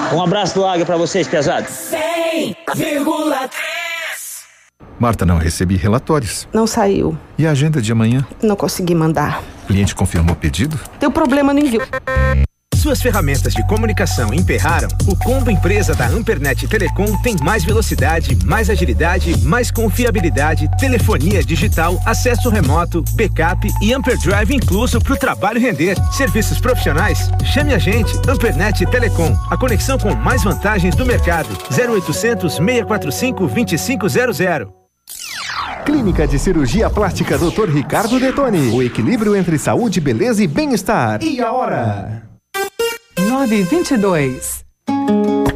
Um abraço do Águia pra vocês, pesados. 100,3. Marta, não recebi relatórios. Não saiu. E a agenda de amanhã? Não consegui mandar. O cliente confirmou o pedido? Deu problema no envio. Suas ferramentas de comunicação emperraram? O combo empresa da Ampernet Telecom tem mais velocidade, mais agilidade, mais confiabilidade, telefonia digital, acesso remoto, backup e Amperdrive incluso para o trabalho render. Serviços profissionais? Chame a gente, Ampernet Telecom. A conexão com mais vantagens do mercado. 0800 645 2500. Clínica de Cirurgia Plástica Dr. Ricardo Detoni. O equilíbrio entre saúde, beleza e bem-estar. E a hora? 922.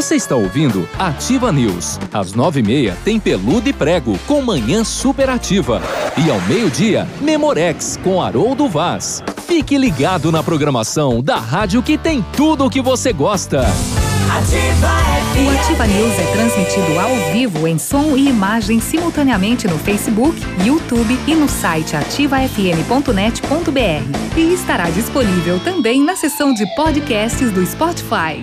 Você está ouvindo Ativa News. Às nove e meia tem Peludo e Prego com Manhã Superativa. E ao meio-dia, Memorex com Haroldo Vaz. Fique ligado na programação da rádio que tem tudo o que você gosta. O Ativa News é transmitido ao vivo em som e imagem simultaneamente no Facebook, YouTube e no site ativafm.net.br. E estará disponível também na seção de podcasts do Spotify.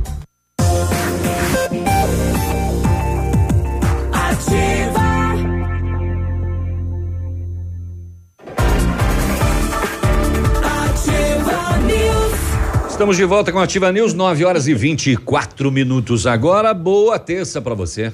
Estamos de volta com a Ativa News, 9 horas e 24 minutos agora. Boa terça para você.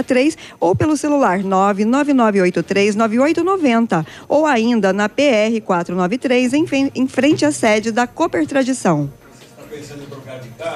6863 ou pelo celular 999839890 ou ainda na PR 493 em, em frente à sede da Cooper Tradição.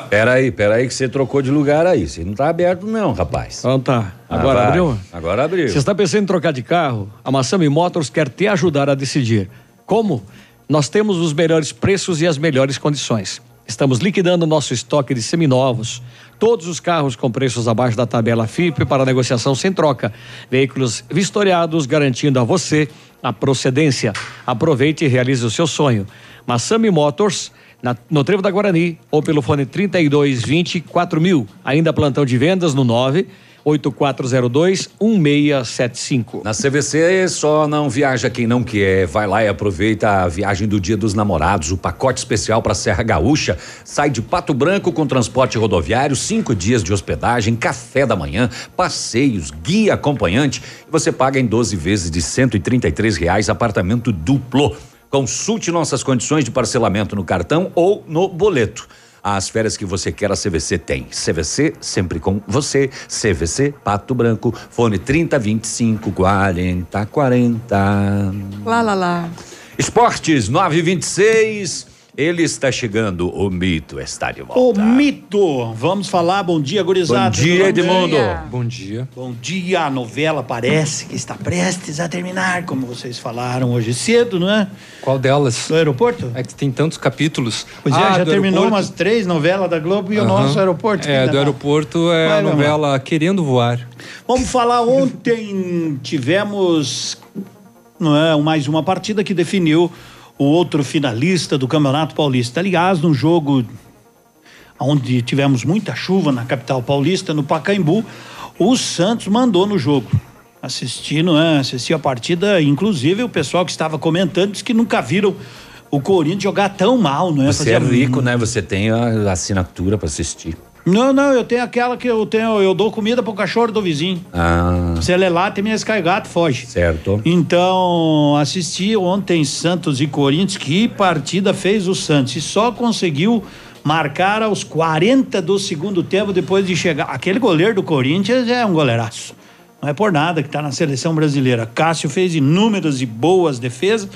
Peraí, peraí, que você trocou de lugar aí. Você não tá aberto, não, rapaz. Então tá. Agora vai. abriu? Agora abriu. Você está pensando em trocar de carro? A Massami Motors quer te ajudar a decidir. Como? Nós temos os melhores preços e as melhores condições. Estamos liquidando nosso estoque de seminovos. Todos os carros com preços abaixo da tabela FIP para negociação sem troca. Veículos vistoriados garantindo a você a procedência. Aproveite e realize o seu sonho. Massami Motors, na- no Trevo da Guarani ou pelo fone 3220 4000. Ainda plantão de vendas no 9 8402 1675. Na CVC só não viaja quem não quer. Vai lá e aproveita a viagem do Dia dos Namorados, o pacote especial para Serra Gaúcha. Sai de Pato Branco com transporte rodoviário, cinco dias de hospedagem, café da manhã, passeios, guia acompanhante. Você paga em 12 vezes de 133 reais, apartamento duplo. Consulte nossas condições de parcelamento no cartão ou no boleto. As férias que você quer, a CVC tem. CVC sempre com você. CVC Pato Branco, fone 3025 40 40. Lá, lá, lá. Esportes 926. Ele está chegando, o mito está de volta. O mito. Vamos falar. Bom dia, gurizada. Bom dia? Edmundo. Bom dia. Bom dia. A novela parece que está prestes a terminar, como vocês falaram hoje cedo, não é? Qual delas? Do aeroporto? É que tem tantos capítulos. Pois é, Ah, já terminou aeroporto. umas três novelas da Globo e o Aham. nosso aeroporto. É, do aeroporto é Vai, a vamos novela Querendo Voar. Vamos falar ontem tivemos não é, mais uma partida que definiu o outro finalista do Campeonato Paulista. Aliás, num jogo onde tivemos muita chuva na capital paulista, no Pacaembu, o Santos mandou no jogo. Assisti, não é? Assisti a partida, inclusive o pessoal que estava comentando disse que nunca viram o Corinthians jogar tão mal, não é? Você Fazia é rico, né? Você tem a assinatura para assistir. Não, não, eu tenho aquela que eu tenho, eu dou comida pro cachorro do vizinho. Ah, Se ele é lá, tem minhas gato, foge. certo. Então, assisti ontem Santos e Corinthians, que partida fez o Santos e só conseguiu marcar aos 40 do segundo tempo depois de chegar. Aquele goleiro do Corinthians é um goleiraço. Não é por nada que tá na seleção brasileira. Cássio fez inúmeras e boas defesas,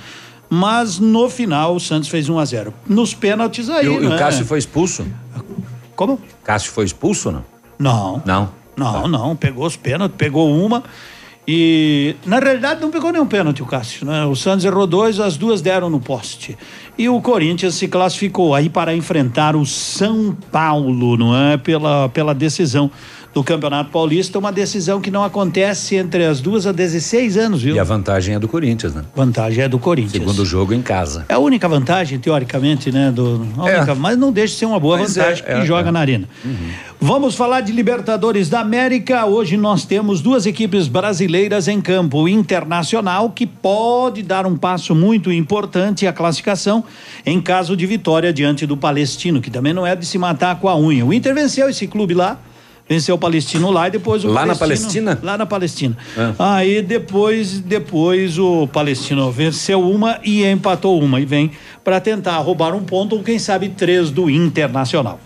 mas no final o Santos fez 1 a 0. Nos pênaltis aí, E, o- e né? o Cássio foi expulso? Como? Cássio foi expulso, não? Não. Não. Não, não, pegou os pênaltis, pegou uma e na realidade não pegou nenhum pênalti o Cássio, né? O Santos errou dois, as duas deram no poste. E o Corinthians se classificou aí para enfrentar o São Paulo, não é? Pela, pela decisão do Campeonato Paulista, uma decisão que não acontece entre as duas há 16 anos, viu? E a vantagem é do Corinthians, né? Vantagem é do Corinthians. Segundo jogo em casa. É a única vantagem, teoricamente, né? Do, a única- mas não deixa de ser uma boa Mas vantagem é, que é, joga é. na arena. Vamos falar de Libertadores da América. Hoje nós temos duas equipes brasileiras em campo. O Internacional, que pode dar um passo muito importante à classificação em caso de vitória diante do Palestino, que também não é de se matar com a unha. O Inter venceu esse clube lá. Venceu o Palestino lá e depois o Lá na Palestina? Lá na Palestina. Ah. Aí depois, depois o Palestino venceu uma e empatou uma e vem para tentar roubar um ponto ou quem sabe três do Internacional.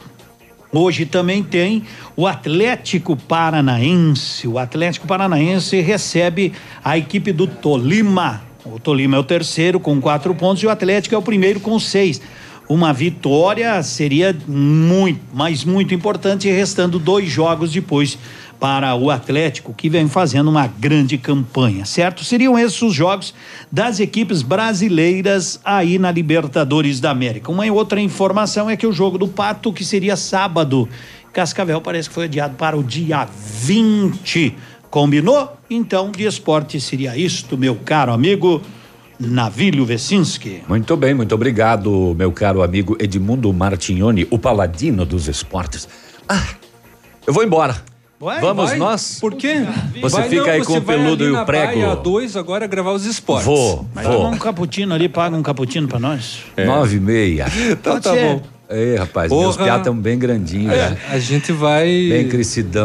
Hoje também tem o Atlético Paranaense. O Atlético Paranaense recebe a equipe do Tolima. O Tolima é o terceiro com quatro pontos e o Atlético é o primeiro com seis. Uma vitória seria muito, mas muito importante, restando dois jogos depois para o Atlético, que vem fazendo uma grande campanha, certo? Seriam esses os jogos das equipes brasileiras aí na Libertadores da América. Uma outra informação é que o jogo do Pato, que seria sábado, Cascavel parece que foi adiado para o dia 20. Combinou? Então, de esporte seria isto, meu caro amigo Navílio Vecinski. Muito bem, muito obrigado, meu caro amigo Edmundo Martignoni, o paladino dos esportes. Ah, eu vou embora. Vai, Vamos vai. nós? Por quê? Você Vai, fica não, aí você com o peludo e o prego. Praia 2 agora gravar os esportes. Vou, Mas vou. toma um cappuccino ali, paga um cappuccino pra nós. Nove e meia. Então Pode tá ser. bom. Ei, rapaz, meus Porra. piados estão bem grandinhos. É, né? a gente vai. Bem crescidão.